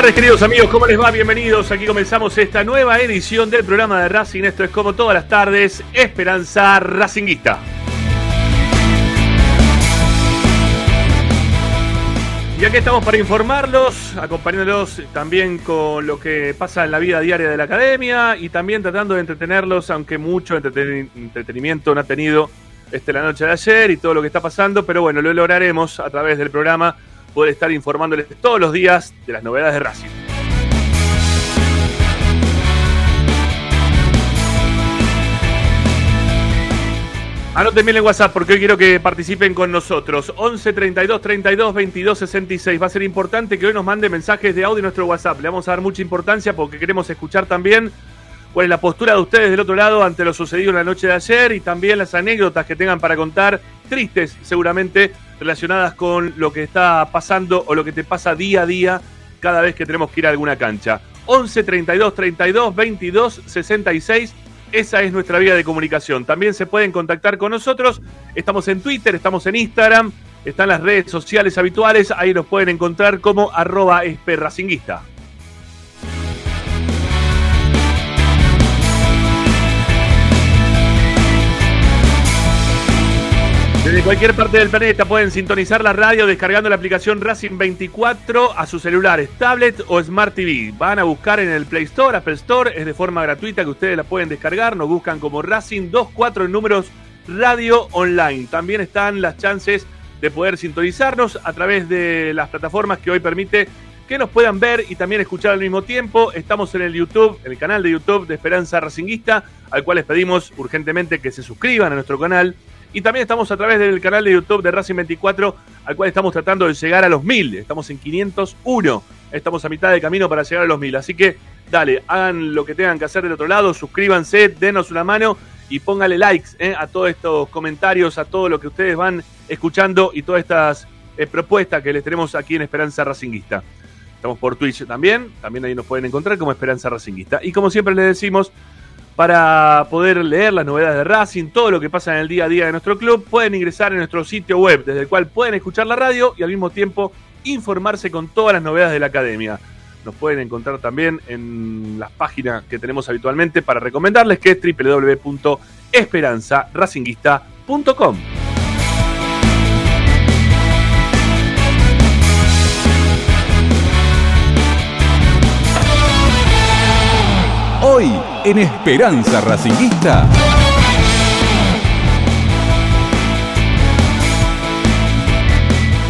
Tardes, queridos amigos, ¿cómo les va? Bienvenidos. Aquí comenzamos esta nueva edición del programa de Racing. Esto es como todas las tardes, Esperanza Racinguista. Y aquí estamos para informarlos, acompañándolos también con lo que pasa en la vida diaria de la academia y también tratando de entretenerlos, aunque mucho entretenimiento no ha tenido este, la noche de ayer y todo lo que está pasando, pero bueno, lo lograremos a través del programa poder estar informándoles todos los días de las novedades de Racing. Anoten bien en WhatsApp porque hoy quiero que participen con nosotros. 11 32 32 22 66. Va a ser importante que hoy nos mande mensajes de audio en nuestro WhatsApp. Le vamos a dar mucha importancia porque queremos escuchar también cuál es la postura de ustedes del otro lado ante lo sucedido en la noche de ayer y también las anécdotas que tengan para contar, tristes seguramente, relacionadas con lo que está pasando o lo que te pasa día a día cada vez que tenemos que ir a alguna cancha. 11 32 32 22 66. Esa es nuestra vía de comunicación. También se pueden contactar con nosotros. Estamos en Twitter, estamos en Instagram, están las redes sociales habituales. Ahí nos pueden encontrar como arroba esperracinguista. Desde cualquier parte del planeta pueden sintonizar la radio descargando la aplicación Racing 24 a sus celulares, tablet o Smart TV. Van a buscar en el Play Store, Apple Store, es de forma gratuita que ustedes la pueden descargar. Nos buscan como Racing 24 en números radio online. También están las chances de poder sintonizarnos a través de las plataformas que hoy permite que nos puedan ver y también escuchar al mismo tiempo. Estamos en el YouTube, el canal de YouTube de Esperanza Racinguista, al cual les pedimos urgentemente que se suscriban a nuestro canal y también estamos a través del canal de YouTube de Racing 24, al cual estamos tratando de llegar a los 1000. Estamos en 501. Estamos a mitad de camino para llegar a los 1000. Así que dale, hagan lo que tengan que hacer del otro lado, suscríbanse, denos una mano y póngale likes eh, a todos estos comentarios, a todo lo que ustedes van escuchando y todas estas eh, propuestas que les tenemos aquí en Esperanza Racinguista. Estamos por Twitch también, también ahí nos pueden encontrar como Esperanza Racinguista. Y como siempre les decimos, para poder leer las novedades de Racing, todo lo que pasa en el día a día de nuestro club, pueden ingresar en nuestro sitio web, desde el cual pueden escuchar la radio y al mismo tiempo informarse con todas las novedades de la academia. Nos pueden encontrar también en las páginas que tenemos habitualmente para recomendarles, que es www.esperanzaracinguista.com. Hoy en Esperanza Racinguista.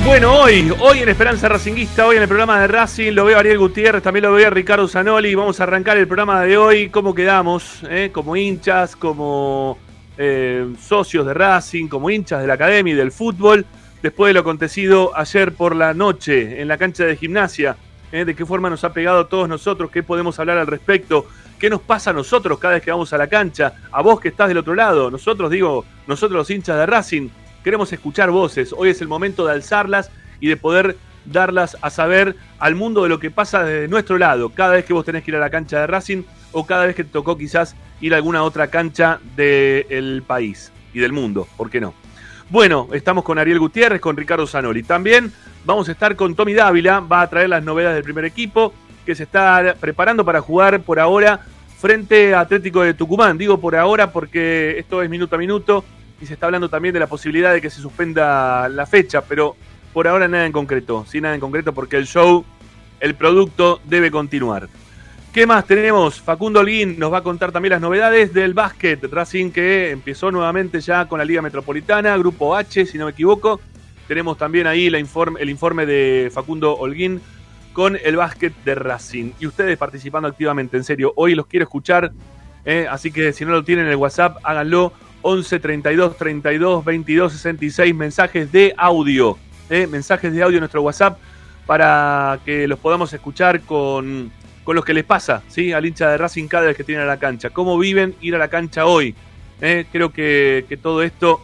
Bueno, hoy, hoy en Esperanza Racinguista, hoy en el programa de Racing, lo veo a Ariel Gutiérrez, también lo veo a Ricardo Zanoli. Vamos a arrancar el programa de hoy, cómo quedamos, eh? como hinchas, como eh, socios de Racing, como hinchas de la academia y del fútbol, después de lo acontecido ayer por la noche en la cancha de gimnasia. Eh, de qué forma nos ha pegado a todos nosotros, qué podemos hablar al respecto, ¿Qué nos pasa a nosotros cada vez que vamos a la cancha? A vos que estás del otro lado. Nosotros, digo, nosotros los hinchas de Racing, queremos escuchar voces. Hoy es el momento de alzarlas y de poder darlas a saber al mundo de lo que pasa desde nuestro lado. Cada vez que vos tenés que ir a la cancha de Racing o cada vez que te tocó quizás ir a alguna otra cancha del país y del mundo. ¿Por qué no? Bueno, estamos con Ariel Gutiérrez, con Ricardo Zanoli. También vamos a estar con Tommy Dávila, va a traer las novedades del primer equipo que se está preparando para jugar por ahora frente a Atlético de Tucumán. Digo por ahora porque esto es minuto a minuto y se está hablando también de la posibilidad de que se suspenda la fecha, pero por ahora nada en concreto, sí nada en concreto porque el show, el producto debe continuar. ¿Qué más tenemos? Facundo Olguín nos va a contar también las novedades del básquet. Racing que empezó nuevamente ya con la Liga Metropolitana, Grupo H, si no me equivoco. Tenemos también ahí el informe de Facundo Holguín con el básquet de Racing. Y ustedes participando activamente, en serio, hoy los quiero escuchar. Eh, así que si no lo tienen en el WhatsApp, háganlo. 11 32 32 22 66 mensajes de audio. Eh, mensajes de audio en nuestro WhatsApp para que los podamos escuchar con, con los que les pasa ¿sí? al hincha de Racing cada vez que tienen a la cancha. ¿Cómo viven ir a la cancha hoy? Eh, creo que, que, todo esto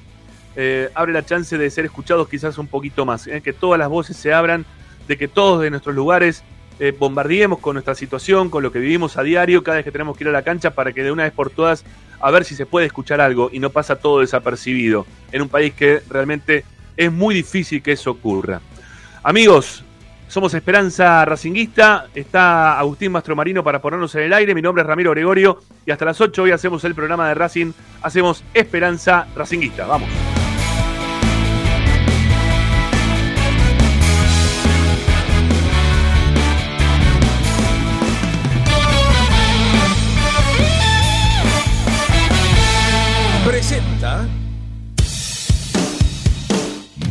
abre la chance de ser escuchados quizás un poquito más. que todas las voces se abran de que todos de nuestros lugares eh, bombardeemos con nuestra situación, con lo que vivimos a diario cada vez que tenemos que ir a la cancha para que de una vez por todas a ver si se puede escuchar algo y no pasa todo desapercibido en un país que realmente es muy difícil que eso ocurra. Amigos, Somos Esperanza Racinguista. Está Agustín Mastromarino para ponernos en el aire. Mi nombre es Ramiro Gregorio. Y hasta las 8 hoy hacemos el programa de Racing. Hacemos Esperanza Racinguista. Vamos.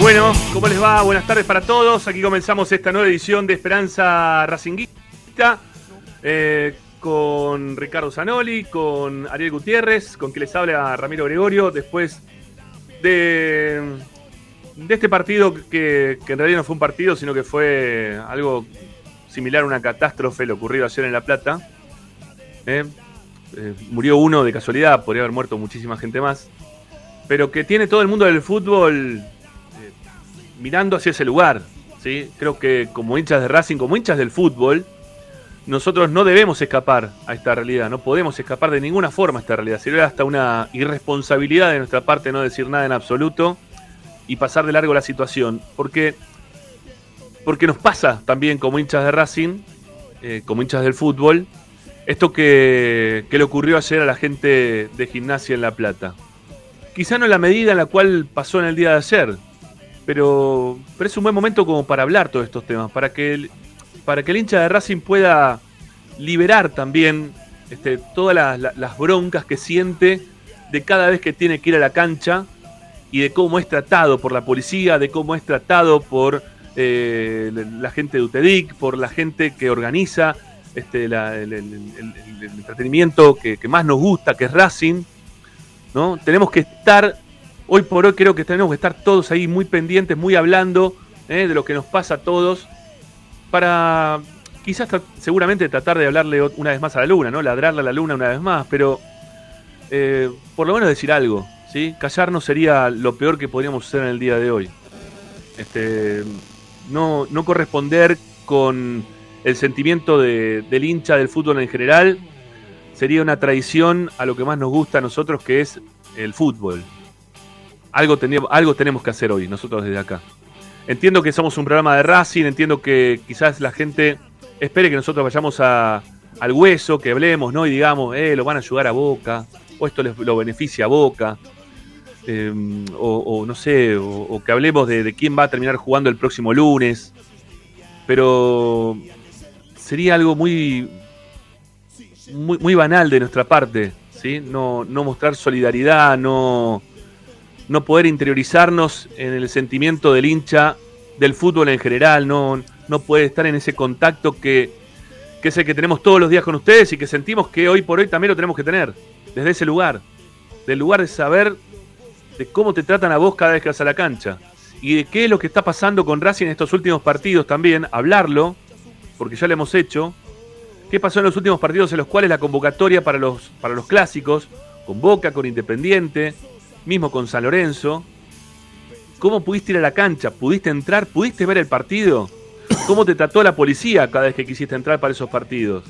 Bueno, ¿cómo les va? Buenas tardes para todos. Aquí comenzamos esta nueva edición de Esperanza Racinguista eh, con Ricardo Zanoli, con Ariel Gutiérrez, con quien les habla Ramiro Gregorio, después de, este partido que, que en realidad no fue un partido, sino que fue algo similar a una catástrofe, lo ocurrido ayer en La Plata. Eh, eh, murió uno de casualidad, podría haber muerto muchísima gente más, pero que tiene todo el mundo del fútbol mirando hacia ese lugar. ¿sí? Creo que como hinchas de Racing, como hinchas del fútbol, nosotros no debemos escapar a esta realidad, no podemos escapar de ninguna forma a esta realidad. Sería hasta una irresponsabilidad de nuestra parte no decir nada en absoluto y pasar de largo la situación. Porque, porque nos pasa también como hinchas de Racing, eh, como hinchas del fútbol, esto que, que le ocurrió ayer a la gente de gimnasia en La Plata. Quizá no la medida en la cual pasó en el día de ayer, pero, pero es un buen momento como para hablar todos estos temas, para que el, para que el hincha de Racing pueda liberar también este, todas las, broncas que siente de cada vez que tiene que ir a la cancha y de cómo es tratado por la policía, de cómo es tratado por eh, la gente de UTEDIC, por la gente que organiza este, el, entretenimiento que, que más nos gusta, que es Racing. ¿no? Tenemos que estar hoy por hoy creo que tenemos que estar todos ahí muy pendientes, muy hablando ¿eh? de lo que nos pasa a todos, para quizás seguramente tratar de hablarle una vez más a la luna, ¿no? Ladrarle a la luna una vez más, pero eh, por lo menos decir algo, ¿sí? Callarnos sería lo peor que podríamos hacer en el día de hoy. Este, no, no corresponder con el sentimiento de- del hincha del fútbol en general sería una traición a lo que más nos gusta a nosotros, que es el fútbol. Algo, tenemos, algo tenemos que hacer hoy, nosotros desde acá. Entiendo que somos un programa de Racing, entiendo que quizás la gente espere que nosotros vayamos a- al hueso, que hablemos, ¿no? Y digamos, eh, lo van a ayudar a Boca, o esto les, lo beneficia a Boca, eh, o, no sé, o, o que hablemos de, de quién va a terminar jugando el próximo lunes. Pero sería algo muy, muy, muy banal de nuestra parte, ¿sí? No, no mostrar solidaridad, no, no poder interiorizarnos en el sentimiento del hincha del fútbol en general, no, no puede estar en ese contacto que, que es el que tenemos todos los días con ustedes y que sentimos que hoy por hoy también lo tenemos que tener, desde ese lugar, del lugar de saber de cómo te tratan a vos cada vez que vas a la cancha y de qué es lo que está pasando con Racing en estos últimos partidos también, hablarlo, porque ya lo hemos hecho, qué pasó en los últimos partidos en los cuales la convocatoria para los, para los clásicos, con Boca, con Independiente, mismo con San Lorenzo, ¿cómo pudiste ir a la cancha? ¿Pudiste entrar? ¿Pudiste ver el partido? ¿Cómo te trató la policía cada vez que quisiste entrar para esos partidos?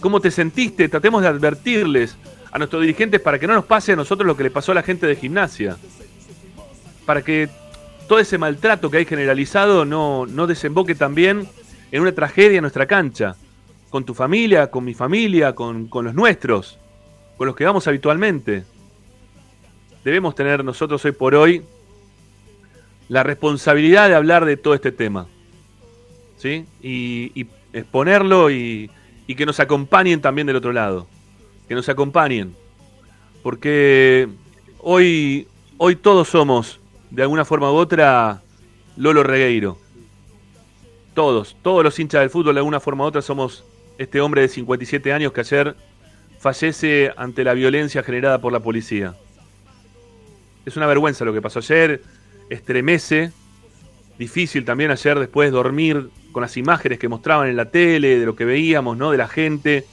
¿Cómo te sentiste? Tratemos de advertirles a nuestros dirigentes para que no nos pase a nosotros lo que le pasó a la gente de gimnasia. Para que todo ese maltrato que hay generalizado no, no desemboque también en una tragedia en nuestra cancha, con tu familia, con mi familia, con, con los nuestros, con los que vamos habitualmente. Debemos tener nosotros hoy por hoy la responsabilidad de hablar de todo este tema. ¿Sí? Y, exponerlo y, y que nos acompañen también del otro lado. Que nos acompañen. Porque hoy, hoy todos somos, de alguna forma u otra, Lolo Regueiro. Todos, todos los hinchas del fútbol, de alguna forma u otra, somos este hombre de 57 años que ayer fallece ante la violencia generada por la policía. Es una vergüenza lo que pasó ayer, estremece, difícil también ayer después dormir con las imágenes que mostraban en la tele, de lo que veíamos, ¿no? De la gente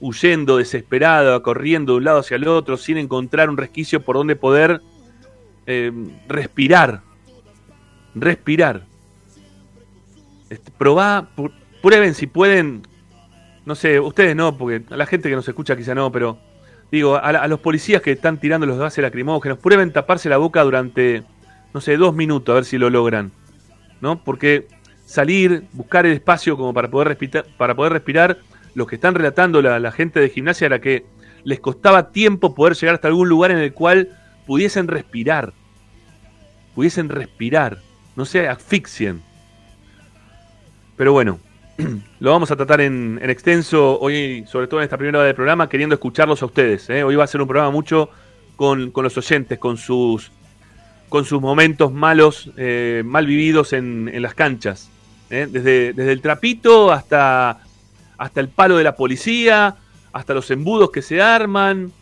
huyendo, desesperada, corriendo de un lado hacia el otro, sin encontrar un resquicio por donde poder eh, respirar. Respirar. Este, probá, prueben si pueden. No sé, ustedes no, porque la gente que nos escucha quizá no, pero digo, a, a los policías que están tirando los gases lacrimógenos, prueben taparse la boca durante, no sé, dos minutos, a ver si lo logran. ¿No? Porque salir, buscar el espacio como para poder, respirar, para poder respirar, lo que están relatando la, la gente de gimnasia era que les costaba tiempo poder llegar hasta algún lugar en el cual pudiesen respirar. Pudiesen respirar. No se asfixien. Pero bueno, lo vamos a tratar en, en, extenso hoy, sobre todo en esta primera hora del programa, queriendo escucharlos a ustedes. ¿eh? Hoy va a ser un programa mucho con, con los oyentes, con sus, con sus momentos malos, eh, mal vividos en, en las canchas. ¿eh? Desde, desde el trapito hasta, hasta el palo de la policía, hasta los embudos que se arman,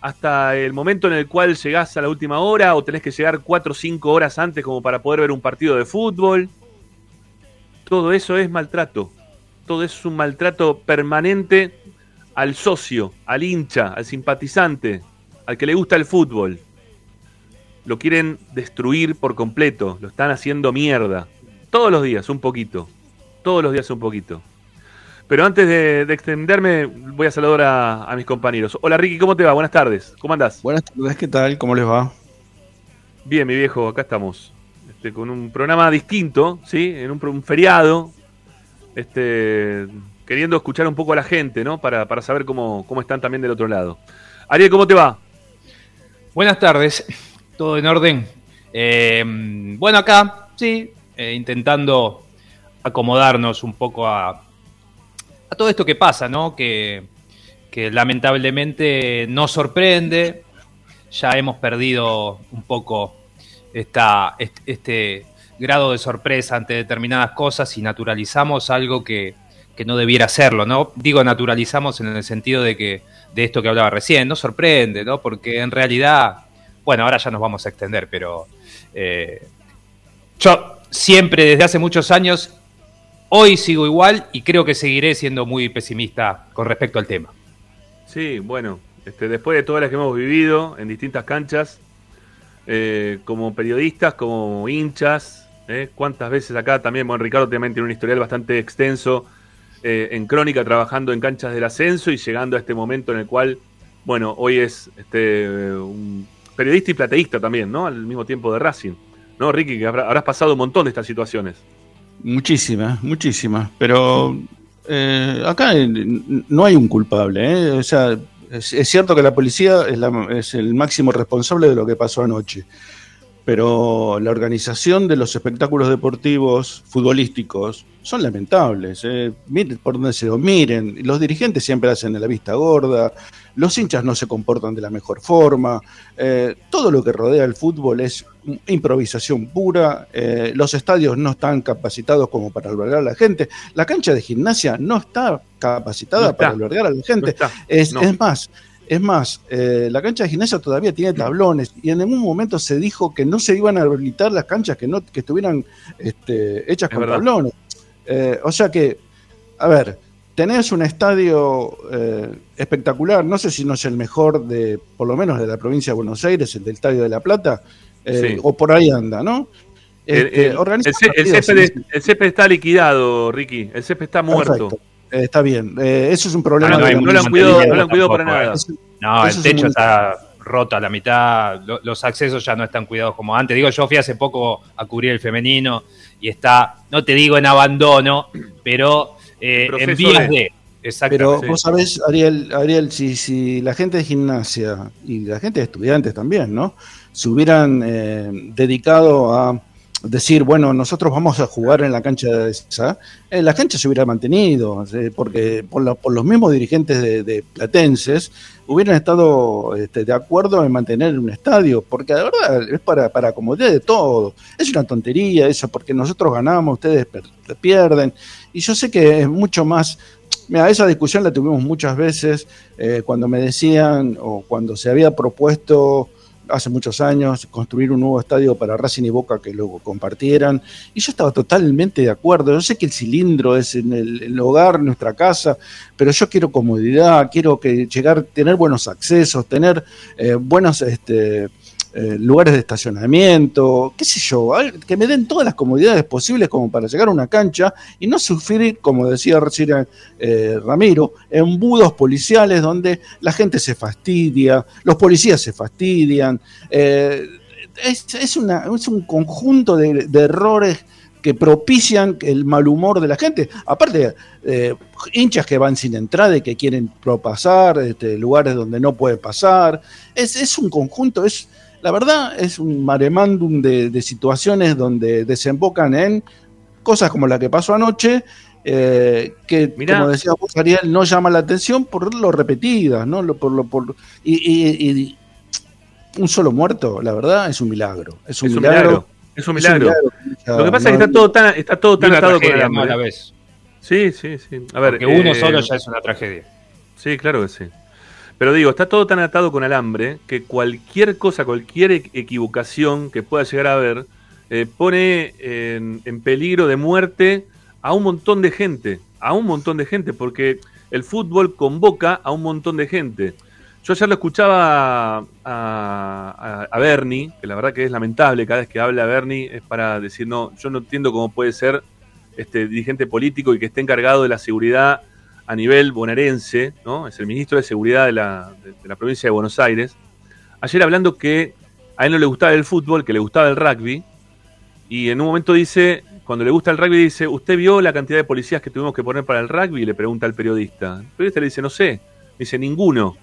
hasta el momento en el cual llegás a la última hora o tenés que llegar 4 o 5 horas antes como para poder ver un partido de fútbol. Todo eso es maltrato. Todo es un maltrato permanente al socio, al hincha, al simpatizante, al que le gusta el fútbol. Lo quieren destruir por completo, lo están haciendo mierda. Todos los días, un poquito. Todos los días, un poquito. Pero antes de, de extenderme, voy a saludar a, a, mis compañeros. Hola Ricky, ¿cómo te va? Buenas tardes. ¿Cómo andás? Buenas tardes, ¿qué tal? ¿Cómo les va? Bien, mi viejo, acá estamos. Este, con un programa distinto, ¿sí? En un, un, feriado. Este, queriendo escuchar un poco a la gente, ¿no? Para, para saber cómo, cómo están también del otro lado. Ariel, ¿cómo te va? Buenas tardes. ¿Todo en orden? Eh, bueno, acá, sí, eh, intentando acomodarnos un poco a, a, todo esto que pasa, ¿no? Que, que, lamentablemente nos sorprende. Ya hemos perdido un poco esta, este, grado de sorpresa ante determinadas cosas y naturalizamos algo que, que, no debiera serlo, ¿no? Digo naturalizamos en el sentido de que de esto que hablaba recién, no sorprende, ¿no? Porque en realidad, bueno, ahora ya nos vamos a extender, pero eh, yo siempre desde hace muchos años, hoy sigo igual y creo que seguiré siendo muy pesimista con respecto al tema. Sí, bueno, este, después de todas las que hemos vivido en distintas canchas, eh, como periodistas, como hinchas, ¿eh? cuántas veces acá también, bueno, Ricardo también tiene un historial bastante extenso eh, en crónica, trabajando en canchas del ascenso y llegando a este momento en el cual, bueno, hoy es este, un periodista y plateísta también, ¿no? Al mismo tiempo de Racing. ¿no, Ricky? Que habrás pasado un montón de estas situaciones. Muchísimas, muchísimas. Pero eh, acá no hay un culpable. O sea, es, cierto que la policía es, el máximo responsable de lo que pasó anoche. Pero la organización de los espectáculos deportivos futbolísticos son lamentables. ¿eh? Miren por donde se lo miren. Los dirigentes siempre hacen de la vista gorda. Los hinchas no se comportan de la mejor forma. Eh, todo lo que rodea el fútbol es improvisación pura, eh, los estadios no están capacitados como para albergar a la gente, la cancha de gimnasia no está capacitada no está. para albergar a la gente. No es, no. es, más, es más, eh, la cancha de gimnasia todavía tiene tablones y en algún momento se dijo que no se iban a habilitar las canchas que no que estuvieran este, hechas es con verdad. tablones. Eh, o sea que, a ver, tenés un estadio eh, espectacular, no sé si no es el mejor de, por lo menos de la provincia de Buenos Aires, el del Estadio de la Plata, sí. o por ahí anda, ¿no? Este, el, el, el, césped, el, césped, está liquidado, Ricky. El césped está muerto. Perfecto. Eh, está bien. Eh, eso es un problema. No, no, no, lo han cuidado, no lo han cuidado para nada. Eso, no, el techo está roto a la mitad, los accesos ya no están cuidados como antes. Digo, yo fui hace poco a cubrir el femenino y está, no te digo en abandono, pero eh, en vías de... Pero vos sabés, Ariel, Ariel si, si la gente de gimnasia y la gente de estudiantes también, ¿no? Se hubieran eh, dedicado a decir, bueno, nosotros vamos a jugar en la cancha de esa, eh, la cancha se hubiera mantenido, eh, porque por, los mismos dirigentes de, platenses hubieran estado este, de acuerdo en mantener un estadio, porque de verdad es para, para comodidad de todo. Es una tontería eso, porque nosotros ganamos, ustedes pierden. Y yo sé que es mucho más Mira, esa discusión la tuvimos muchas veces eh, cuando me decían o cuando se había propuesto hace muchos años, construir un nuevo estadio para Racing y Boca que luego compartieran. Y yo estaba totalmente de acuerdo. Yo sé que el cilindro es en el, hogar, nuestra casa, pero yo quiero comodidad, quiero que llegar, tener buenos accesos, tener eh, buenos este, eh, lugares de estacionamiento, qué sé yo, que me den todas las comodidades posibles como para llegar a una cancha y no sufrir, como decía recién eh, Ramiro, embudos policiales donde la gente se fastidia, los policías se fastidian. Eh, es, un conjunto de, errores que propician el mal humor de la gente. Aparte, hinchas que van sin entrada y que quieren propasar, este, lugares donde no puede pasar. Es, es un conjunto, es, la verdad es un maremándum de, situaciones donde desembocan en cosas como la que pasó anoche, eh, que como decía vos, Ariel, no llama la atención por lo repetidas, ¿no? por lo, por, y, un solo muerto, la verdad, es un milagro. Es un, milagro, Es un milagro. lo que pasa es que está todo tan, está todo tan atado con la vez. Sí, sí, sí. A ver, que uno eh, solo ya es una tragedia. Sí, claro que sí. Pero digo, está todo tan atado con alambre que cualquier cosa, cualquier equivocación que pueda llegar a haber, eh, pone en, peligro de muerte a un montón de gente, a un montón de gente, porque el fútbol convoca a un montón de gente. Yo ayer lo escuchaba a, a, Bernie, que la verdad que es lamentable, cada vez que habla Bernie es para decir, no, yo no entiendo cómo puede ser este dirigente político y que esté encargado de la seguridad a nivel bonaerense, ¿no? es el ministro de Seguridad de la, provincia de Buenos Aires, ayer hablando que a él no le gustaba el fútbol, que le gustaba el rugby, y en un momento dice, cuando le gusta el rugby, dice, ¿usted vio la cantidad de policías que tuvimos que poner para el rugby? Y le pregunta al periodista. El periodista le dice, no sé. Dice, ninguno.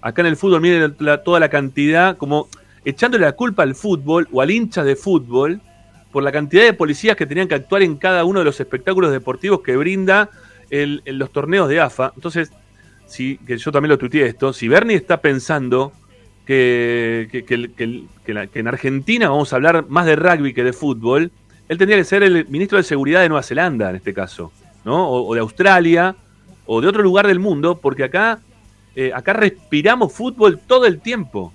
Acá en el fútbol, mire toda la cantidad, como echándole la culpa al fútbol o al hincha de fútbol por la cantidad de policías que tenían que actuar en cada uno de los espectáculos deportivos que brinda en los torneos de AFA. Entonces, si, que yo también lo tuiteé esto, si Bernie está pensando que, que, en Argentina vamos a hablar más de rugby que de fútbol, él tendría que ser el ministro de Seguridad de Nueva Zelanda en este caso, ¿no? O, de Australia, o de otro lugar del mundo, porque acá, eh, acá respiramos fútbol todo el tiempo.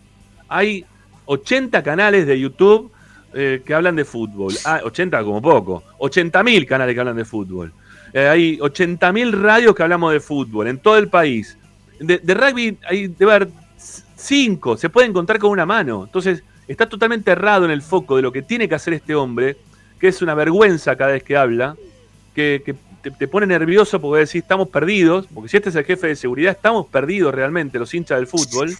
Hay 80 canales de YouTube eh, que hablan de fútbol. Ah, 80 como poco. 80.000 canales que hablan de fútbol. Eh, hay 80.000 radios que hablamos de fútbol en todo el país. De, rugby hay debe haber 5, se puede encontrar con una mano. Entonces, está totalmente errado en el foco de lo que tiene que hacer este hombre, que es una vergüenza cada vez que habla, que, te, pone nervioso porque decís, estamos perdidos, porque si este es el jefe de seguridad, estamos perdidos realmente los hinchas del fútbol,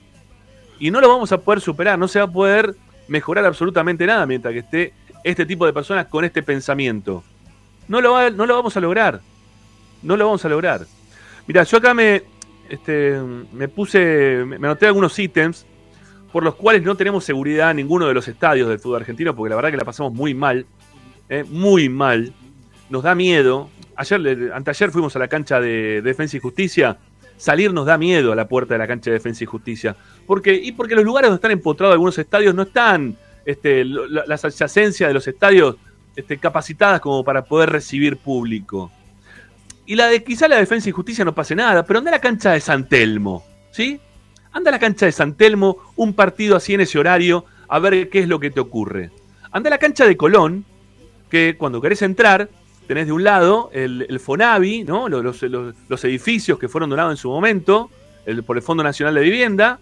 y no lo vamos a poder superar, no se va a poder mejorar absolutamente nada mientras que esté este tipo de personas con este pensamiento. No lo, no lo vamos a lograr. No lo vamos a lograr. Mira, yo acá me, este, me puse, me anoté algunos ítems por los cuales no tenemos seguridad en ninguno de los estadios del fútbol argentino, porque la verdad que la pasamos muy mal, eh, muy mal. Nos da miedo. Ayer, anteayer fuimos a la cancha de Defensa y Justicia. Salir nos da miedo a la puerta de la cancha de Defensa y Justicia. Porque, y porque los lugares donde están empotrados algunos estadios no están, este, las adyacencias de los estadios este, capacitadas como para poder recibir público. Y la de quizá la defensa y justicia no pase nada, pero anda a la cancha de San Telmo, ¿sí? Anda a la cancha de San Telmo, un partido así en ese horario, a ver qué es lo que te ocurre. Anda a la cancha de Colón, que cuando querés entrar, tenés de un lado el, Fonavi, ¿no? Los, edificios que fueron donados en su momento por el Fondo Nacional de Vivienda,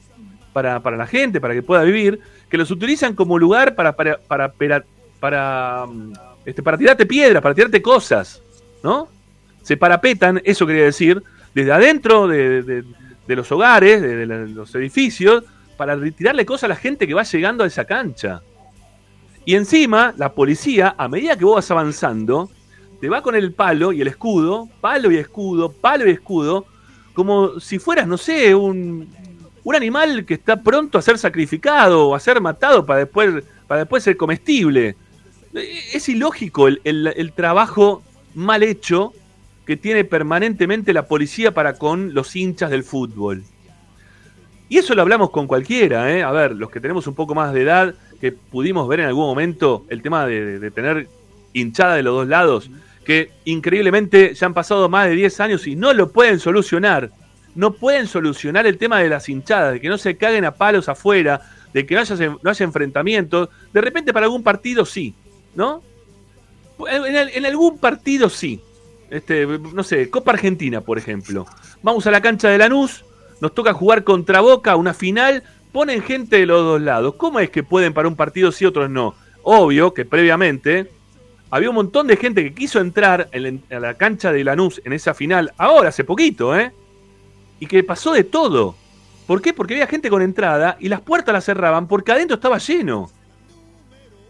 para, la gente, para que pueda vivir, que los utilizan como lugar para, para, para, para, mm, este, para tirarte piedras, para tirarte cosas, ¿no? Se parapetan, eso quería decir, desde adentro de, los hogares, de, los edificios, para retirarle cosas a la gente que va llegando a esa cancha. Y encima, la policía, a medida que vos vas avanzando, te va con el palo y el escudo, palo y escudo, palo y escudo, como si fueras, no sé, un, un animal que está pronto a ser sacrificado o a ser matado para después, para después ser comestible. Es ilógico el, el trabajo mal hecho que tiene permanentemente la policía para con los hinchas del fútbol. Y eso lo hablamos con cualquiera, ¿eh? A ver, los que tenemos un poco más de edad, que pudimos ver en algún momento el tema de, tener hinchada de los dos lados, que increíblemente ya han pasado más de 10 años y no lo pueden solucionar. No pueden solucionar el tema de las hinchadas, de que no se caguen a palos afuera, de que no haya, no haya enfrentamientos. De repente para algún partido sí, ¿no? En, algún partido sí. Este, no sé, Copa Argentina, por ejemplo. Vamos a la cancha de Lanús, nos toca jugar contra Boca, una final, ponen gente de los dos lados. ¿Cómo es que pueden para un partido sí, otros no? Obvio que previamente había un montón de gente que quiso entrar en la cancha de Lanús en esa final, ahora, hace poquito, ¿eh? Y que pasó de todo. ¿Por qué? Porque había gente con entrada y las puertas las cerraban porque adentro estaba lleno.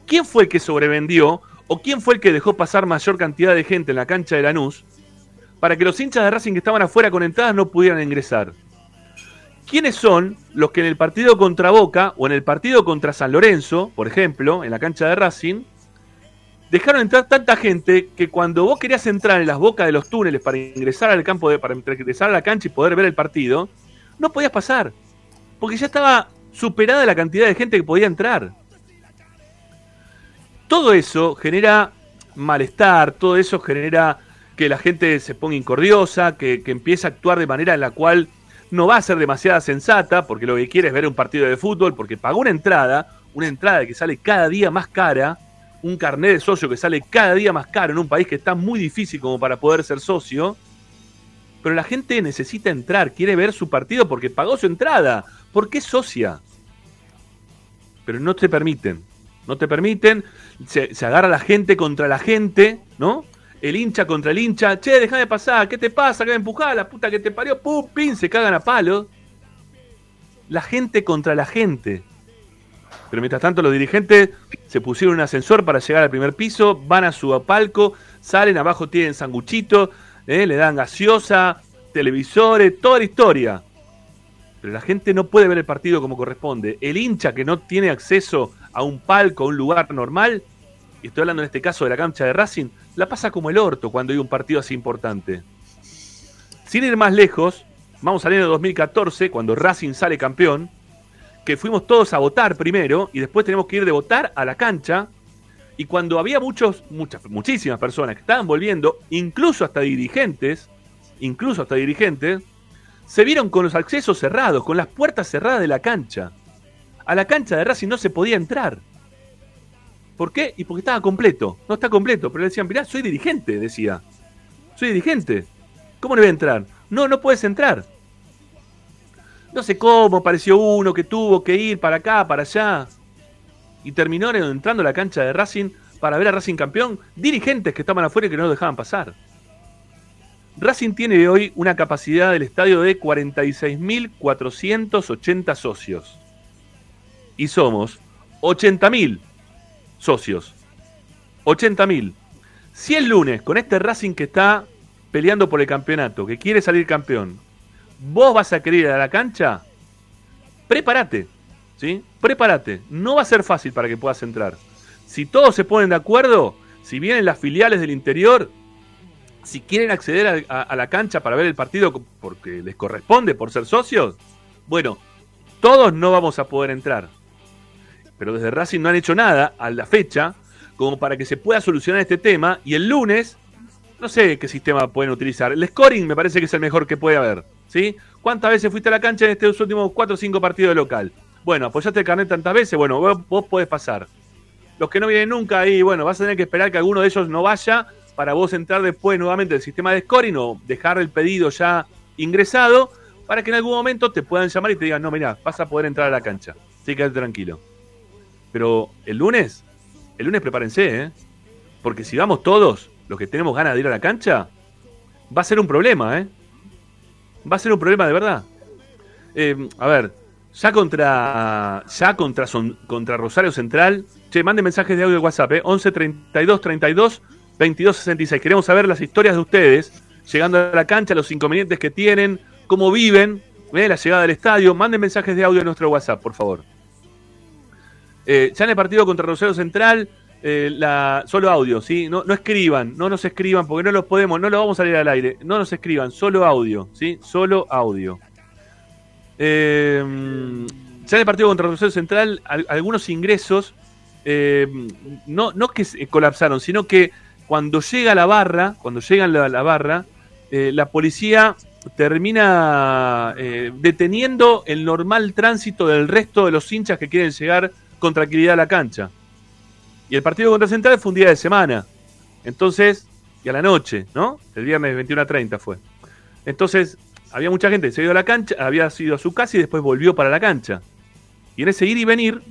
¿Quién fue el que sobrevendió o quién fue el que dejó pasar mayor cantidad de gente en la cancha de Lanús para que los hinchas de Racing que estaban afuera con entradas no pudieran ingresar? ¿Quiénes son los que en el partido contra Boca o en el partido contra San Lorenzo, por ejemplo, en la cancha de Racing, dejaron entrar tanta gente que cuando vos querías entrar en las bocas de los túneles para ingresar al campo de, para ingresar a la cancha y poder ver el partido, no podías pasar, porque ya estaba superada la cantidad de gente que podía entrar. Todo eso genera malestar, todo eso genera que la gente se ponga incordiosa, que, que empiece a actuar de manera en la cual no va a ser demasiada sensata, porque lo que quiere es ver un partido de fútbol, porque pagó una entrada, una entrada que sale cada día más cara, un carnet de socio que sale cada día más caro en un país que está muy difícil como para poder ser socio. Pero la gente necesita entrar, quiere ver su partido porque pagó su entrada, porque es socia. Pero no te permiten, no te permiten, se, agarra la gente contra la gente, ¿no? el hincha contra el hincha, che, déjame pasar, ¿qué te pasa? ¿Qué me empujás? La puta que te parió, pum, pin, se cagan a palo. La gente contra la gente. Pero mientras tanto los dirigentes se pusieron un ascensor para llegar al primer piso, van a su palco, salen, abajo tienen sanguchito, eh, le dan gaseosa, televisores, toda la historia. Pero la gente no puede ver el partido como corresponde. El hincha que no tiene acceso a un palco, a un lugar normal, y estoy hablando en este caso de la cancha de Racing, la pasa como el orto cuando hay un partido así importante. Sin ir más lejos, vamos al año 2014, cuando Racing sale campeón, que fuimos todos a votar primero y después tenemos que ir de votar a la cancha. Y cuando había muchos, muchas, muchísimas personas que estaban volviendo, incluso hasta dirigentes, incluso hasta dirigentes, se vieron con los accesos cerrados, con las puertas cerradas de la cancha. A la cancha de Racing no se podía entrar. ¿Por qué? Y porque estaba completo. No está completo. Pero le decían, mirá, soy dirigente, decía. Soy dirigente. ¿Cómo no voy a entrar? No, no puedes entrar. No sé cómo, apareció uno que tuvo que ir para acá, para allá. Y terminó entrando a la cancha de Racing para ver a Racing campeón. Dirigentes que estaban afuera y que no lo dejaban pasar. Racing tiene hoy una capacidad del estadio de 46.480 socios. Y somos 80.000 socios. 80.000. Si el lunes, con este Racing que está peleando por el campeonato, que quiere salir campeón, vos vas a querer ir a la cancha, prepárate. ¿Sí? Prepárate. No va a ser fácil para que puedas entrar. Si todos se ponen de acuerdo, si vienen las filiales del interior, si quieren acceder a, a, la cancha para ver el partido porque les corresponde por ser socios, bueno, todos no vamos a poder entrar pero desde Racing no han hecho nada a la fecha como para que se pueda solucionar este tema y el lunes no sé qué sistema pueden utilizar. El scoring me parece que es el mejor que puede haber, ¿sí? ¿Cuántas veces fuiste a la cancha en estos últimos 4 o 5 partidos de local? Bueno, apoyaste el carnet tantas veces, bueno, vos, vos podés pasar. Los que no vienen nunca ahí, bueno, vas a tener que esperar que alguno de ellos no vaya para vos entrar después nuevamente al sistema de scoring o dejar el pedido ya ingresado para que en algún momento te puedan llamar y te digan, no, mira, vas a poder entrar a la cancha. Así quédate tranquilo. Pero el lunes, el lunes prepárense, ¿eh? Porque si vamos todos, los que tenemos ganas de ir a la cancha, va a ser un problema, ¿eh? Va a ser un problema de verdad. Eh, a ver, ya contra, ya contra, son, contra Rosario Central. Che, manden mensajes de audio de WhatsApp, ¿eh? 11 32 32 22 66. Queremos saber las historias de ustedes, llegando a la cancha, los inconvenientes que tienen, cómo viven, ¿eh? la llegada del estadio. Manden mensajes de audio a nuestro WhatsApp, por favor. Eh, ya en el partido contra Rosario Central, eh, solo audio, ¿sí? No, no escriban, no nos escriban porque no los podemos, no los vamos a salir al aire. No nos escriban, solo audio, ¿sí? Solo audio. Eh, ya en el partido contra Rosario Central, al- algunos ingresos no, no que colapsaron, sino que cuando llega la barra, cuando llegan la, la barra, la policía termina deteniendo el normal tránsito del resto de los hinchas que quieren llegar con tranquilidad a la cancha. Y el partido contra Central fue un día de semana. Entonces, y a la noche, ¿no? El viernes 21 a 30 fue. Entonces, había mucha gente que se había ido a la cancha, había ido a su casa y después volvió para la cancha. Y en ese ir y venir,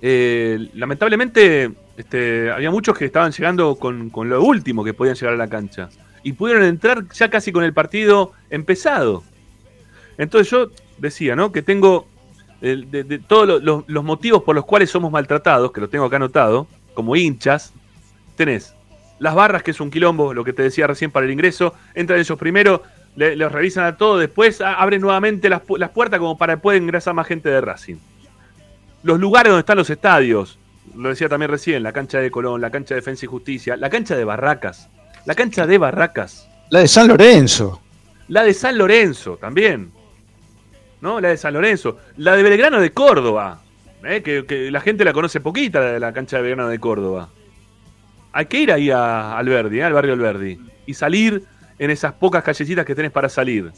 eh, lamentablemente, este, había muchos que estaban llegando con, con lo último que podían llegar a la cancha. Y pudieron entrar ya casi con el partido empezado. Entonces yo decía, ¿no? Que tengo de, de todos lo- los, los motivos por los cuales somos maltratados, que lo tengo acá anotado, como hinchas, tenés las barras, que es un quilombo, lo que te decía recién para el ingreso, entran ellos primero, le- los revisan a todos, después abren nuevamente las, las puertas como para que pueda ingresar más gente de Racing. Los lugares donde están los estadios, lo decía también recién, la cancha de Colón, la cancha de Defensa y Justicia, la cancha de Barracas, la cancha de Barracas, La de San Lorenzo. la de San Lorenzo también. ¿No? La de San Lorenzo. La de Belgrano de Córdoba. ¿eh? Que, la gente la conoce poquita, la de la cancha de Belgrano de Córdoba. Hay que ir ahí a Alberdi, ¿eh? al barrio Alberdi. Y salir en esas pocas callecitas que tenés para salir.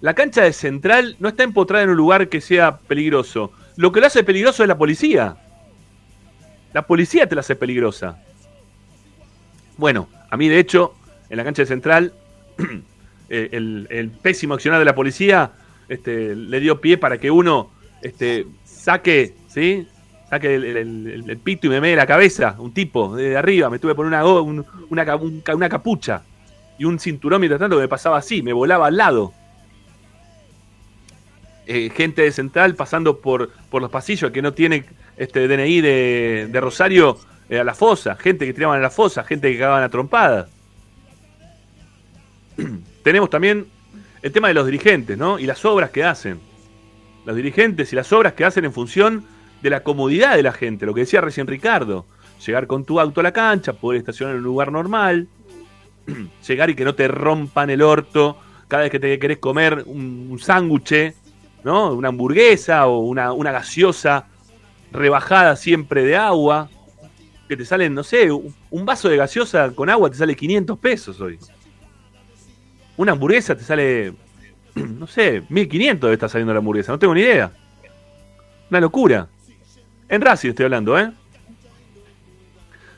La cancha de Central no está empotrada en un lugar que sea peligroso. Lo que lo hace peligroso es la policía. La policía te la hace peligrosa. Bueno, a mí de hecho, en la cancha de Central, eh, el pésimo accionar de la policía este, le dio pie para que uno este, saque, ¿sí? Saque el, pito y me mee la cabeza, un tipo, de arriba, me tuve poner una, una, una capucha y un cinturón mientras tanto me pasaba así, me volaba al lado. Eh, gente de Central pasando por, por los pasillos que no tiene este DNI de, de Rosario eh, a la fosa, gente que tiraban a la fosa, gente que cagaban a trompadas. Tenemos también el tema de los dirigentes, ¿no? Y las obras que hacen. Los dirigentes y las obras que hacen en función de la comodidad de la gente, lo que decía recién Ricardo. Llegar con tu auto a la cancha, poder estacionar en un lugar normal, llegar y que no te rompan el orto cada vez que te querés comer un, un sándwich, ¿no? Una hamburguesa o una, una gaseosa rebajada siempre de agua, que te salen, no sé, un vaso de gaseosa con agua te sale 500 pesos hoy. Una hamburguesa te sale, no sé, 1500 debe estar saliendo la hamburguesa, no tengo ni idea. Una locura. En Racing estoy hablando, ¿eh?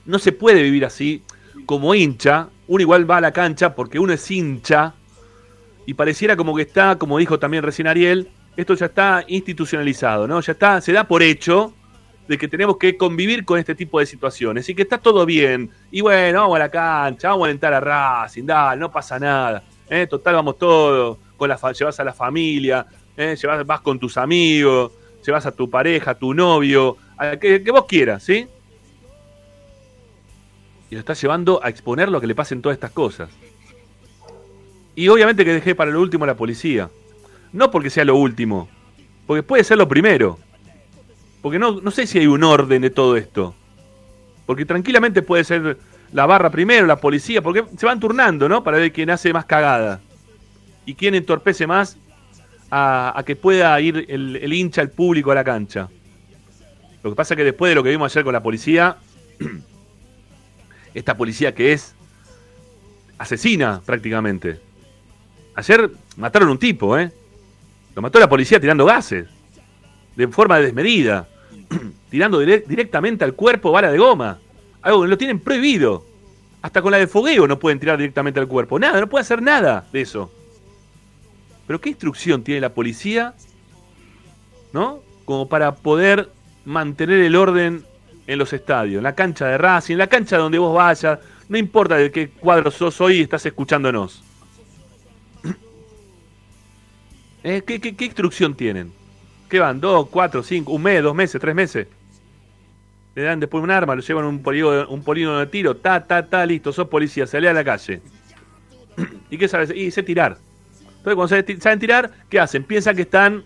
No se puede vivir así como hincha. Uno igual va a la cancha porque uno es hincha y pareciera como que está, como dijo también recién Ariel, esto ya está institucionalizado, ¿no? Ya está, se da por hecho de que tenemos que convivir con este tipo de situaciones y que está todo bien. Y bueno, vamos a la cancha, vamos a alentar a Racing, no pasa nada. ¿Eh? Total, vamos todos, con la llevas a la familia, ¿eh? llevas, vas con tus amigos, llevas a tu pareja, a tu novio, a que, que vos quieras, ¿sí? Y lo estás llevando a exponer lo que le pasen todas estas cosas. Y obviamente que dejé para lo último a la policía. No porque sea lo último, porque puede ser lo primero. Porque no, no sé si hay un orden de todo esto. Porque tranquilamente puede ser la barra primero, la policía, porque se van turnando, ¿no? Para ver quién hace más cagada. Y quién entorpece más a, que pueda ir el, hincha, el público a la cancha. Lo que pasa es que después de lo que vimos ayer con la policía, esta policía que es asesina prácticamente. Ayer mataron un tipo, ¿eh? Lo mató la policía tirando gases. De forma desmedida. tirando dire- directamente al cuerpo bala de goma. Algo que lo tienen prohibido. Hasta con la de fogueo no pueden tirar directamente al cuerpo. Nada, no puede hacer nada de eso. Pero ¿qué instrucción tiene la policía? ¿No? Como para poder mantener el orden en los estadios, en la cancha de Racing, en la cancha donde vos vayas, no importa de qué cuadro sos hoy y estás escuchándonos. ¿Eh? ¿Qué, qué, qué instrucción tienen? ¿Qué van? ¿Dos, cuatro, cinco, un mes, dos meses, tres meses? Le dan después un arma, lo llevan a un polígono, un polígono de tiro, ta, ta, ta, listo, sos policía, salí a la calle. ¿Y qué sabes? Y sé tirar. Entonces cuando saben- tirar, ¿qué hacen? Piensan que están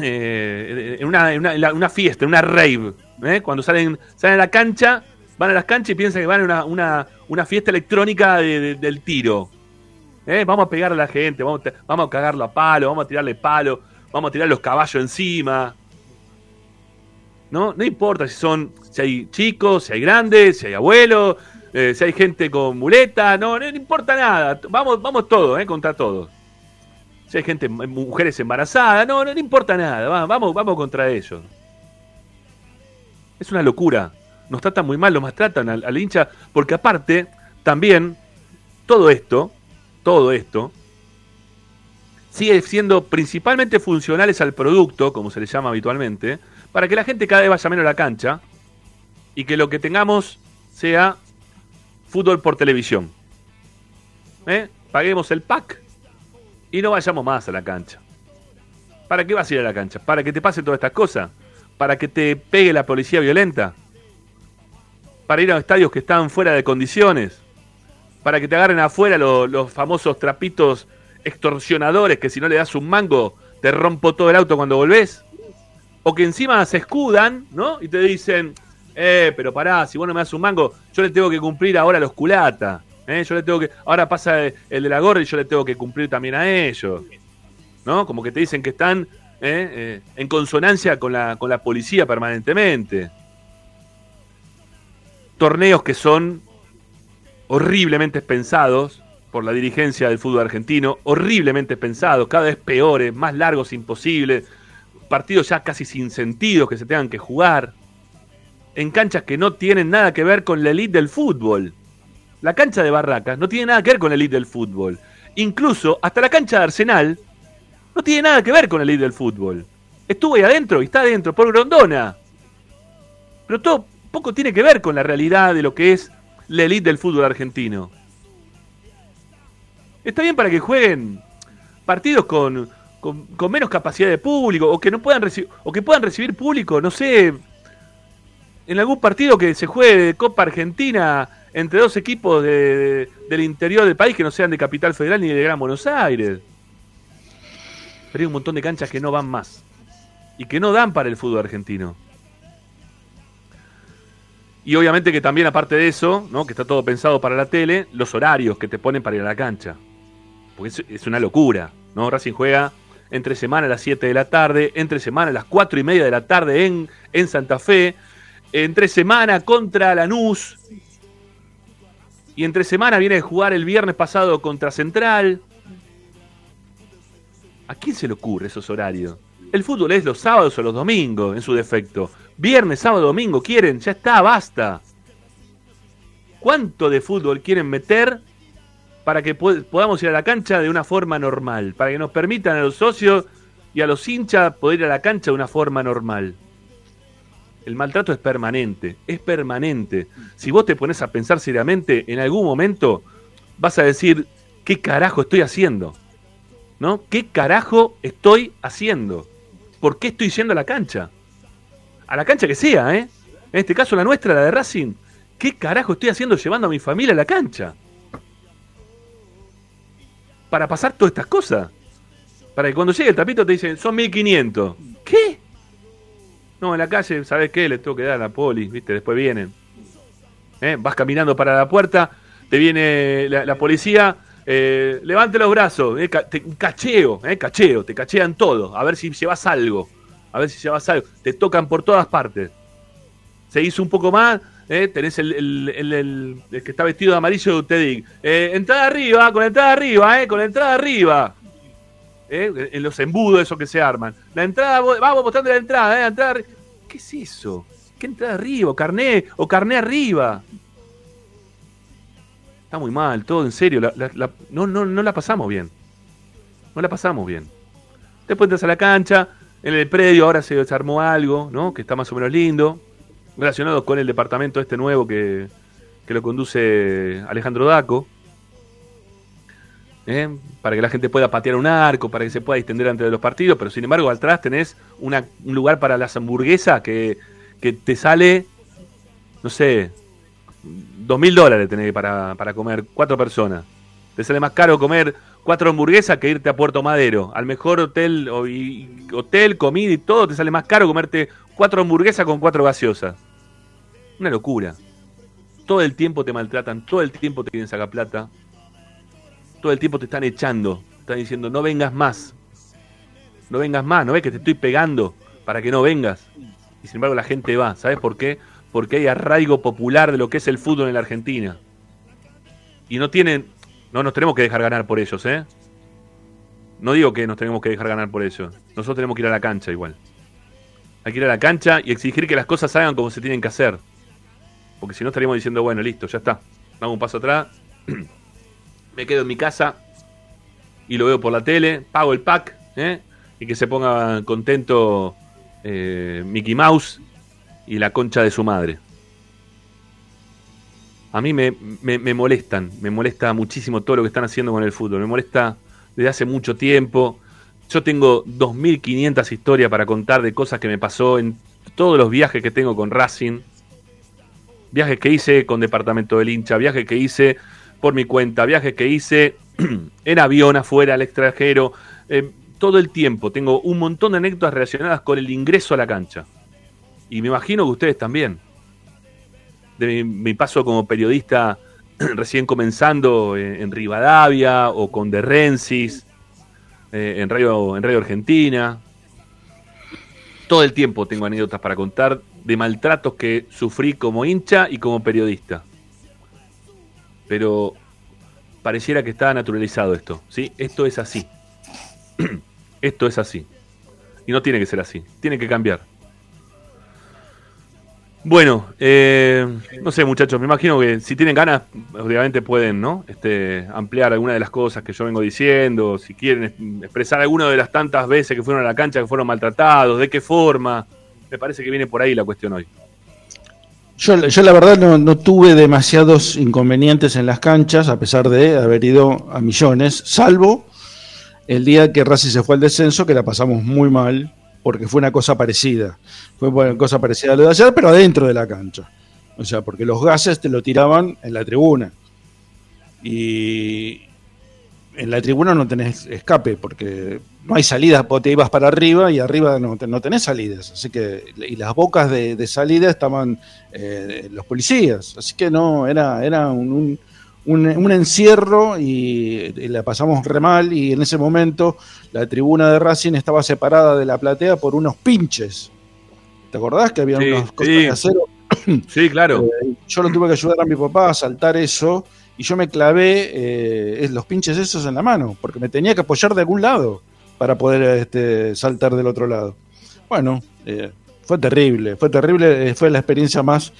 eh, en, una, en una- fiesta, en una rave. ¿eh? Cuando salen, salen a la cancha, van a las canchas y piensan que van a una, fiesta electrónica de- de- del tiro. ¿eh? Vamos a pegar a la gente, vamos, vamos a cagarlo a palo, vamos a tirarle palo, vamos a tirar los caballos encima. ¿No? No importa si son, si hay chicos, si hay grandes, si hay abuelos, eh, si hay gente con muleta, no, no, no importa nada. Vamos, vamos todos, ¿eh? contra todos. Si hay gente, mujeres embarazadas, no, no, importa nada, va- vamos, vamos contra ellos. Es una locura. Nos tratan muy mal, los maltratan al, al hincha, porque aparte, también, todo esto, todo esto, sigue siendo principalmente funcionales al producto, como se le llama habitualmente, para que la gente cada vez vaya menos a la cancha y que lo que tengamos sea fútbol por televisión. ¿Eh? Paguemos el pack y no vayamos más a la cancha. ¿Para qué vas a ir a la cancha? ¿Para que te pasen todas estas cosas? ¿Para que te pegue la policía violenta? ¿Para ir a estadios que están fuera de condiciones? ¿Para que te agarren afuera lo- los famosos trapitos extorsionadores que si no le das un mango te rompo todo el auto cuando volvés? O que encima se escudan, ¿no? Y te dicen, eh, pero pará, si vos no me das un mango, yo le tengo que cumplir ahora a los culata. ¿eh? Yo le tengo que. Ahora pasa el de la gorra y yo le tengo que cumplir también a ellos. ¿No? Como que te dicen que están ¿eh? Eh, en consonancia con la, con la policía permanentemente. Torneos que son horriblemente pensados por la dirigencia del fútbol argentino, horriblemente pensados, cada vez peores, más largos imposibles, partidos ya casi sin sentido que se tengan que jugar, en canchas que no tienen nada que ver con la elite del fútbol. La cancha de Barracas no tiene nada que ver con la elite del fútbol. Incluso hasta la cancha de Arsenal no tiene nada que ver con la elite del fútbol. Estuvo ahí adentro y está adentro por Grondona. Pero todo poco tiene que ver con la realidad de lo que es la elite del fútbol argentino. Está bien para que jueguen partidos con, con, menos capacidad de público o que no puedan recibir o que puedan recibir público, no sé, en algún partido que se juegue de Copa Argentina entre dos equipos de- del interior del país que no sean de Capital Federal ni de Gran Buenos Aires. Pero hay un montón de canchas que no van más y que no dan para el fútbol argentino. Y obviamente que también aparte de eso, ¿no? que está todo pensado para la tele, los horarios que te ponen para ir a la cancha. Porque es, es una locura. ¿no? Racing juega entre semana a las 7 de la tarde, entre semana a las 4 y media de la tarde en, en Santa Fe, entre semana contra Lanús, y entre semana viene a jugar el viernes pasado contra Central. ¿A quién se le ocurre esos horarios? El fútbol es los sábados o los domingos, en su defecto. Viernes, sábado, domingo, quieren, ya está, basta. ¿Cuánto de fútbol quieren meter para que pod- podamos ir a la cancha de una forma normal? Para que nos permitan a los socios y a los hinchas poder ir a la cancha de una forma normal. El maltrato es permanente, es permanente. Si vos te pones a pensar seriamente, en algún momento vas a decir, ¿qué carajo estoy haciendo? ¿No? ¿Qué carajo estoy haciendo? ¿Por qué estoy yendo a la cancha? A la cancha que sea, ¿eh? En este caso la nuestra, la de Racing. ¿Qué carajo estoy haciendo llevando a mi familia a la cancha? Para pasar todas estas cosas. Para que cuando llegue el tapito te dicen, son 1500. ¿Qué? No, en la calle, ¿sabes qué? Les tengo que dar a la poli, ¿viste? Después vienen. ¿Eh? Vas caminando para la puerta, te viene la, policía, eh, levante los brazos, eh, te- cacheo, eh, cacheo, te cachean todo, a ver si llevas algo, a ver si llevas algo, te tocan por todas partes. Se hizo un poco más, eh, tenés el, el- el- que está vestido de amarillo, te digo, eh, entrada arriba, con entrada arriba, eh, con entrada arriba. ¿eh? en los embudos esos que se arman. La entrada, vamos mostrando la entrada. La entrada ¿Qué es eso? ¿Qué entrada arriba? ¿O carné? ¿O carné arriba? Está muy mal, todo en serio. no, no, no la pasamos bien. No la pasamos bien. Después entras a la cancha, en el predio ahora se desarmó algo, ¿no? Que está más o menos lindo. Relacionado con el departamento este nuevo que, que lo conduce Alejandro Daco. ¿eh? para que la gente pueda patear un arco, para que se pueda distender antes de los partidos, pero sin embargo atrás tenés una- un lugar para las hamburguesas que, que te sale, no sé, dos mil dólares tenés para, para comer cuatro personas. Te sale más caro comer cuatro hamburguesas que irte a Puerto Madero. Al mejor hotel, o, hotel, comida y todo, te sale más caro comerte cuatro hamburguesas con cuatro gaseosas. Una locura. Todo el tiempo te maltratan, todo el tiempo te quieren sacar plata, todo el tiempo te están echando, están diciendo no vengas más, no vengas más, no ves que te estoy pegando para que no vengas. Y sin embargo la gente va, ¿sabes por qué? Porque hay arraigo popular de lo que es el fútbol en la Argentina. Y no tienen, no nos tenemos que dejar ganar por ellos, ¿eh? No digo que nos tenemos que dejar ganar por ellos. Nosotros tenemos que ir a la cancha igual. Hay que ir a la cancha y exigir que las cosas hagan como se tienen que hacer. Porque si no estaríamos diciendo, bueno, listo, ya está. Damos un paso atrás. me quedo en mi casa y lo veo por la tele, pago el pack, ¿eh? y que se ponga contento eh, Mickey Mouse y la concha de su madre. A mí me, me- molestan, me molesta muchísimo todo lo que están haciendo con el fútbol, me molesta desde hace mucho tiempo. Yo tengo 2.500 historias para contar de cosas que me pasó en todos los viajes que tengo con Racing. Viajes que hice con Departamento del Hincha, viajes que hice por mi cuenta, viajes que hice en avión afuera, al extranjero. eh, todo el tiempo tengo un montón de anécdotas relacionadas con el ingreso a la cancha. Y me imagino que ustedes también. De mi, mi paso como periodista recién comenzando en, Rivadavia o con De Rensis, eh, en, Radio, en Radio Argentina. Todo el tiempo tengo anécdotas para contar de maltratos que sufrí como hincha y como periodista. Pero pareciera que está naturalizado esto, ¿sí? Esto es así. esto es así. Y no tiene que ser así, tiene que cambiar. Bueno, eh, no sé muchachos, me imagino que si tienen ganas, obviamente pueden, ¿no? Este, ampliar alguna de las cosas que yo vengo diciendo, si quieren es- expresar alguna de las tantas veces que fueron a la cancha, que fueron maltratados, de qué forma. Me parece que viene por ahí la cuestión hoy. Yo, yo la verdad no, no tuve demasiados inconvenientes en las canchas, a pesar de haber ido a millones, salvo el día que Racing se fue al descenso, que la pasamos muy mal, porque fue una cosa parecida. Fue una cosa parecida a lo de ayer, pero adentro de la cancha. O sea, porque los gases te lo tiraban en la tribuna. Y en la tribuna no tenés escape, porque no hay salidas, te ibas para arriba y arriba no, no tenés salidas. Así que, y las bocas de, de salida estaban eh, los policías. Así que no, era, era un, un- un encierro y, la pasamos re mal. Y en ese momento la tribuna de Racing estaba separada de la platea por unos pinches. ¿Te acordás que había Sí, unas cosas sí. de acero? Sí, claro. Eh, yo lo tuve que ayudar a mi papá a saltar eso y yo me clavé eh, los pinches esos en la mano porque me tenía que apoyar de algún lado para poder este, saltar del otro lado. Bueno, eh, fue terrible, fue terrible, eh, fue la experiencia más,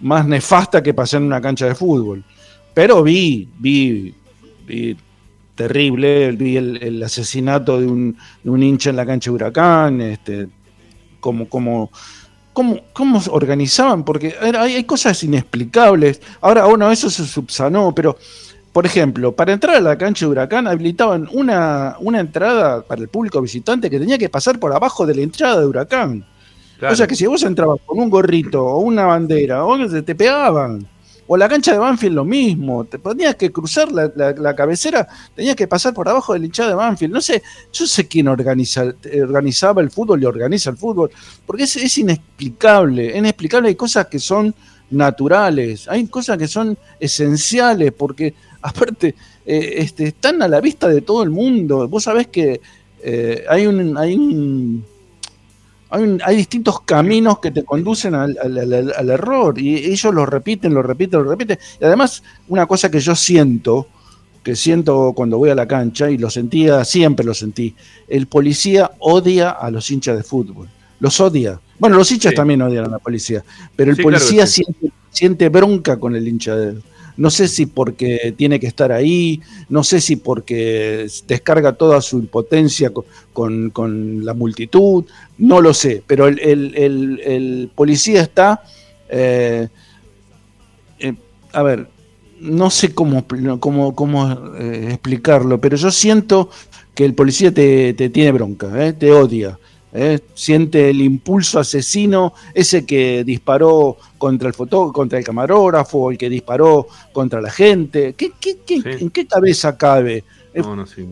más nefasta que pasé en una cancha de fútbol. Pero vi, vi, vi terrible, vi el, el asesinato de un, de un hincha en la cancha de Huracán, este, como, como, cómo, cómo organizaban, porque hay, hay cosas inexplicables. Ahora, bueno, eso se subsanó, pero, por ejemplo, para entrar a la cancha de Huracán habilitaban una, una entrada para el público visitante que tenía que pasar por abajo de la entrada de Huracán. claro. O sea que si vos entrabas con un gorrito o una bandera, o te pegaban. O la cancha de Banfield lo mismo, te tenías que cruzar la, la- cabecera, tenías que pasar por abajo del hinchada de Banfield. No sé, yo sé quién organiza, organizaba el fútbol y organiza el fútbol, porque es, es inexplicable, inexplicable, hay cosas que son naturales, hay cosas que son esenciales, porque aparte eh, este, están a la vista de todo el mundo. Vos sabés que eh, hay un... Hay un hay, un- hay distintos caminos que te conducen al, al- al- al error y ellos lo repiten, lo repiten, lo repiten. Y además, una cosa que yo siento, que siento cuando voy a la cancha, y lo sentía, siempre lo sentí, el policía odia a los hinchas de fútbol. Los odia. Bueno, los hinchas Sí. también odian a la policía, pero el Sí, claro que policía sí. siente, siente bronca con el hincha de... No sé si porque tiene que estar ahí, no sé si porque descarga toda su impotencia con, la multitud, no lo sé, pero el, policía está, eh, eh, a ver, no sé cómo, cómo, cómo eh, explicarlo, pero yo siento que el policía te, tiene bronca, eh, te odia. Eh, siente el impulso asesino, ese que disparó contra el foto, contra el camarógrafo, el que disparó contra la gente. ¿Qué, qué, qué, ¿En qué cabeza cabe? No, no, sí,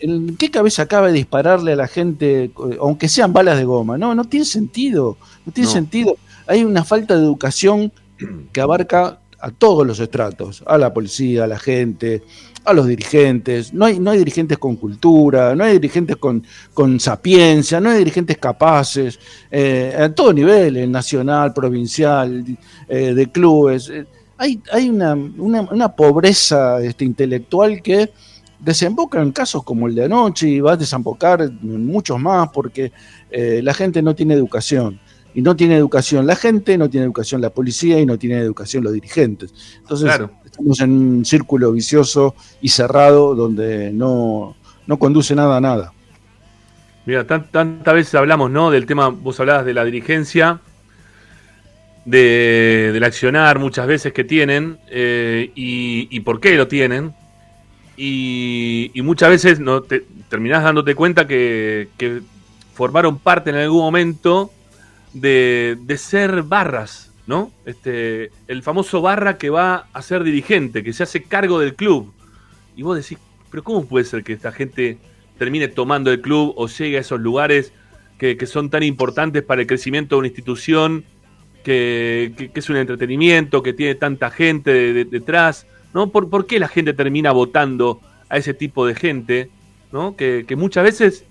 ¿En qué cabeza cabe dispararle a la gente, aunque sean balas de goma? No, no tiene sentido. No tiene sentido. Hay una falta de educación que abarca a todos los estratos, a la policía, a la gente, a los dirigentes. No hay, no hay dirigentes con cultura, no hay dirigentes con, con sapiencia, no hay dirigentes capaces, eh, a todo nivel, nacional, provincial, eh, de clubes. Eh, hay, hay una, una, pobreza este, intelectual que desemboca en casos como el de anoche y va a desembocar en muchos más porque la gente no tiene educación y no tiene educación la gente, no tiene educación la policía y no tiene educación los dirigentes. Entonces estamos en un círculo vicioso y cerrado donde no, conduce nada a nada. Mira, tantas veces hablamos, ¿no? Del tema, vos hablabas de la dirigencia, de, del accionar muchas veces que tienen eh, y, por qué lo tienen. Y, muchas veces no te, terminás dándote cuenta que, que formaron parte en algún momento de, ser barras, ¿no? Este, el famoso barra que va a ser dirigente, que se hace cargo del club. Y vos decís, pero ¿cómo puede ser que esta gente termine tomando el club o llegue a esos lugares que, son tan importantes para el crecimiento de una institución, que, es un entretenimiento, que tiene tanta gente detrás? ¿no? ¿Por, ¿Por, qué la gente termina votando a ese tipo de gente? ¿no? Que, muchas veces,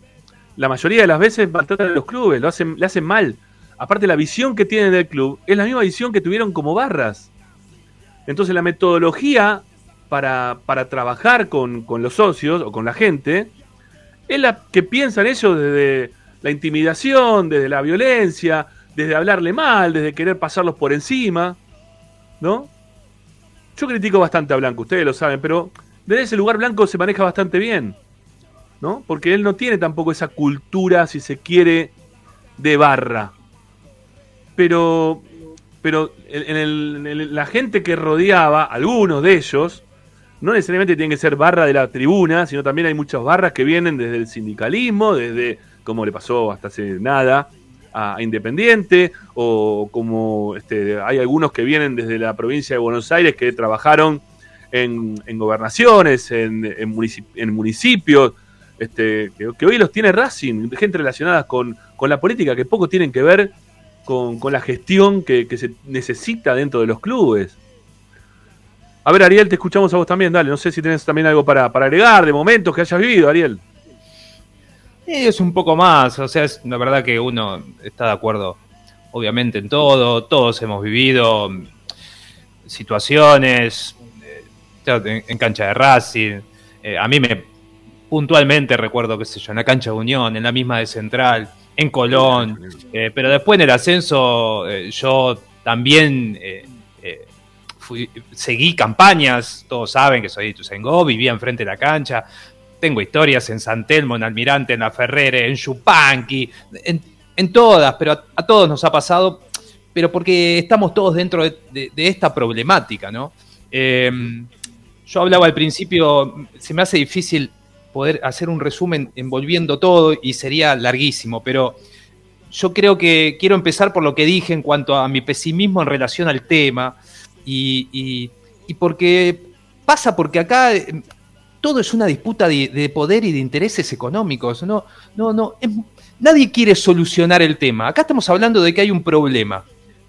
la mayoría de las veces, maltratan a los clubes, lo hacen, le hacen mal aparte la visión que tienen del club es la misma visión que tuvieron como barras. Entonces la metodología para, trabajar con, los socios o con la gente es la que piensan ellos desde la intimidación, desde la violencia, desde hablarle mal, desde querer pasarlos por encima, ¿no? Yo critico bastante a Blanco, ustedes lo saben, pero desde ese lugar Blanco se maneja bastante bien, ¿no? Porque él no tiene tampoco esa cultura, si se quiere, de barra pero, pero en, la gente que rodeaba, algunos de ellos, no necesariamente tienen que ser barra de la tribuna, sino también hay muchas barras que vienen desde el sindicalismo, desde, como le pasó hasta hace nada, a Independiente, o como este, hay algunos que vienen desde la provincia de Buenos Aires que trabajaron en, gobernaciones, en, en, municipios, este, que, hoy los tiene Racing, gente relacionada con, con la política, que poco tienen que ver con, la gestión que, se necesita dentro de los clubes. A ver, Ariel, te escuchamos a vos también, dale. No sé si tienes también algo para, agregar de momentos que hayas vivido, Ariel. Es un poco más, o sea, es la verdad que uno está de acuerdo, obviamente, en todo. Todos hemos vivido situaciones eh, en, cancha de Racing. Eh, a mí me puntualmente recuerdo, qué sé yo, en la cancha de Unión, en la misma de Central en Colón, eh, pero después en el ascenso eh, yo también eh, seguí campañas, todos saben que soy de Ituzaingó, vivía enfrente de la cancha, tengo historias en San Telmo, en Almirante, en La Ferrere, en Chupanqui, en, todas, pero a, todos nos ha pasado, pero porque estamos todos dentro de, esta problemática, ¿no? yo hablaba al principio, se me hace difícil poder hacer un resumen envolviendo todo y sería larguísimo, pero yo creo que quiero empezar por lo que dije en cuanto a mi pesimismo en relación al tema y, porque pasa porque acá eh, todo es una disputa de, poder y de intereses económicos. No, no, no. nadie quiere solucionar el tema. Acá estamos hablando de que hay un problema.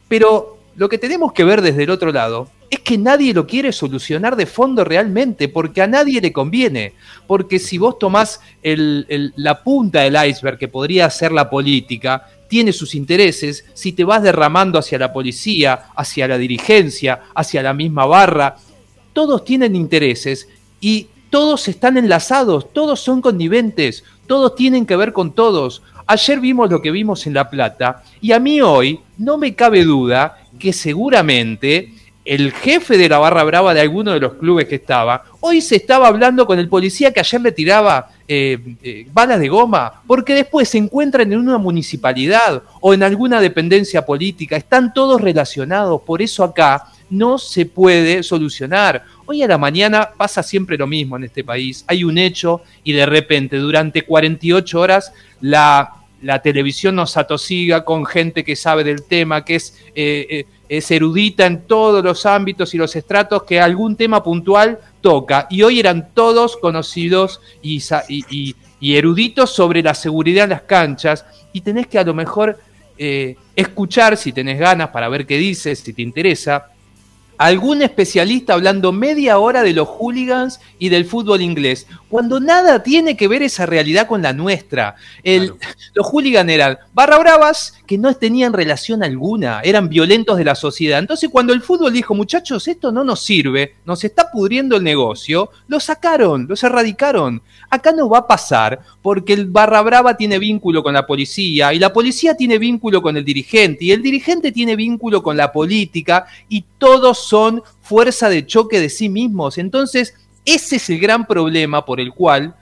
Pero lo que tenemos que ver desde el otro lado es que nadie lo quiere solucionar de fondo realmente, porque a nadie le conviene. Porque si vos tomás la punta del iceberg, que podría ser la política, tiene sus intereses, si te vas derramando hacia la policía, hacia la dirigencia, hacia la misma barra, todos tienen intereses y todos están enlazados, todos son conniventes, todos tienen que ver con todos. Ayer vimos lo que vimos en La Plata y a mí hoy no me cabe duda que seguramente el jefe de la barra brava de alguno de los clubes que estaba, hoy se estaba hablando con el policía que ayer le tiraba eh, eh, balas de goma, porque después se encuentran en una municipalidad o en alguna dependencia política, están todos relacionados, por eso acá no se puede solucionar. Hoy a la mañana pasa siempre lo mismo en este país. Hay un hecho y de repente durante 48 horas la, la televisión nos atosiga con gente que sabe del tema, que es, eh, es erudita en todos los ámbitos y los estratos, que algún tema puntual toca. Y hoy eran todos conocidos y, y, eruditos sobre la seguridad en las canchas. Y tenés que a lo mejor eh, escuchar, si tenés ganas, para ver qué dices, si te interesa, algún especialista hablando media hora de los hooligans y del fútbol inglés, cuando nada tiene que ver esa realidad con la nuestra. Los hooligans eran barra bravas que no tenían relación alguna, eran violentos de la sociedad. Entonces cuando el fútbol dijo, muchachos, esto no nos sirve, nos está pudriendo el negocio, lo sacaron, los erradicaron. Acá no va a pasar porque el barra brava tiene vínculo con la policía y la policía tiene vínculo con el dirigente y el dirigente tiene vínculo con la política y todos son fuerza de choque de sí mismos. Entonces, ese es el gran problema por el cual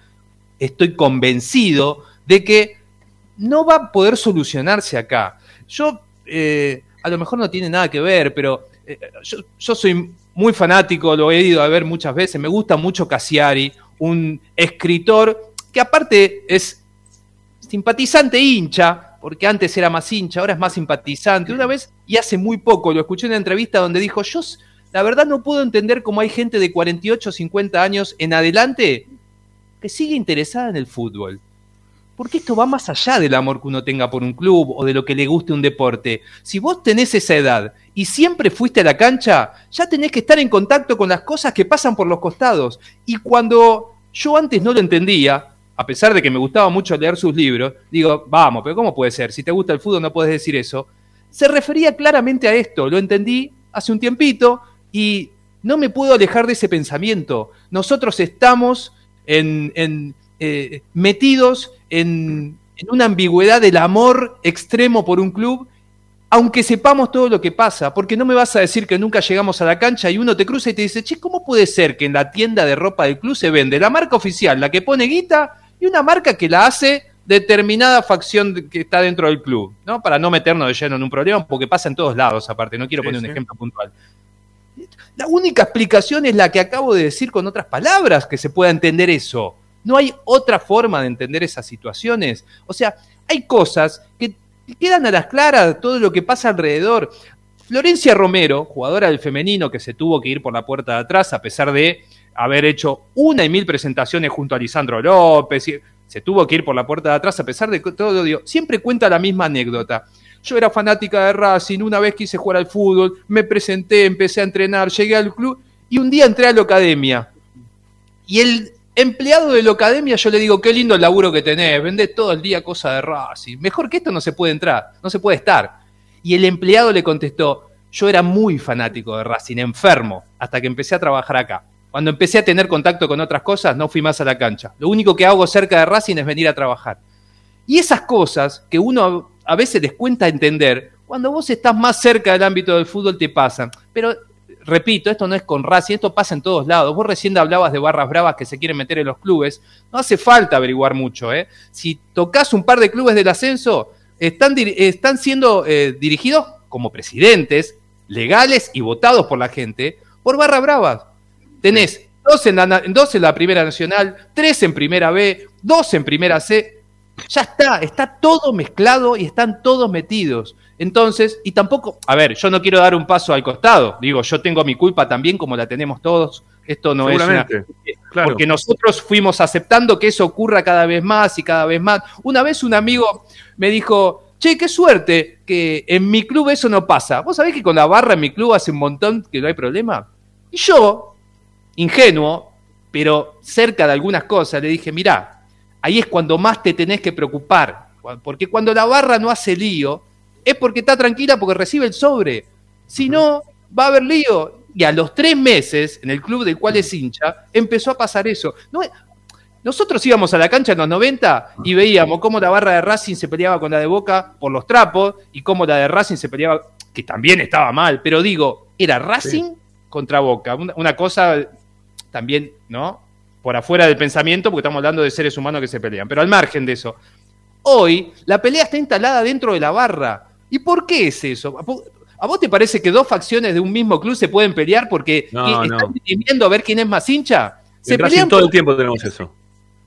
estoy convencido de que no va a poder solucionarse acá. Yo, eh, a lo mejor no tiene nada que ver, pero eh, yo, yo, soy muy fanático, lo he ido a ver muchas veces, me gusta mucho Cassiari, un escritor que aparte es simpatizante hincha, porque antes era más hincha, ahora es más simpatizante. Una vez, y hace muy poco, lo escuché en una entrevista donde dijo, yo la verdad no puedo entender cómo hay gente de 48 o 50 años en adelante que sigue interesada en el fútbol. Porque esto va más allá del amor que uno tenga por un club o de lo que le guste un deporte. Si vos tenés esa edad y siempre fuiste a la cancha, ya tenés que estar en contacto con las cosas que pasan por los costados. Y cuando yo antes no lo entendía, a pesar de que me gustaba mucho leer sus libros, digo, vamos, pero ¿cómo puede ser? Si te gusta el fútbol no puedes decir eso. Se refería claramente a esto, lo entendí hace un tiempito y no me puedo alejar de ese pensamiento. Nosotros estamos en, eh, metidos en, en una ambigüedad del amor extremo por un club aunque sepamos todo lo que pasa, porque no me vas a decir que nunca llegamos a la cancha y uno te cruza y te dice, che, ¿cómo puede ser que en la tienda de ropa del club se vende la marca oficial, la que pone guita, y una marca que la hace determinada facción que está dentro del club, ¿no? Para no meternos de lleno en un problema, porque pasa en todos lados, aparte, no quiero poner un ejemplo puntual. La única explicación es la que acabo de decir con otras palabras, que se pueda entender eso. No hay otra forma de entender esas situaciones. O sea, hay cosas que quedan a las claras todo lo que pasa alrededor. Florencia Romero, jugadora del femenino que se tuvo que ir por la puerta de atrás a pesar de haber hecho una y mil presentaciones junto a Lisandro López, se tuvo que ir por la puerta de atrás a pesar de todo, digo, siempre cuenta la misma anécdota. Yo era fanática de Racing, una vez quise jugar al fútbol, me presenté, empecé a entrenar, llegué al club y un día entré a la academia. Y el empleado de la academia yo le digo, qué lindo el laburo que tenés, vendés todo el día cosas de Racing. Mejor que esto no se puede entrar, no se puede estar. Y el empleado le contestó, yo era muy fanático de Racing, enfermo, hasta que empecé a trabajar acá. Cuando empecé a tener contacto con otras cosas, no fui más a la cancha. Lo único que hago cerca de Racing es venir a trabajar. Y esas cosas que uno a veces les cuenta entender, cuando vos estás más cerca del ámbito del fútbol te pasan. Pero, repito, esto no es con Racing, esto pasa en todos lados. Vos recién hablabas de barras bravas que se quieren meter en los clubes. No hace falta averiguar mucho. ¿eh? Si tocas un par de clubes del ascenso, están, están siendo eh, dirigidos como presidentes, legales y votados por la gente, por barras bravas. Tenés dos en, la, dos en la Primera Nacional, tres en Primera B, dos en Primera C, ya está, está todo mezclado y están todos metidos. Entonces, y tampoco, a ver, yo no quiero dar un paso al costado, digo, yo tengo mi culpa también como la tenemos todos. Esto no es una, porque nosotros fuimos aceptando que eso ocurra cada vez más y cada vez más. Una vez un amigo me dijo, "Che, qué suerte que en mi club eso no pasa. ¿Vos sabés que con la barra en mi club hace un montón que no hay problema?" Y yo, ingenuo, pero cerca de algunas cosas, le dije, "Mirá, ahí es cuando más te tenés que preocupar. Porque cuando la barra no hace lío, es porque está tranquila porque recibe el sobre. Si no, va a haber lío. Y a los tres meses, en el club del cual es hincha, empezó a pasar eso. nosotros íbamos a la cancha en los 90 y veíamos cómo la barra de Racing se peleaba con la de Boca por los trapos y cómo la de Racing se peleaba, que también estaba mal, pero digo, era Racing contra Boca. una cosa también, ¿no? por afuera del pensamiento, porque estamos hablando de seres humanos que se pelean. Pero al margen de eso, hoy la pelea está instalada dentro de la barra. ¿Y por qué es eso? ¿A vos te parece que dos facciones de un mismo club se pueden pelear porque No, están no. viendo a ver quién es más hincha? Se pelean, todo por, el tiempo tenemos eso.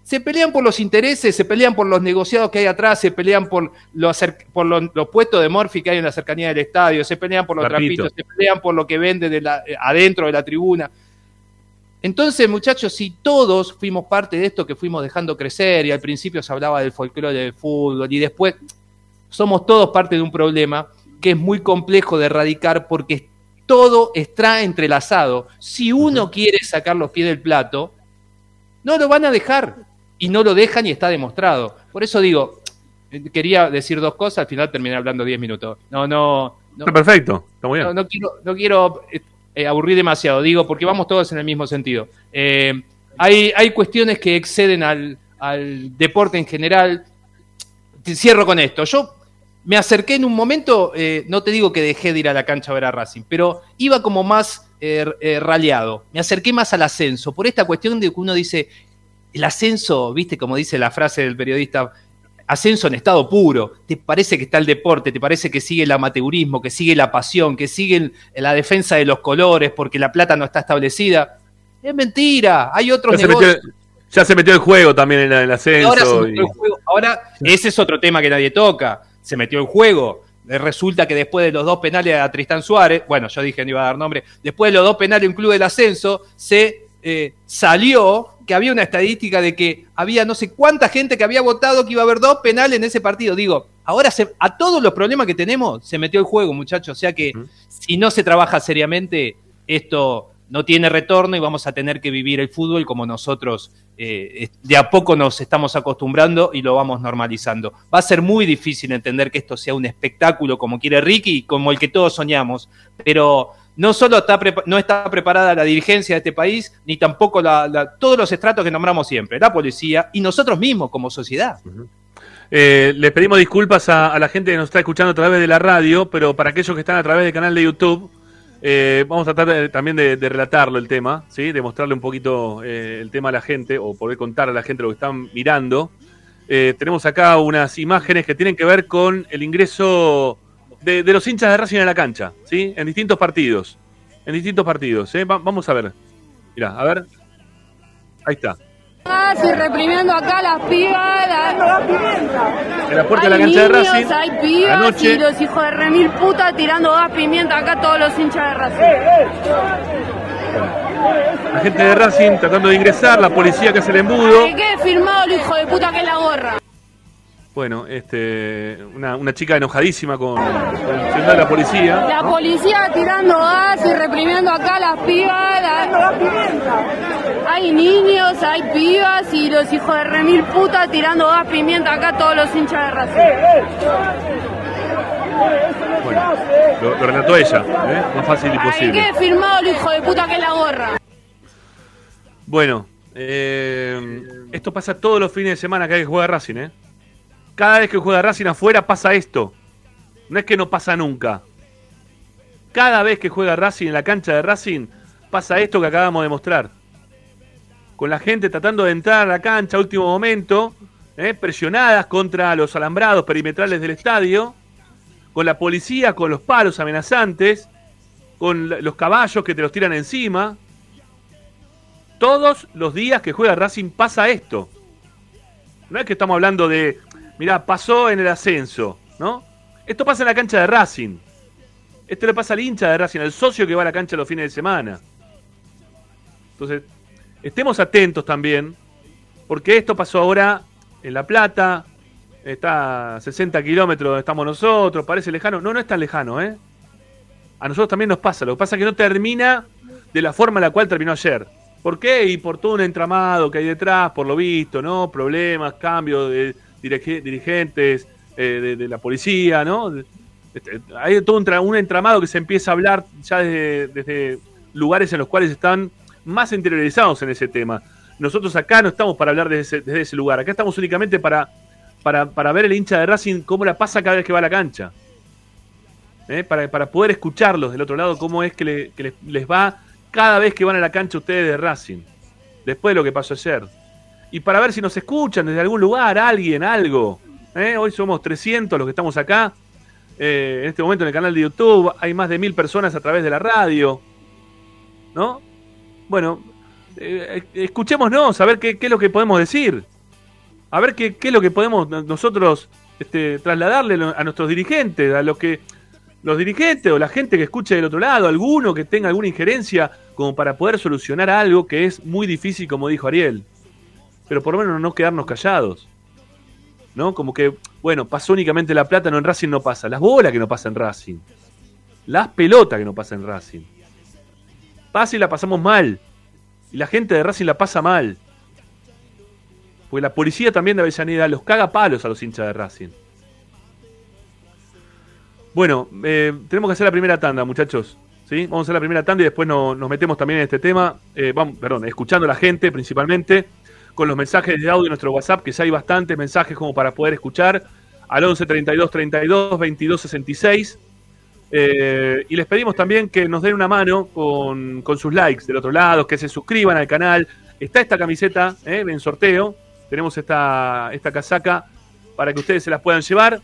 se pelean por los intereses, se pelean por los negociados que hay atrás, se pelean por los, por los, los puestos de Morphy que hay en la cercanía del estadio, se pelean por los trapitos, se pelean por lo que vende de la- eh, adentro de la tribuna. Entonces, muchachos, si todos fuimos parte de esto que fuimos dejando crecer y al principio se hablaba del folclore del fútbol y después somos todos parte de un problema que es muy complejo de erradicar porque todo está entrelazado. Si uno quiere sacar los pies del plato, no lo van a dejar y no lo dejan y está demostrado. Por eso digo, eh, quería decir dos cosas, al final terminé hablando 10 minutos. No, no, no, Está perfecto, está muy bien. no, no quiero, no quiero eh, aburrir demasiado, digo, porque vamos todos en el mismo sentido. Eh, hay, hay cuestiones que exceden al, al deporte en general. Cierro con esto. Yo me acerqué en un momento, eh, no te digo que dejé de ir a la cancha a ver a Racing, pero iba como más eh, eh, raleado. Me acerqué más al ascenso, por esta cuestión de que uno dice, el ascenso, viste, como dice la frase del periodista, ascenso en estado puro. ¿Te parece que está el deporte? ¿Te parece que sigue el amateurismo, que sigue la pasión, que sigue la defensa de los colores porque la plata no está establecida? Es mentira, hay otros Ya se, negocios. metió, ya se metió el juego también en el ascenso. Ahora, se metió y- el juego. Ahora, ese es otro tema que nadie toca. Se metió el juego. Eh, Resulta que después de los dos penales a Tristán Suárez, bueno, yo dije no iba a dar nombre, después de los dos penales en Club del Ascenso, se eh, salió que había una estadística de que había no sé cuánta gente que había votado que iba a haber dos penales en ese partido. Digo, ahora se- a todos los problemas que tenemos se metió el juego, muchachos. O sea que si no se trabaja seriamente, esto no tiene retorno y vamos a tener que vivir el fútbol como nosotros eh, de a poco nos estamos acostumbrando y lo vamos normalizando. Va a ser muy difícil entender que esto sea un espectáculo como quiere Ricky como el que todos soñamos, pero no solo está, no está preparada la dirigencia de este país, ni tampoco la- la- todos los estratos que nombramos siempre, la policía y nosotros mismos como sociedad. Eh, les pedimos disculpas a, la gente que nos está escuchando a través de la radio, pero para aquellos que están a través del canal de YouTube, eh, vamos a tratar también de, relatarlo el tema, de mostrarle un poquito eh, el tema a la gente o poder contar a la gente lo que están mirando. Tenemos acá unas imágenes que tienen que ver con el ingreso de, de los hinchas de Racing a la cancha, ¿sí? en distintos partidos. En distintos partidos. ¿eh? Va- vamos a ver. Mira, a ver. Ahí está. y reprimiendo acá las pibas. La... En la puerta de la hay cancha de Racing. hay pibas anoche. y los hijos de remil puta tirando gas pimienta acá todos los hinchas de Racing. La gente de Racing tratando de ingresar, la policía que hace el embudo. Que quede firmado el hijo de puta que es la gorra. Bueno, este, una, una chica enojadísima con, con el señor de la policía. La policía tirando gas y reprimiendo acá las pibas. La... Hay niños, hay pibas y los hijos de remil puta tirando gas pimienta acá todos los hinchas de Racing. Bueno, lo, lo relató ella, ¿eh? más fácil y Que posible. quede firmado el hijo de puta que es la gorra. Bueno, eh, esto pasa todos los fines de semana cada vez que juega Racing, ¿eh? Cada vez que juega Racing afuera pasa esto. No es que no pasa nunca. Cada vez que juega Racing en la cancha de Racing pasa esto que acabamos de mostrar. Con la gente tratando de entrar a la cancha a último momento, ¿eh? presionadas contra los alambrados perimetrales del estadio, con la policía, con los palos amenazantes, con los caballos que te los tiran encima. Todos los días que juega Racing pasa esto. No es que estamos hablando de, mirá, pasó en el ascenso, ¿no? Esto pasa en la cancha de Racing. Esto le pasa al hincha de Racing, al socio que va a la cancha los fines de semana. Entonces, estemos atentos también, porque esto pasó ahora en La Plata, está a 60 kilómetros donde estamos nosotros, parece lejano. No, no es tan lejano, ¿eh? A nosotros también nos pasa. Lo que pasa es que no termina de la forma en la cual terminó ayer. ¿Por qué? Y por todo un entramado que hay detrás, por lo visto, ¿no? Problemas, cambios de dirige- dirigentes, eh, de, de la policía, ¿no? Este, Hay todo un, un entramado que se empieza a hablar ya desde, desde lugares en los cuales están más interiorizados en ese tema. Nosotros acá no estamos para hablar desde ese, desde ese lugar. Acá estamos únicamente para, para, para ver el hincha de Racing cómo la pasa cada vez que va a la cancha. ¿eh? para, para poder escucharlos del otro lado, cómo es que, le- que les va cada vez que van a la cancha ustedes de Racing, después de lo que pasó ayer. Y para ver si nos escuchan desde algún lugar, alguien, algo. ¿eh? Hoy somos 300 los que estamos acá. eh, en este momento en el canal de YouTube, hay más de mil personas a través de la radio, ¿no? Bueno, eh, escuchémonos, a ver qué, es lo que podemos decir, a ver qué, qué es lo que podemos nosotros este, trasladarle a nuestros dirigentes, a los que los dirigentes o la gente que escuche del otro lado, alguno que tenga alguna injerencia como para poder solucionar algo que es muy difícil, como dijo Ariel. Pero por lo menos no quedarnos callados. ¿No? Como que, bueno, pasó únicamente la plata, no en Racing no pasa. Las bolas que no pasan en Racing. Las pelotas que no pasan en Racing. Pasa y la pasamos mal. Y la gente de Racing la pasa mal. Porque la policía también de Avellaneda los caga palos a los hinchas de Racing. Bueno, eh, tenemos que hacer la primera tanda, muchachos. ¿sí? Vamos a hacer la primera tanda y después nos metemos también en este tema. Eh, vamos, perdón, escuchando a la gente principalmente, con los mensajes de audio de nuestro WhatsApp, que ya hay bastantes mensajes como para poder escuchar, al 11 32 32 22 66. y les pedimos también que nos den una mano con, sus likes del otro lado, que se suscriban al canal. Está esta camiseta eh, en sorteo. Tenemos esta, esta casaca para que ustedes se las puedan llevar.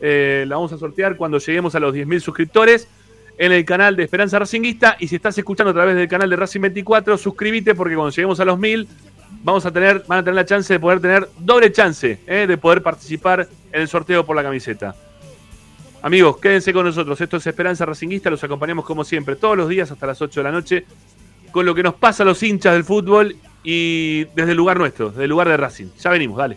Eh, la vamos a sortear cuando lleguemos a los 10.000 suscriptores en el canal de Esperanza Racinguista. Y si estás escuchando a través del canal de Racing 24, suscríbete porque cuando lleguemos a los 1.000 vamos a tener, van a tener la chance de poder tener doble chance eh, de poder participar en el sorteo por la camiseta. Amigos, quédense con nosotros. Esto es Esperanza Racinguista. Los acompañamos como siempre todos los días hasta las 8 de la noche con lo que nos pasa a los hinchas del fútbol y desde el lugar nuestro, desde el lugar de Racing. Ya venimos, dale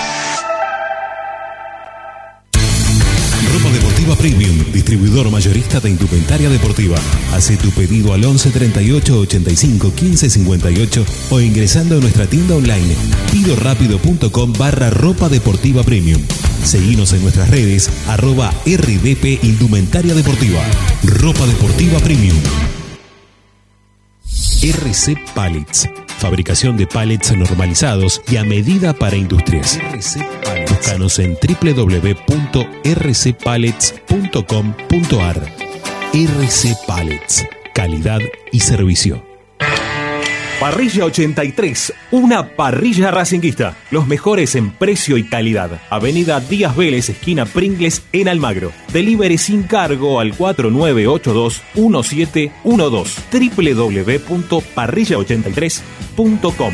Premium, distribuidor mayorista de indumentaria deportiva. Hace tu pedido al 11 38 85 15 58 o ingresando a nuestra tienda online pidorapido.com barra ropa deportiva premium. Seguimos en nuestras redes, arroba RDP Indumentaria Deportiva. Ropa Deportiva Premium. RC Pallets. Fabricación de pallets normalizados y a medida para industrias. Búscanos en www.rcpallets.com.ar. RC Pallets. Calidad y servicio. Parrilla 83, una parrilla racinguista. Los mejores en precio y calidad. Avenida Díaz Vélez, esquina Pringles, en Almagro. Delivery sin cargo al 4982-1712. www.parrilla83.com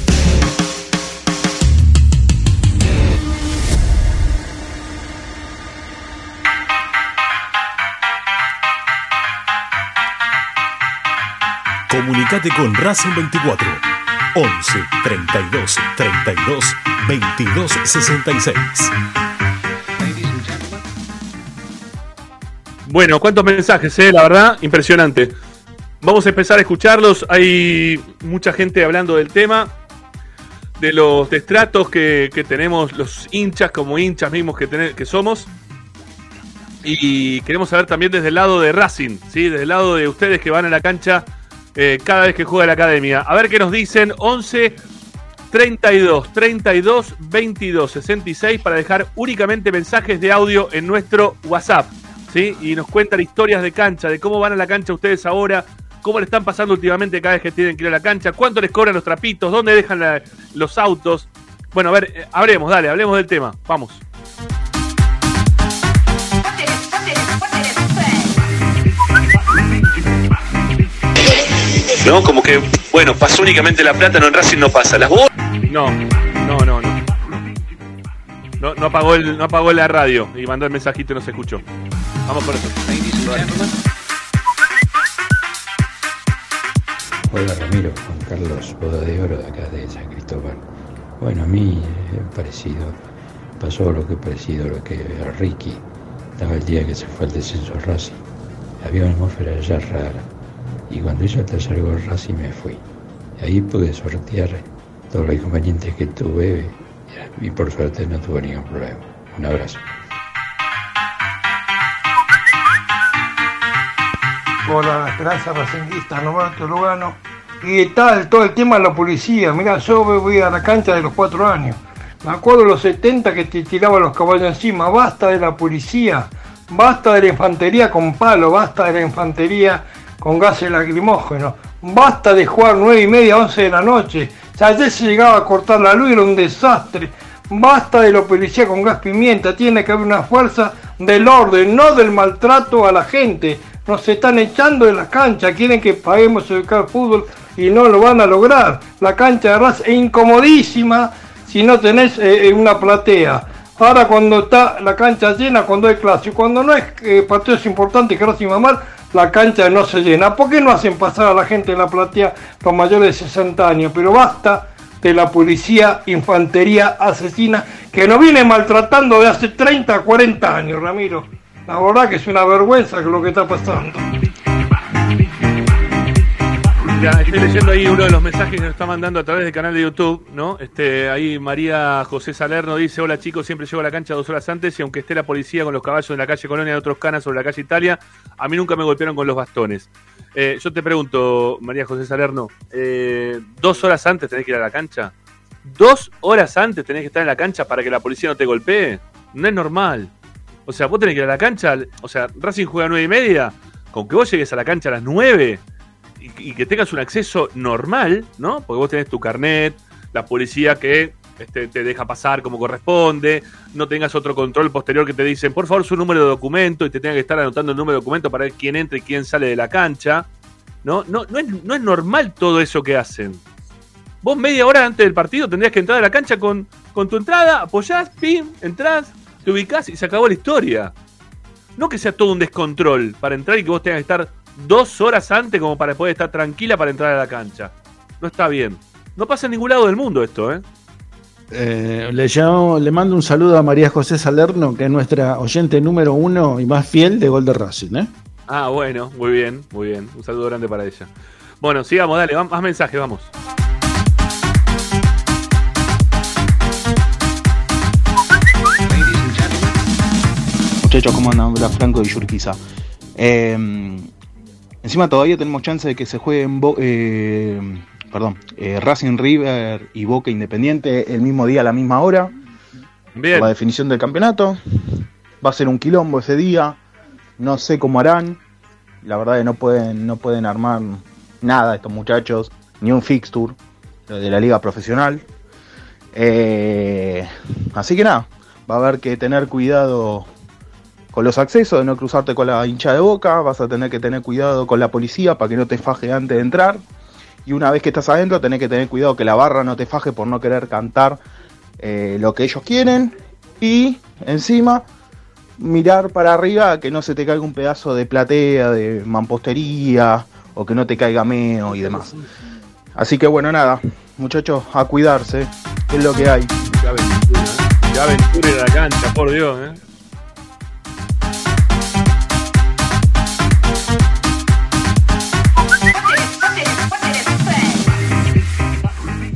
Comunicate con Racing 24 11 32 32 22 66. Bueno, cuántos mensajes, eh, la verdad, impresionante. Vamos a empezar a escucharlos. Hay mucha gente hablando del tema, de los destratos que, tenemos los hinchas como hinchas mismos que, que somos. Y queremos saber también desde el lado de Racing, ¿sí? desde el lado de ustedes que van a la cancha eh, cada vez que juega la academia. A ver qué nos dicen. 11 32 32 22 66 para dejar únicamente mensajes de audio en nuestro WhatsApp. ¿sí? Y nos cuentan historias de cancha, de cómo van a la cancha ustedes ahora, cómo le están pasando últimamente cada vez que tienen que ir a la cancha, cuánto les cobran los trapitos, dónde dejan los autos. Bueno, a ver, eh, hablemos, dale, hablemos del tema. Vamos. No, como que, bueno, pasó únicamente la plata, no en Racing no pasa. Las No, no, no, no. No, no apagó el, no apagó la radio y mandó el mensajito y no se escuchó. Vamos por eso. Hola Ramiro, Juan Carlos Boda de Oro de acá de San Cristóbal. Bueno, a mí eh, parecido, pasó lo que parecido a lo que a Ricky estaba el día que se fue al descenso Racing. Había una atmósfera ya rara. Y cuando hizo el tercer gol Racing me fui. Ahí pude sortear todos los inconvenientes que tuve y por suerte no tuve ningún problema. Un abrazo. Hola, Esperanza Racinguista, Norberto Lugano. Y tal, todo el tema de la policía. Mira, yo voy a la cancha de los cuatro años. Me acuerdo de los 70 que te tiraban los caballos encima. Basta de la policía, basta de la infantería con palo, basta de la infantería con gases lacrimógenos. Basta de jugar nueve y media, 11 de la noche. O ayer se llegaba a cortar la luz, era un desastre. Basta de la policía con gas pimienta. Tiene que haber una fuerza del orden, no del maltrato a la gente. Nos están echando de la cancha, quieren que paguemos el fútbol y no lo van a lograr. La cancha de raza es incomodísima si no tenés eh, una platea. Ahora cuando está la cancha llena, cuando hay clase, cuando no es eh, partidos importantes que Racing Mamar, la cancha no se llena. ¿Por qué no hacen pasar a la gente en la platea los mayores de 60 años? Pero basta de la policía, infantería asesina, que nos viene maltratando de hace 30, 40 años, Ramiro. La verdad que es una vergüenza lo que está pasando. Ya, estoy leyendo ahí uno de los mensajes que nos está mandando a través del canal de YouTube, ¿no? Este, ahí María José Salerno dice, hola chicos, siempre llego a la cancha dos horas antes y aunque esté la policía con los caballos en la calle Colonia y otros canas sobre la calle Italia, a mí nunca me golpearon con los bastones. Eh, yo te pregunto, María José Salerno, eh, ¿dos horas antes tenés que ir a la cancha? ¿Dos horas antes tenés que estar en la cancha para que la policía no te golpee? No es normal. O sea, vos tenés que ir a la cancha, o sea, Racing juega a nueve y media, con que vos llegues a la cancha a las nueve y, que tengas un acceso normal, ¿no? Porque vos tenés tu carnet, la policía que este, te deja pasar como corresponde, no tengas otro control posterior que te dicen, por favor, su número de documento y te tenga que estar anotando el número de documento para ver quién entra y quién sale de la cancha. No, no, no, es, no es normal todo eso que hacen. Vos media hora antes del partido tendrías que entrar a la cancha con, con tu entrada, apoyás, pim, entrás, te ubicás y se acabó la historia. No que sea todo un descontrol para entrar y que vos tengas que estar dos horas antes como para poder estar tranquila para entrar a la cancha. No está bien. No pasa en ningún lado del mundo esto, ¿eh? ¿eh? le, llamo, le mando un saludo a María José Salerno, que es nuestra oyente número uno y más fiel de Gol de Racing, ¿eh? Ah, bueno, muy bien, muy bien. Un saludo grande para ella. Bueno, sigamos, dale, más mensajes, vamos. Muchachos, ¿cómo andan? Franco y Yurquiza. Eh, encima todavía tenemos chance de que se jueguen Bo- eh, perdón, eh, Racing River y Boca Independiente el mismo día a la misma hora. Bien. Por la definición del campeonato. Va a ser un quilombo ese día. No sé cómo harán. La verdad que no pueden, no pueden armar nada estos muchachos. Ni un fixture de la liga profesional. Eh, así que nada, va a haber que tener cuidado con los accesos, de no cruzarte con la hincha de boca, vas a tener que tener cuidado con la policía para que no te faje antes de entrar. Y una vez que estás adentro, tenés que tener cuidado que la barra no te faje por no querer cantar eh, lo que ellos quieren. Y encima, mirar para arriba que no se te caiga un pedazo de platea, de mampostería, o que no te caiga meo y demás. Así que bueno, nada, muchachos, a cuidarse, es lo que hay. Qué aventura, ¿eh? Qué aventura ir a la cancha, por Dios, ¿eh?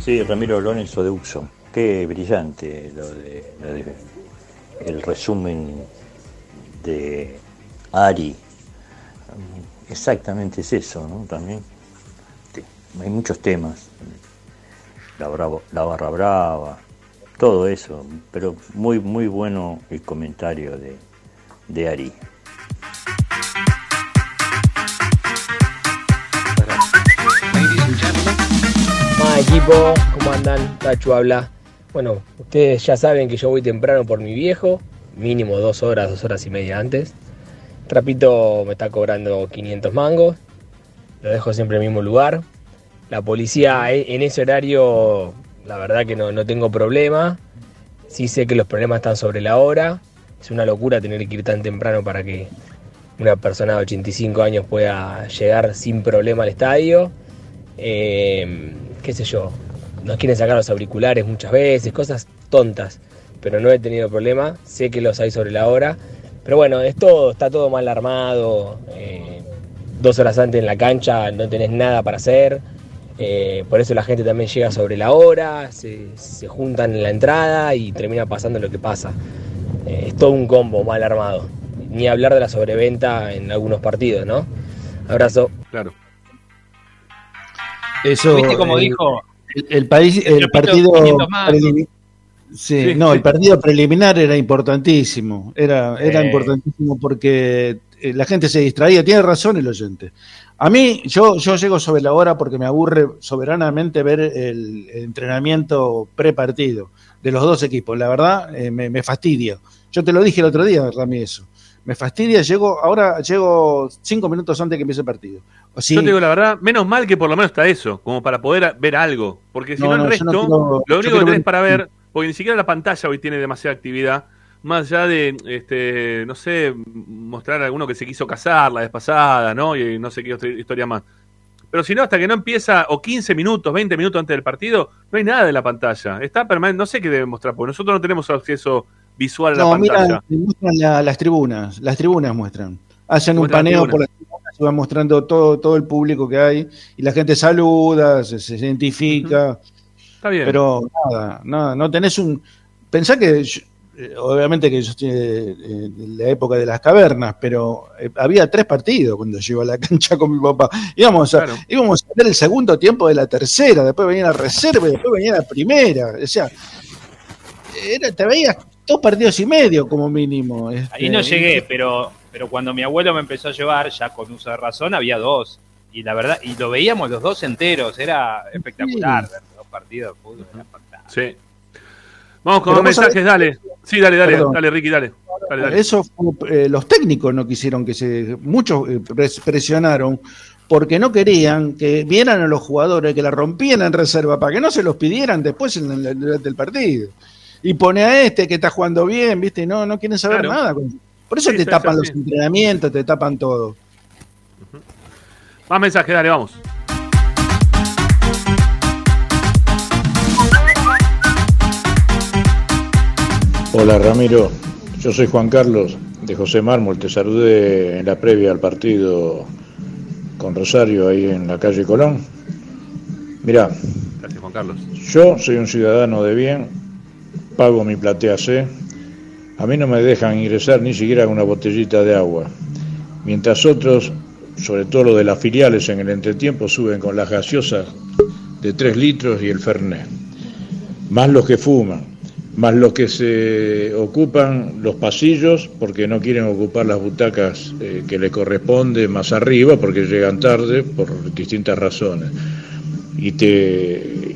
Sí, Ramiro Lorenzo de Uxo. Qué brillante lo de, el resumen de Ari. Exactamente es eso, ¿no? También hay muchos temas. La, bravo- la barra brava, todo eso. Pero muy, muy bueno el comentario de, de Ari. Equipo, ¿cómo andan? Tachu habla. Bueno, ustedes ya saben que yo voy temprano por mi viejo, mínimo dos horas, dos horas y media antes. Trapito me está cobrando 500 mangos, lo dejo siempre en el mismo lugar. La policía e- en ese horario, la verdad que no, no tengo problema. Sí sé que los problemas están sobre la hora. Es una locura tener que ir tan temprano para que una persona de 85 años pueda llegar sin problema al estadio. Eh, qué sé yo, nos quieren sacar los auriculares muchas veces, cosas tontas, pero no he tenido problema, sé que los hay sobre la hora, pero bueno, es todo, está todo mal armado, eh, dos horas antes en la cancha no tenés nada para hacer, eh, por eso la gente también llega sobre la hora, se, se juntan en la entrada y termina pasando lo que pasa. Eh, es todo un combo mal armado, ni hablar de la sobreventa en algunos partidos, ¿no? Abrazo. Claro. Eso, ¿Viste cómo el- dijo? El, el país, el partido 500 más. prelimi- sí, Sí, no, sí. el partido preliminar era importantísimo, era, era Eh. importantísimo porque eh, la gente se distraía, tiene razón el oyente. A mí, yo, yo llego sobre la hora porque me aburre soberanamente ver el, el entrenamiento prepartido de los dos equipos, la verdad eh, me, me fastidia. Yo te lo dije el otro día, Rami, eso. Me fastidia, llego, ahora llego cinco minutos antes que empiece el partido. O Yo te digo la verdad, menos mal que por lo menos está eso, como para poder ver algo. Porque si No, el no resto, quiero- lo único que tenés ver- para ver, porque ni siquiera la pantalla hoy tiene demasiada actividad, más allá de, este, no sé, mostrar a alguno que se quiso casar la vez pasada, ¿no? Y no sé qué otra historia más. Pero si no, hasta que no empieza, o 15 minutos, 20 minutos antes del partido, no hay nada de la pantalla. Está permanente, no sé qué debe mostrar, porque nosotros no tenemos acceso visual a la No, pantalla. mira, muestran la- las tribunas, las tribunas muestran. Hacen un paneo por las tribunas y van mostrando todo, todo el público que hay y la gente saluda, se, se identifica. Está bien. Pero nada, nada, no tenés un... Pensá que, yo- eh, obviamente que yo estoy eh, en la época de las cavernas, pero eh, había tres partidos cuando yo iba a la cancha con mi papá. Íbamos a, íbamos a ver el segundo tiempo de la tercera, después venía la reserva y después venía la primera. O sea, era, te veías dos partidos y medio como mínimo. Ahí no este, llegué, pero, pero cuando mi abuelo me empezó a llevar, ya con uso de razón, había dos. Y la verdad, y lo veíamos los dos enteros, era espectacular ver los dos partidos de fútbol. era fantástico. Sí. Vamos con vos mensajes, sabés- dale. Sí, dale, dale, Perdón. dale, Ricky, dale. Dale, dale. Eso fue, eh, los técnicos no quisieron que se. Muchos eh, pres- presionaron porque no querían que vieran a los jugadores que la rompían en reserva para que no se los pidieran después en el, durante el partido. Y pone a este que está jugando bien, ¿viste? Y no, no quieren saber Claro. nada. Por eso Sí, te sí, tapan sí, los sí. entrenamientos, te tapan todo. Más mensajes, dale, vamos. Hola Ramiro, yo soy Juan Carlos de José Mármol, te saludé en la previa al partido con Rosario ahí en la calle Colón. Mirá, Gracias, Juan Carlos. yo soy un ciudadano de bien, pago mi platea C, A mí no me dejan ingresar ni siquiera una botellita de agua. Mientras otros, sobre todo los de las filiales en el entretiempo, suben con las gaseosas de 3 litros y el Fernet. Más los que fuman, más los que se ocupan los pasillos porque no quieren ocupar las butacas eh, que le corresponde más arriba porque llegan tarde por distintas razones. Y te,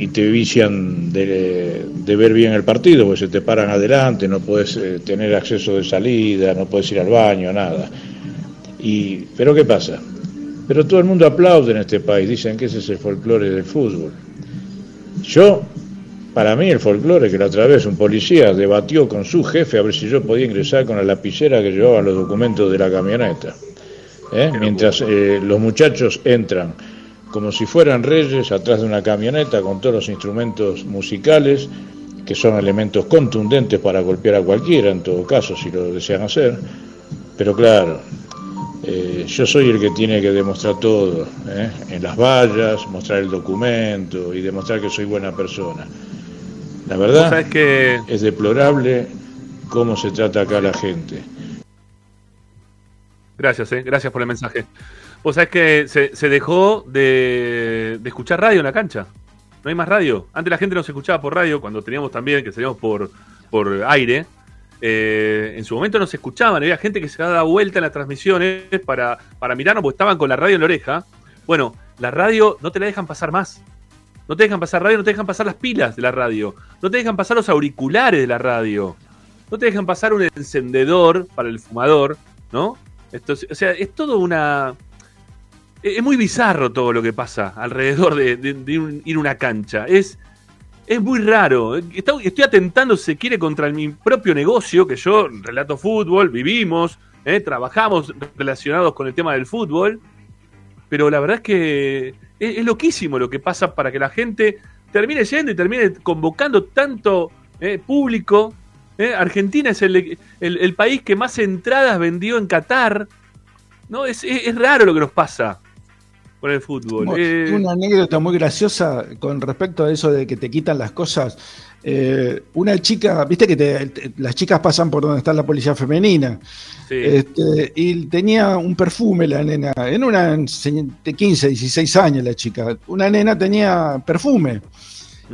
y, te vician de, de ver bien el partido, porque se te paran adelante, no puedes eh, tener acceso de salida, no puedes ir al baño, nada. Y, pero ¿qué pasa? Pero todo el mundo aplaude en este país, dicen que ese es el folclore del fútbol. Yo, para mí el folclore que la otra vez un policía debatió con su jefe a ver si yo podía ingresar con la lapicera que llevaban los documentos de la camioneta. ¿eh? Mientras eh, los muchachos entran como si fueran reyes atrás de una camioneta con todos los instrumentos musicales, que son elementos contundentes para golpear a cualquiera, en todo caso, si lo desean hacer. Pero claro, eh, yo soy el que tiene que demostrar todo, ¿eh? en las vallas, mostrar el documento y demostrar que soy buena persona. La verdad que- es deplorable cómo se trata acá a la gente. Gracias, eh, gracias por el mensaje. Vos sabés que se, dejó de, de escuchar radio en la cancha. No hay más radio. Antes la gente nos escuchaba por radio, cuando teníamos también, que salíamos por, por aire. Eh, en su momento no se escuchaban, había gente que se daba vuelta en las transmisiones para, para mirarnos porque estaban con la radio en la oreja. Bueno, la radio no te la dejan pasar más. No te dejan pasar radio, no te dejan pasar las pilas de la radio. No te dejan pasar los auriculares de la radio. No te dejan pasar un encendedor para el fumador, ¿no? Esto, es- o sea, es todo una. Es muy bizarro todo lo que pasa alrededor de, ir a una cancha. Es, es muy raro. Estoy atentando, se quiere, contra mi propio negocio, que yo relato fútbol, vivimos, ¿eh? trabajamos relacionados con el tema del fútbol. Pero la verdad es que es, loquísimo lo que pasa para que la gente termine yendo y termine convocando tanto eh, público. ¿eh? Argentina es el, país que más entradas vendió en Qatar. No, es- es raro lo que nos pasa con el fútbol. Tengo Eh, Una anécdota muy graciosa con respecto a eso de que te quitan las cosas. Eh, una chica, viste que te- te- las chicas pasan por donde está la policía femenina. sí. Este, y tenía un perfume la nena, en una de 15, 16 años la chica. Una nena tenía perfume.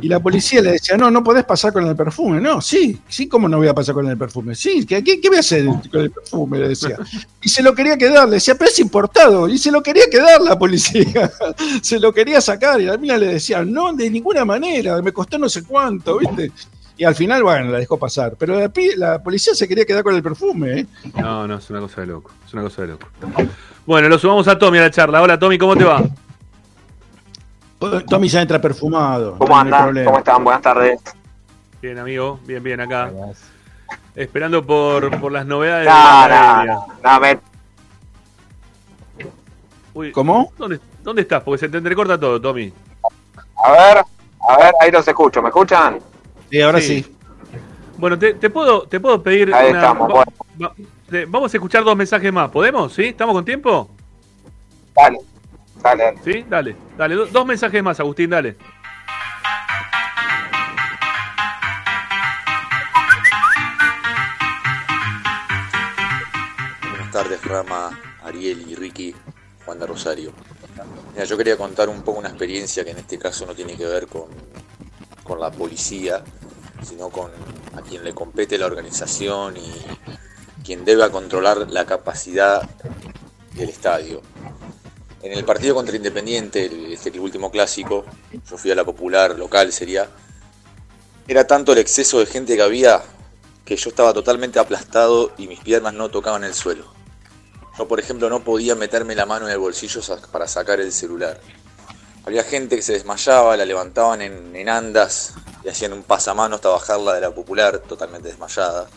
Y la policía le decía, no, no podés pasar con el perfume. No, sí, sí, ¿cómo no voy a pasar con el perfume? Sí, ¿qué, qué, voy a hacer con el perfume? Le decía. Y se lo quería quedar, le decía, pero es importado. Y se lo quería quedar la policía. se lo quería sacar. Y la mina le decía, no, de ninguna manera, me costó no sé cuánto, ¿viste? Y al final, bueno, la dejó pasar. Pero la, la policía se quería quedar con el perfume, ¿eh? No, no, es una cosa de loco. Es una cosa de loco. Bueno, lo sumamos a Tommy a la charla. Hola, Tommy, ¿cómo te va? Tommy ya entra perfumado. ¿Cómo no hay andan? problema. ¿Cómo están? Buenas tardes. Bien, amigo. Bien, bien, acá. Esperando por, por las novedades No, de la no, previa. no, me- Uy, ¿Cómo? ¿dónde, ¿Dónde estás? Porque se te entrecorta todo, Tommy. A ver, a ver, ahí los escucho. ¿Me escuchan? Sí, ahora Sí. sí. Bueno, te, te puedo, te puedo pedir. Ahí una- estamos, va- va- te- vamos a escuchar dos mensajes más. ¿Podemos? ¿Sí? ¿Estamos con tiempo? Dale, dale, dale. ¿Sí? Dale, dale. do- dos mensajes más, Agustín, dale. Buenas tardes, Rama, Ariel y Ricky, Juan de Rosario. Mira, yo quería contar un poco una experiencia que en este caso no tiene que ver con, con la policía, sino con a quien le compete la organización y quien debe controlar la capacidad del estadio. En el partido contra Independiente, este, último clásico, yo fui a la popular local, sería, era tanto el exceso de gente que había que yo estaba totalmente aplastado y mis piernas no tocaban el suelo. Yo, por ejemplo, no podía meterme la mano en el bolsillo para sacar el celular. Había gente que se desmayaba, la levantaban en, en andas y hacían un pasamano hasta bajarla de la popular, totalmente desmayada.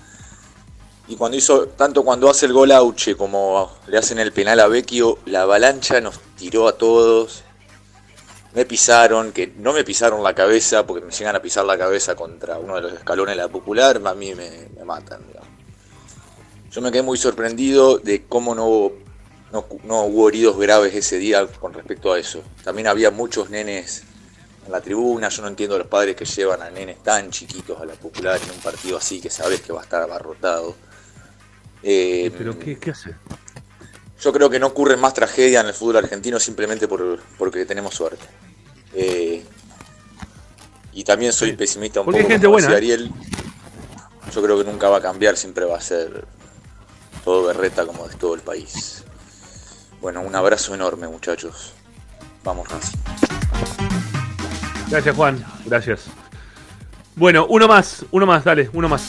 Y cuando hizo, tanto cuando hace el gol Auche como le hacen el penal a Vecchio, la avalancha nos tiró a todos. Me pisaron, que no me pisaron la cabeza, porque me llegan a pisar la cabeza contra uno de los escalones de la popular, a mí me, matan. Yo me quedé muy sorprendido de cómo no hubo, no, no hubo heridos graves ese día con respecto a eso. También había muchos nenes en la tribuna. Yo no entiendo a los padres que llevan a nenes tan chiquitos a la popular en un partido así que sabes que va a estar abarrotado. Eh, ¿Pero qué, qué hace? yo creo que no ocurre más tragedia en el fútbol argentino simplemente por, porque tenemos suerte. Eh, y también soy pesimista un Porque poco gente buena, ¿eh? Ariel. Yo creo que nunca va a cambiar, siempre va a ser todo berreta como de todo el país. Bueno, un abrazo enorme muchachos. Vamos Racing. Gracias, Juan. Gracias. Bueno, uno más, uno más, dale, uno más.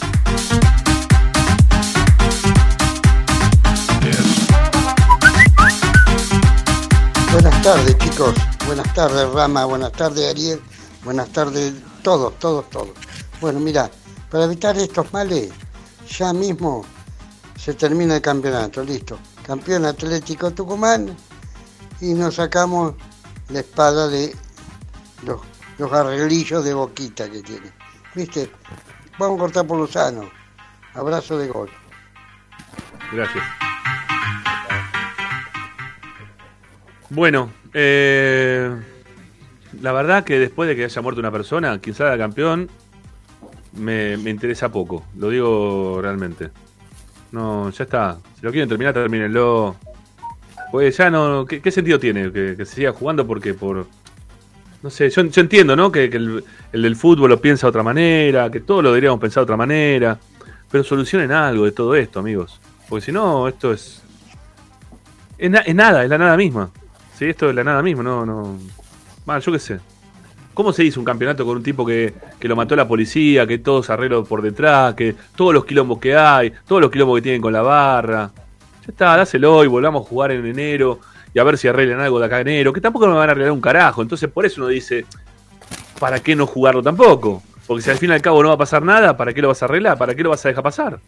Buenas tardes, chicos. Buenas tardes, Rama. Buenas tardes, Ariel. Buenas tardes, todos, todos, todos. Bueno, mira, para evitar estos males, ya mismo se termina el campeonato, listo. Campeón Atlético Tucumán y nos sacamos la espada de los, los arreglillos de boquita que tiene. ¿Viste? Vamos a cortar por lo sano. Abrazo de gol. Gracias. Bueno, eh, la verdad que después de que haya muerto una persona, quien salga campeón, me, me interesa poco. Lo digo realmente. No, ya está. Si lo quieren terminar, termínenlo. Pues ya no. ¿Qué, sentido tiene que, se siga jugando? Porque por. No sé, yo, entiendo, ¿no? Que, el, el del fútbol lo piensa de otra manera, que todos lo deberíamos pensar de otra manera. Pero solucionen algo de todo esto, amigos. Porque si no, esto es. Es, es nada, es la nada misma. Sí, esto es la nada misma, no, no. Mal, yo qué sé. ¿Cómo se hizo un campeonato con un tipo que, que lo mató la policía, que todos arreglos por detrás, que todos los quilombos que hay, todos los quilombos que tienen con la barra? Ya está, dáselo y volvamos a jugar en enero y a ver si arreglan algo de acá en enero, que tampoco me van a arreglar un carajo. Entonces por eso uno dice, ¿para qué no jugarlo tampoco? Porque si al fin y al cabo no va a pasar nada, ¿para qué lo vas a arreglar? ¿Para qué lo vas a dejar pasar?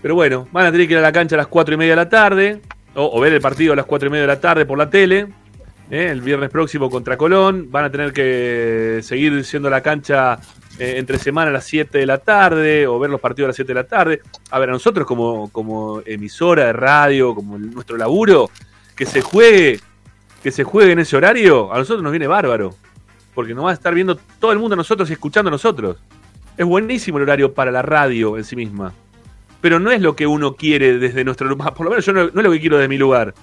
Pero bueno, van a tener que ir a la cancha a las 4 y media de la tarde, o, ver el partido a las 4 y media de la tarde por la tele, ¿eh? el viernes próximo contra Colón. Van a tener que seguir siendo la cancha eh, entre semana a las 7 de la tarde, o ver los partidos a las 7 de la tarde. A ver, a nosotros como, como emisora de radio, como nuestro laburo, que se juegue, que se juegue en ese horario, a nosotros nos viene bárbaro. Porque nos va a estar viendo todo el mundo a nosotros y escuchando a nosotros. Es buenísimo el horario para la radio en sí misma pero no es lo que uno quiere desde nuestro lugar. Por lo menos yo no, es lo que quiero de mi lugar.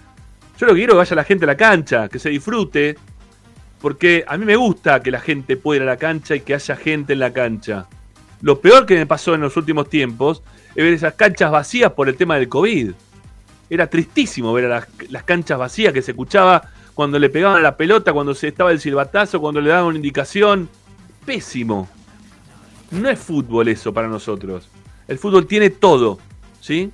Yo lo que quiero es que vaya la gente a la cancha, que se disfrute, porque a mí me gusta que la gente pueda ir a la cancha y que haya gente en la cancha. Lo peor que me pasó en los últimos tiempos es ver esas canchas vacías por el tema del COVID. Era tristísimo ver a las, las canchas vacías que se escuchaba cuando le pegaban la pelota, cuando se estaba el silbatazo, cuando le daban una indicación. Pésimo. No es fútbol eso para nosotros. El fútbol tiene todo, ¿sí?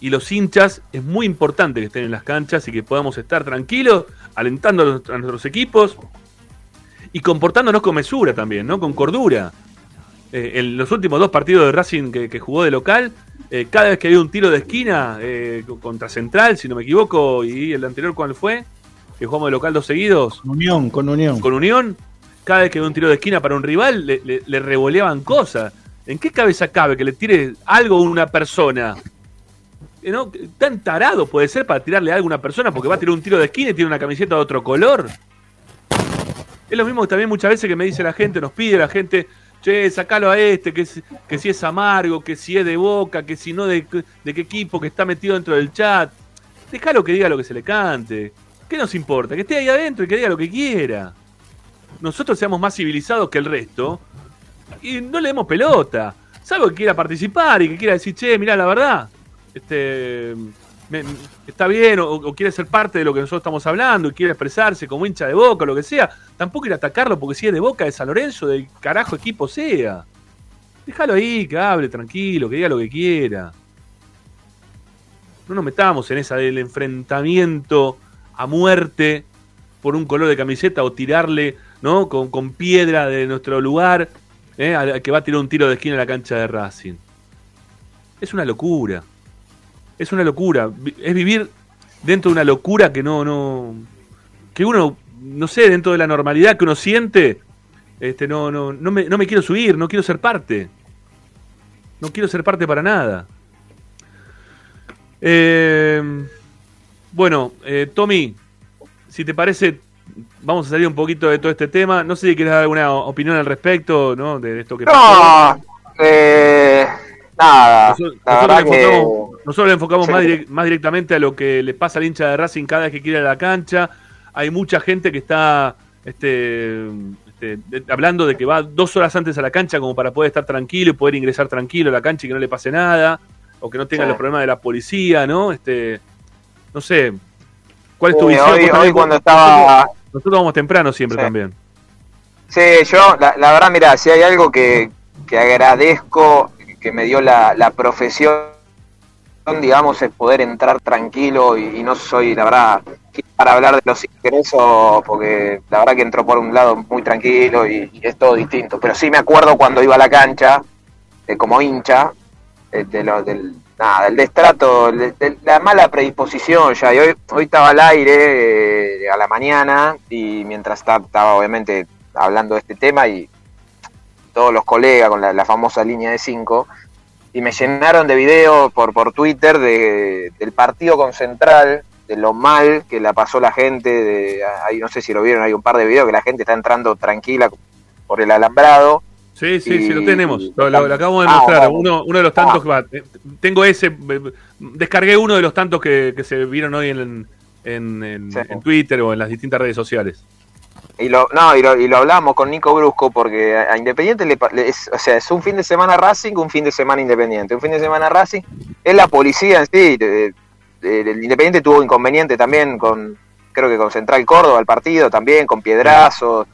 Y los hinchas es muy importante que estén en las canchas y que podamos estar tranquilos, alentando a, los- a nuestros equipos y comportándonos con mesura también, ¿no? Con cordura. Eh, en los últimos dos partidos de Racing que, que jugó de local, eh, cada vez que había un tiro de esquina eh, contra Central, si no me equivoco, y el anterior, ¿cuál fue? Que jugamos de local dos seguidos. Unión, con Unión. Con Unión, cada vez que había un tiro de esquina para un rival, le, le- le revoleaban cosas. ¿En qué cabeza cabe que le tire algo a una persona? Eh. Tan tarado puede ser para tirarle algo a una persona porque va a tirar un tiro de esquina y tiene una camiseta de otro color. Es lo mismo también muchas veces que me dice la gente, nos pide la gente, che, sacalo a este, que, si- es amargo, que si es de boca, que si no de, de qué equipo, que está metido dentro del chat. Déjalo que diga lo que se le cante. ¿Qué nos importa? Que esté ahí adentro y que diga lo que quiera. Nosotros seamos más civilizados que el resto y no le demos pelota. Salvo que quiera participar y que quiera decir, che, mirá, la verdad, este, me- está bien, o, quiere ser parte de lo que nosotros estamos hablando y quiere expresarse como hincha de boca o lo que sea. Tampoco ir a atacarlo porque si es de boca de San Lorenzo, del carajo equipo sea. Déjalo ahí, que hable tranquilo, que diga lo que quiera. No nos metamos en esa del enfrentamiento a muerte por un color de camiseta o tirarle ¿no? con, con piedra de nuestro lugar ¿eh? que va a tirar un tiro de esquina en la cancha de Racing. Es una locura. Es una locura. Es vivir dentro de una locura que no, no. que uno, no sé, dentro de la normalidad que uno siente, este, no, no, no me, no me quiero subir, no quiero ser parte. No quiero ser parte para nada. Eh, bueno, eh, Tommy, si te parece, vamos a salir un poquito de todo este tema. No sé si quieres dar alguna opinión al respecto, ¿no? De esto que No, pasó. eh, nada. Nosotros, nosotros le que- enfocamos, nosotros le enfocamos Sí. más, más directamente a lo que le pasa al hincha de Racing cada vez que quiere ir a la cancha. Hay mucha gente que está este, este, hablando de que va dos horas antes a la cancha como para poder estar tranquilo y poder ingresar tranquilo a la cancha y que no le pase nada, o que no tenga Sí. los problemas de la policía, ¿no? Este, no sé. ¿Cuál es tu Sí, visión? hoy- cuando estaba- Nosotros vamos temprano siempre Sí. también. Sí, yo, la, la verdad, mira, si hay algo que, que agradezco que me dio la, la profesión, digamos, es poder entrar tranquilo y, y no soy, la verdad, para hablar de los ingresos, porque la verdad que entró por un lado muy tranquilo y, y es todo distinto. Pero sí me acuerdo cuando iba a la cancha, eh, como hincha, eh, de lo- del, nada, del destrato, de, de la mala predisposición ya. Y hoy, hoy estaba al aire eh, a la mañana y mientras ta- estaba obviamente hablando de este tema y todos los colegas con la, la famosa línea de 5 y me llenaron de videos por, por Twitter de, del partido con Central, de lo mal que la pasó la gente, de, ahí no sé si lo vieron, hay un par de videos que la gente está entrando tranquila por el alambrado. Sí, sí, Y- sí, lo tenemos. Lo, lo- lo acabamos de Ah, mostrar. Uno, uno de los tantos que va. eh, Tengo ese. eh, Descargué uno de los tantos que, que se vieron hoy en, en, en- en Twitter o en las distintas redes sociales. Y lo, no, y lo, y lo hablamos con Nico Brusco porque a Independiente le, es, o sea, es un fin de semana Racing, un fin de semana Independiente. Un fin de semana Racing es la policía en sí. de- el Independiente tuvo inconveniente también con, creo que con Central Córdoba el partido también, con piedrazos.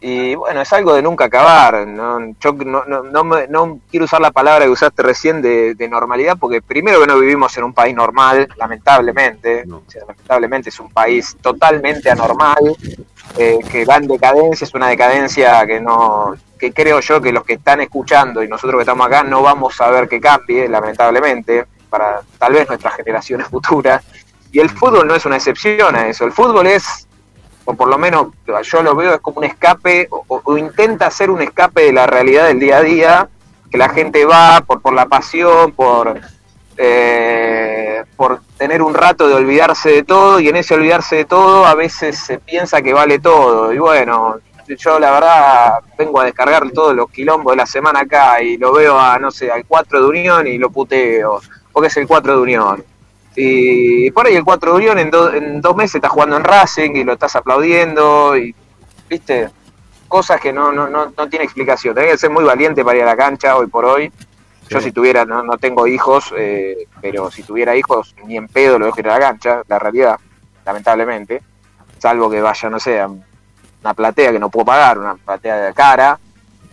Y bueno, es algo de nunca acabar. No, yo no, no, no, me- no quiero usar la palabra que usaste recién de, de normalidad, porque primero que no vivimos en un país normal, lamentablemente. O sea, lamentablemente es un país totalmente anormal, eh, que va en decadencia, es una decadencia que no que creo yo que los que están escuchando y nosotros que estamos acá no vamos a ver que cambie, lamentablemente, para tal vez nuestras generaciones futuras. Y el fútbol no es una excepción a eso. El fútbol es o por lo menos yo lo veo es como un escape, o, intenta ser un escape de la realidad del día a día, que la gente va por, por la pasión, por, eh, por tener un rato de olvidarse de todo, y en ese olvidarse de todo a veces se piensa que vale todo, y bueno, yo la verdad vengo a descargar todos los quilombos de la semana acá y lo veo a, no sé, al 4 de Unión y lo puteo, porque es el 4 de Unión. Y por ahí el 4 de Unión en, do- en dos meses está jugando en Racing y lo estás aplaudiendo y, viste, cosas que no, no, no, no tiene explicación. Tenés que ser muy valiente para ir a la cancha hoy por hoy. Yo si tuviera, no, no tengo hijos, eh, pero si tuviera hijos, ni en pedo lo dejo ir a la cancha, la realidad, lamentablemente. Salvo que vaya, no sé, a una platea que no puedo pagar, una platea de cara.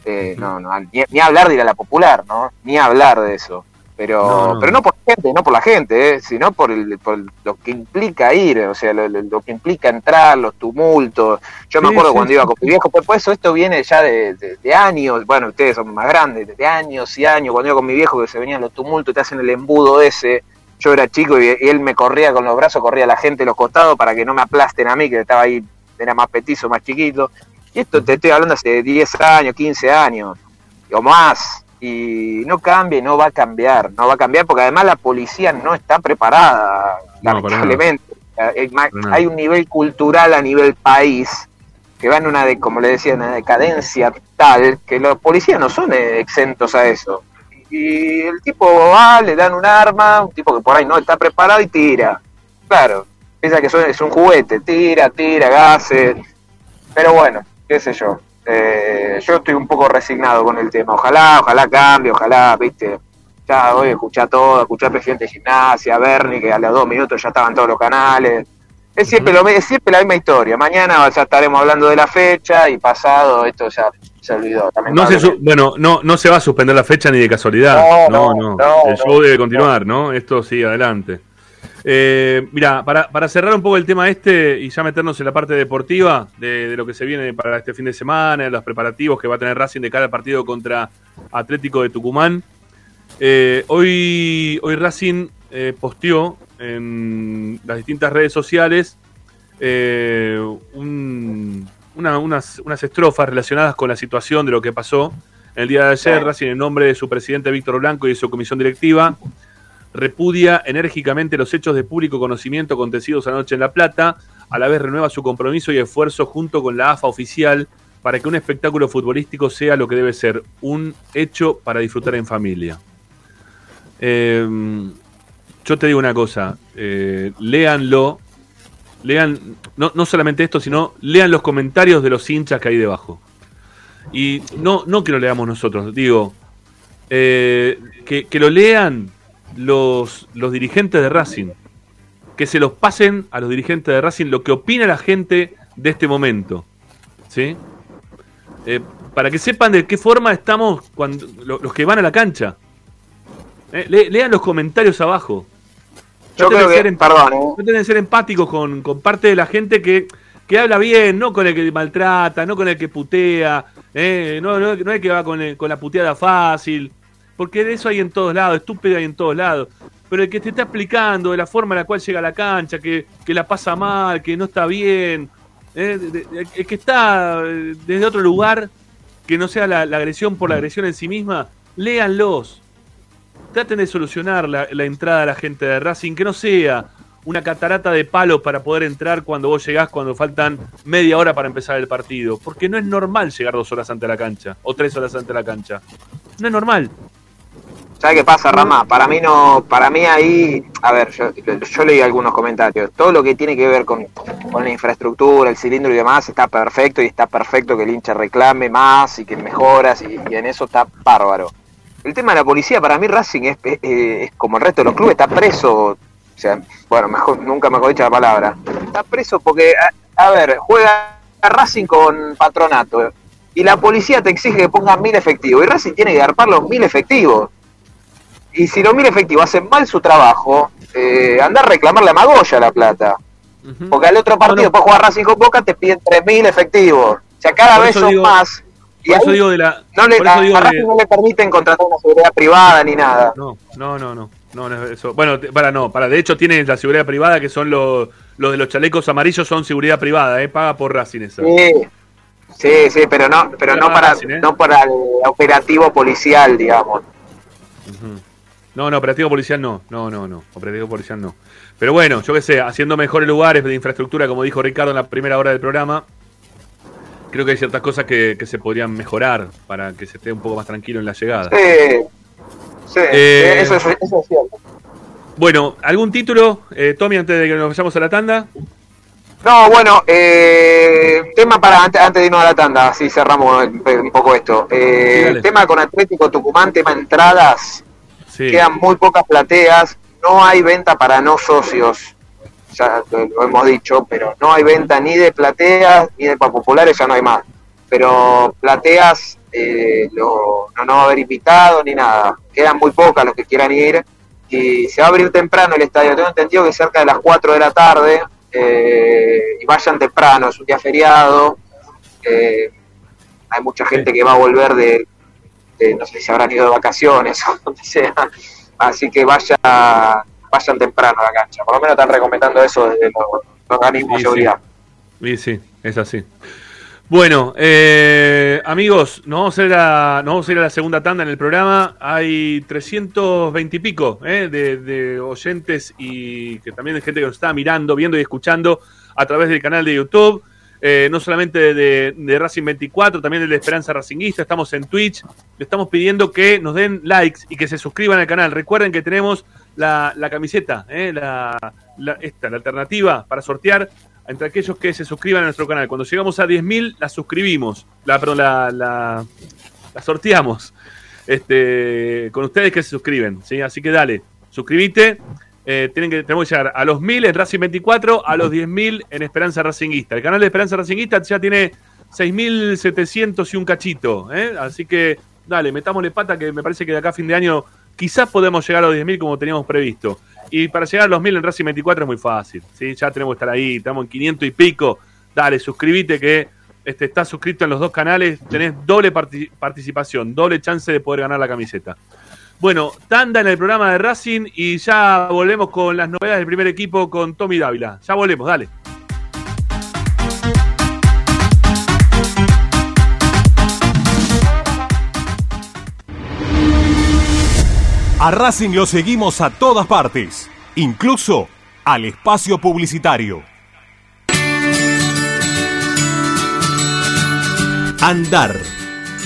eh, no, no, ni, ni hablar de ir a la popular, ¿no? Ni hablar de eso. Pero No, no. pero no por la gente, no por la gente, ¿eh? sino por, el, por lo que implica ir, o sea, lo, lo- que implica entrar, los tumultos. Yo me acuerdo sí, cuando sí. iba con mi viejo, pues, pues eso esto viene ya de, de- de años, bueno, ustedes son más grandes, de años y años, cuando iba con mi viejo que se venían los tumultos, te hacen el embudo ese. Yo era chico y, y él me corría con los brazos, corría a la gente a los costados para que no me aplasten a mí, que estaba ahí, era más petizo, más chiquito. Y esto te estoy hablando hace 10 años, 15 años o más. Y no cambia y no va a cambiar. No va a cambiar porque además la policía no está preparada, No, lamentablemente. Hay un nivel cultural a nivel país que va en una, de, como le decía, una decadencia tal que los policías no son exentos a eso. Y el tipo va, le dan un arma, un tipo que por ahí no está preparado y tira. Claro, piensa que son- es un juguete, tira, tira, gases. Pero bueno, qué sé yo. Eh, yo estoy un poco resignado con el tema. Ojalá, ojalá cambie, ojalá, viste. Ya hoy escuché todo, escuché al presidente de gimnasia, Bernie, que a los dos minutos ya estaban todos los canales. Es siempre, lo, es siempre la misma historia. Mañana ya estaremos hablando de la fecha y pasado esto ya se olvidó. No se bueno, no, no se va a suspender la fecha ni de casualidad. No, No, no, no. no, El show debe continuar, ¿no? Esto sigue adelante. Eh, mira, para, para cerrar un poco el tema este y ya meternos en la parte deportiva de, de lo que se viene para este fin de semana, los preparativos que va a tener Racing de cara al partido contra Atlético de Tucumán. Eh, hoy, hoy Racing eh, posteó en las distintas redes sociales eh, un- una- unas, unas estrofas relacionadas con la situación de lo que pasó el día de ayer. Racing, en nombre de su presidente Víctor Blanco y de su comisión directiva, repudia enérgicamente los hechos de público conocimiento acontecidos anoche en La Plata, a la vez renueva su compromiso y esfuerzo junto con la AFA oficial para que un espectáculo futbolístico sea lo que debe ser, un hecho para disfrutar en familia. Eh, yo te digo una cosa, eh, léanlo, lean no, no solamente esto, sino lean los comentarios de los hinchas que hay debajo. Y no, no que lo leamos nosotros, digo, eh, que, que lo lean los, los dirigentes de Racing, que se los pasen a los dirigentes de Racing lo que opina la gente de este momento. ¿Sí? Eh, para que sepan de qué forma estamos cuando lo- los que van a la cancha. Eh, le- lean los comentarios abajo. Yo creo que- ser perdón, eh. ser empáticos con, con parte de la gente que, que habla bien, no con el que maltrata, no con el que putea, eh, no, no, no es que va con, el- con la puteada fácil, porque de eso hay en todos lados, estúpido hay en todos lados. Pero el que te está explicando de la forma en la cual llega a la cancha, que, que la pasa mal, que no está bien, eh, el que está eh, desde otro lugar, que no sea la, agresión por la agresión en sí misma, léanlos. Traten de solucionar la, la entrada a la gente de Racing, que no sea una catarata de palos para poder entrar cuando vos llegás, cuando faltan media hora para empezar el partido. Porque no es normal llegar dos horas antes de la cancha, o tres horas antes de la cancha. No es normal. ¿Sabes qué pasa, Rama? Para mí no, para mí ahí, a ver, yo, yo leí algunos comentarios. Todo lo que tiene que ver con, con la infraestructura, el cilindro y demás está perfecto y está perfecto que el hincha reclame más y que mejoras y, y en eso está bárbaro. El tema de la policía, para mí Racing es, es- es como el resto de los clubes, está preso, o sea, bueno, mejor, nunca mejor dicha la palabra. Está preso porque, a, a ver, juega Racing con patronato y la policía te exige que pongas mil efectivos y Racing tiene que agarpar los mil efectivos. Y si los mil efectivos hacen mal su trabajo, eh, anda a reclamarle a Magoya la plata. Porque al otro partido, después jugar Racing con Boca, te piden 3.000 efectivos. O sea, cada Por vez son digo- más. Y por eso digo de la- no le, por eso a, digo a de- Racing no le permiten contratar una seguridad privada ni nada. No, no, no, no. No, no es eso. Bueno, para no, para de hecho tienen la seguridad privada que son los los de los chalecos amarillos son seguridad privada, eh, paga por Racing esa. Sí, sí, sí, pero no, pero no para, Racing, ¿eh? no para el operativo policial, digamos. Ujú. No, no, operativo policial no. No, no, no. Operativo policial no. Pero bueno, yo qué sé, haciendo mejores lugares de infraestructura, como dijo Ricardo en la primera hora del programa, creo que hay ciertas cosas que, que se podrían mejorar para que se esté un poco más tranquilo en la llegada. Sí, sí, Eh, eso, es, eso es cierto. Bueno, ¿algún título, eh, Tommy, antes de que nos vayamos a la tanda? No, bueno, eh, tema para antes, antes de irnos a la tanda, así cerramos un, poco esto. Eh, Sí, tema con Atlético Tucumán, tema entradas, Sí. quedan muy pocas plateas, no hay venta para no socios, ya lo, hemos dicho, pero no hay venta ni de plateas ni de para populares, ya no hay más. Pero plateas eh, lo- no, no va a haber invitados ni nada, quedan muy pocas los que quieran ir. Y se va a abrir temprano el estadio, tengo entendido que cerca de las 4 de la tarde eh, y vayan temprano, es un día feriado, eh, hay mucha gente que va a volver de, de- no sé si habrán ido de vacaciones o donde sea, así que vaya, vayan temprano a la cancha, por lo menos están recomendando eso desde los, los organismos de Sí, seguridad. Sí, sí, es así. Bueno, eh, amigos, nos vamos, a ir a, nos vamos a ir a la segunda tanda en el programa. Hay 320 y pico eh, de, de oyentes y que también hay gente que nos está mirando, viendo y escuchando a través del canal de YouTube. Eh, no solamente de, Racing 24, también de Esperanza Racinguista. Estamos en Twitch. Le estamos pidiendo que nos den likes y que se suscriban al canal. Recuerden que tenemos la, la camiseta, eh, la, la- esta, la alternativa para sortear entre aquellos que se suscriban a nuestro canal. Cuando llegamos a 10.000, la suscribimos. La, la, la, la sorteamos. Este, con ustedes que se suscriben. ¿sí? Así que dale, suscribite. Eh, tienen que, tenemos que llegar a los 1000 en Racing 24, a los 10.000 en Esperanza Racinguista. El canal de Esperanza Racinguista ya tiene 6.700 y un cachito. ¿eh? Así que dale, metámosle pata que me parece que de acá a fin de año quizás podemos llegar a los 10.000 como teníamos previsto. Y para llegar a los 1000 en Racing 24 es muy fácil. ¿sí? Ya tenemos que estar ahí, estamos en 500 y pico. Dale, suscríbete que este, estás suscrito en los dos canales, tenés doble parti- participación, doble chance de poder ganar la camiseta. Bueno, tanda en el programa de Racing y ya volvemos con las novedades del primer equipo con Tommy Dávila. Ya volvemos, dale. A Racing lo seguimos a todas partes, incluso al espacio publicitario. Andar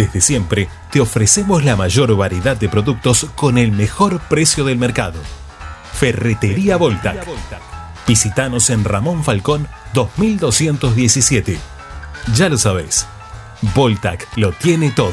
Desde siempre te ofrecemos la mayor variedad de productos con el mejor precio del mercado. Ferretería Voltac. Visítanos en Ramón Falcón 2217. Ya lo sabéis, Voltac lo tiene todo.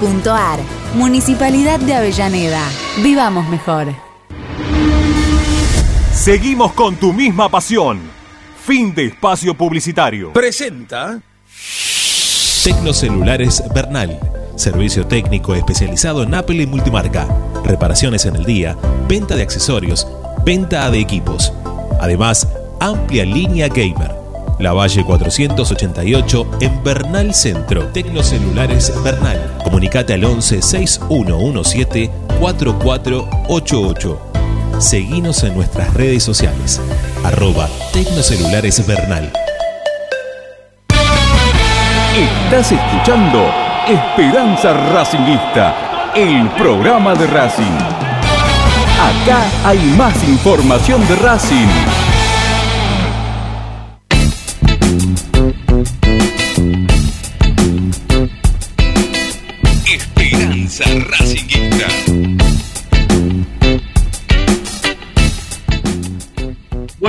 Municipalidad de Avellaneda. Vivamos mejor. Seguimos con tu misma pasión. Fin de espacio publicitario. Presenta Tecnocelulares Bernal. Servicio técnico especializado en Apple y multimarca. Reparaciones en el día, venta de accesorios, venta de equipos. Además, amplia línea gamer. La Valle 488 en Bernal Centro. Tecnocelulares Bernal. Comunicate al 11 6117 4488. Seguinos en nuestras redes sociales. Arroba Tecnocelulares Bernal. Estás escuchando Esperanza Racingista, el programa de Racing. Acá hay más información de Racing.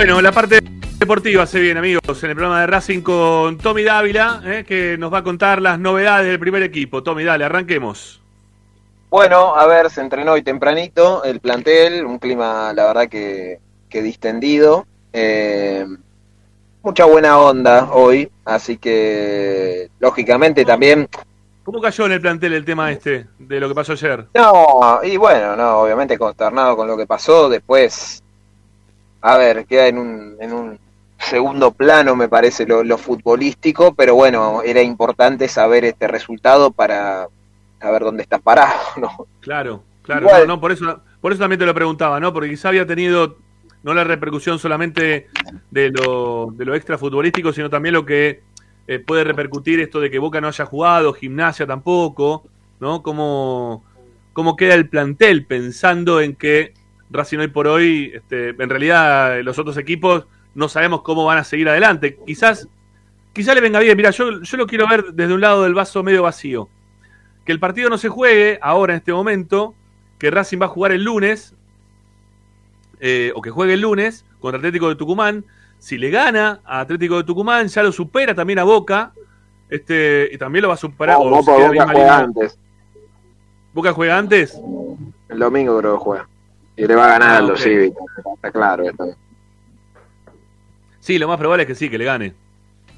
Bueno, la parte deportiva se viene, amigos, en el programa de Racing con Tommy Dávila, eh, que nos va a contar las novedades del primer equipo. Tommy, dale, arranquemos. Bueno, a ver, se entrenó hoy tempranito el plantel, un clima, la verdad que, que distendido. Eh, mucha buena onda hoy, así que lógicamente también ¿Cómo cayó en el plantel el tema este de lo que pasó ayer? No, y bueno, no, obviamente consternado con lo que pasó. Después, a ver, queda en un, en un segundo plano, me parece, lo, lo futbolístico, pero bueno, era importante saber este resultado para saber dónde estás parado, ¿no? Claro, claro, Igual- no, no, por eso, por eso también te lo preguntaba, ¿no? Porque quizá había tenido no la repercusión solamente de lo, de lo extra futbolístico, sino también lo que eh, puede repercutir esto de que Boca no haya jugado, gimnasia tampoco, ¿no? ¿Cómo, cómo queda el plantel pensando en que Racing hoy por hoy, este, en realidad los otros equipos no sabemos cómo van a seguir adelante. Quizás, quizás le venga bien. Mira, yo, yo lo quiero ver desde un lado del vaso medio vacío. Que el partido no se juegue ahora en este momento, que Racing va a jugar el lunes, eh, o que juegue el lunes contra Atlético de Tucumán. Si le gana a Atlético de Tucumán, ya lo supera también a Boca. Este, y también lo va a superar. No, o Boca misma juega antes. ¿Boca juega antes? El domingo creo que juega. Y le va a ganar Ah, a los cívicos. Está claro esto. Sí, lo más probable es que sí, que le gane.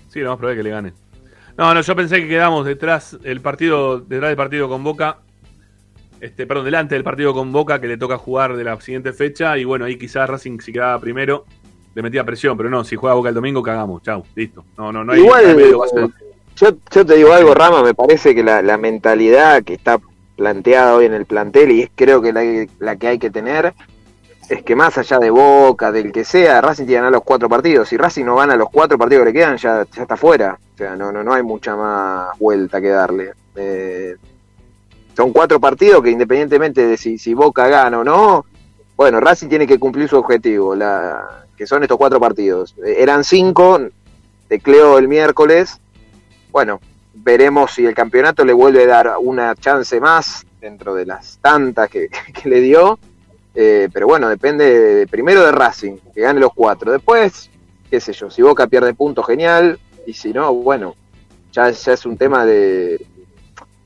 Sí, lo más probable es que le gane. No, no, yo pensé que quedamos detrás el partido, detrás del partido con Boca. Este, perdón, delante del partido con Boca que le toca jugar de la siguiente fecha. Y bueno, ahí quizás Racing si quedaba primero, le metía presión, pero no, si juega Boca el domingo, cagamos, chau, listo. No, no, no hay Igual, vaso. yo, yo te digo algo, Rama, me parece que la, la mentalidad que está planteada hoy en el plantel, y es creo que la, que hay que tener, es que más allá de Boca, del que sea, Racing tiene que ganar los cuatro partidos. Si Racing no gana los cuatro partidos que le quedan, ya, ya está fuera. O sea, no, no, no hay mucha más vuelta que darle. Eh, son cuatro partidos que independientemente de si, si Boca gana o no, bueno, Racing tiene que cumplir su objetivo, la, que son estos cuatro partidos. Eh, eran cinco, tecleo el miércoles. Bueno, veremos si el campeonato le vuelve a dar una chance más dentro de las tantas que, le dio. Eh, pero bueno, depende de- primero de Racing, que gane los cuatro. Después, qué sé yo, si Boca pierde puntos, genial. Y si no, bueno, ya, ya es un tema de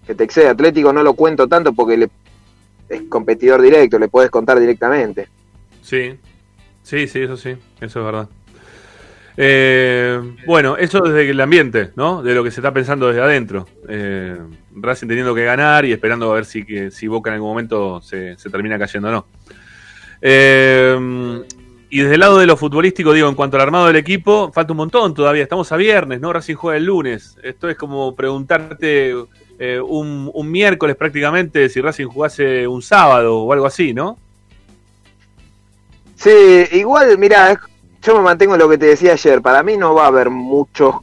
que te excede. Atlético no lo cuento tanto porque le, es competidor directo, le puedes contar directamente. Sí, sí, sí, eso sí, eso es verdad. Eh, bueno, eso desde el ambiente, ¿no? De lo que se está pensando desde adentro. Eh, Racing teniendo que ganar y esperando a ver si, que, si Boca en algún momento se, se termina cayendo o no. Eh, y desde el lado de lo futbolístico, digo, en cuanto al armado del equipo, falta un montón todavía. Estamos a viernes, ¿no? Racing juega el lunes. Esto es como preguntarte un, un miércoles prácticamente si Racing jugase un sábado o algo así, ¿no? Sí, igual, mira, yo me mantengo en lo que te decía ayer. Para mí no va a haber muchos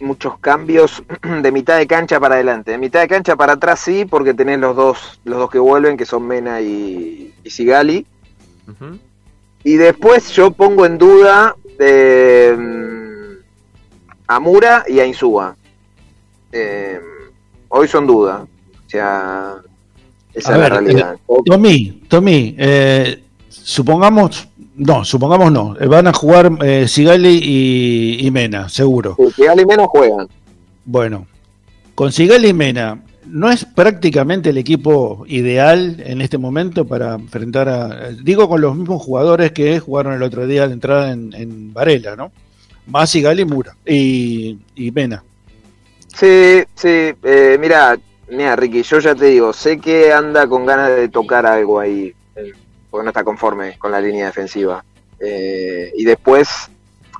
muchos cambios de mitad de cancha para adelante. De mitad de cancha para atrás sí, porque tenés los dos los dos que vuelven, que son Mena y, y Sigali. Y después yo pongo en duda eh, a Mura y a Insúa. Eh, hoy son dudas. O sea, esa A es ver, la realidad. eh, Tommy, Tommy, eh, supongamos, no, supongamos no, eh, van a jugar eh, Sigali y, y Mena, seguro. Sigali y Mena juegan. Bueno, con Sigali y Mena, ¿no es prácticamente el equipo ideal en este momento para enfrentar a, eh, digo con los mismos jugadores que jugaron el otro día de entrada en, en Varela, ¿no? Más Sigali y Mura y, y Mena. Sí, sí, eh, mira, mira, Ricky, yo ya te digo, sé que anda con ganas de tocar algo ahí, porque no está conforme con la línea defensiva. Eh, y después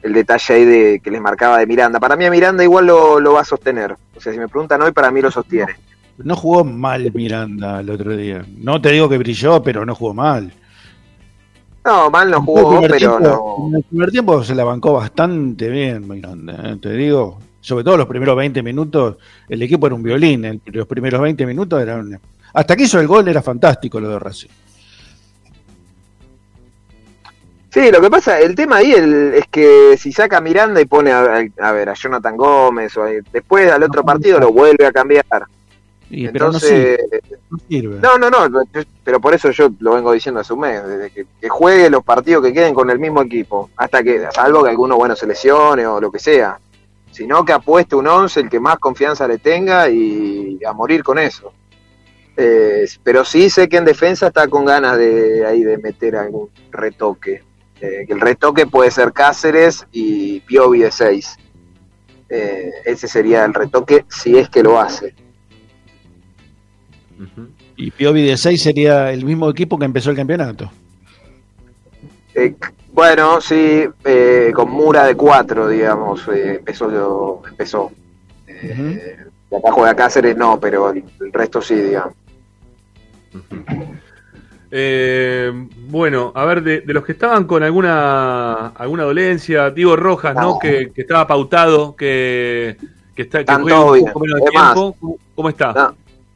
el detalle ahí de que les marcaba de Miranda. Para mí a Miranda igual lo, lo va a sostener. O sea, si me preguntan hoy, para mí lo sostiene. No jugó mal Miranda el otro día. No te digo que brilló, pero no jugó mal. No, mal no jugó, pero tiempo- no. En el primer tiempo se la bancó bastante bien Miranda, ¿eh? te digo. Sobre todo los primeros 20 minutos, el equipo era un violín. los primeros 20 minutos eran. Hasta que hizo el gol era fantástico lo de Racing. Sí, lo que pasa, el tema ahí el- es que si saca a Miranda y pone a, a ver a Jonathan Gómez, o a- después al otro partido lo vuelve a cambiar. Entonces, no sirve. No, no, no, pero por eso yo lo vengo diciendo hace un mes, desde que, que juegue los partidos que queden con el mismo equipo, hasta que, salvo que alguno bueno se lesione o lo que sea, sino que apueste un 11 el que más confianza le tenga y a morir con eso. Eh, pero sí sé que en defensa está con ganas de ahí de meter algún retoque. Eh, que el retoque puede ser Cáceres y Piovi de 6. Eh, ese sería el retoque si es que lo hace. Y Piovi de 6 sería el mismo equipo que empezó el campeonato. Eh, bueno, sí, eh, con Mura de 4, digamos, eh, empezó. empezó. Eh, de acá juega Cáceres, no, pero el, el resto sí, digamos. Eh, bueno, a ver, de, de los que estaban con alguna alguna dolencia, Diego Rojas, ¿no? Que, que estaba pautado, que, que está que bien. poco menos de Es más, tiempo. ¿Cómo, está? No,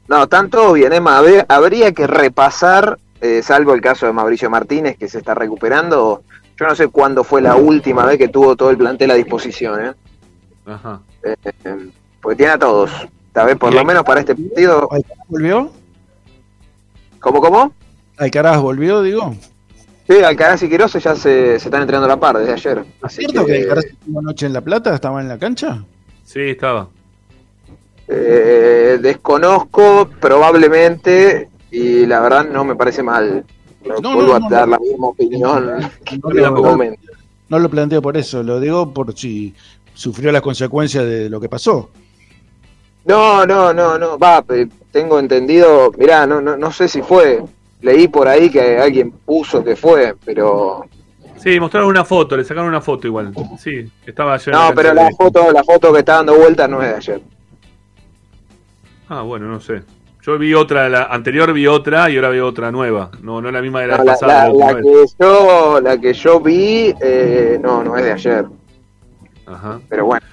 no, están todos bien. Es más, habría, habría que repasar, eh, salvo el caso de Mauricio Martínez, que se está recuperando. Yo no sé cuándo fue la última vez que tuvo todo el plantel a disposición, ¿eh? Ajá. Eh, eh, porque tiene a todos. Tal vez por lo menos para este partido. ¿Volvió? ¿Cómo, cómo? Alcaraz volvió, digo. Sí, Alcaraz y Quirós ya se, se están entrenando a la par desde ayer. Así ¿Cierto que que, Alcaraz estuvo anoche en La Plata? ¿Estaba en la cancha? Sí, estaba. eh, desconozco probablemente y la verdad no me parece mal. No, No, vuelvo no, a dar no. la misma opinión que No en el lo, momento. no lo planteo por eso, lo digo por si sufrió las consecuencias de lo que pasó. No, no, no, no, va, tengo entendido, mirá, no, no, no sé si fue, leí por ahí que alguien puso que fue, pero Sí, mostraron una foto, le sacaron una foto igual. Sí, estaba ayer. no, pero de- la foto, la foto que está dando vuelta no es de ayer. Ah, bueno, no sé. Yo vi otra, la anterior vi otra y ahora veo otra nueva. No, no es la misma de la No, vez la, pasada. la- que yo, la que yo vi, eh, no, no es de ayer, Ajá. pero bueno.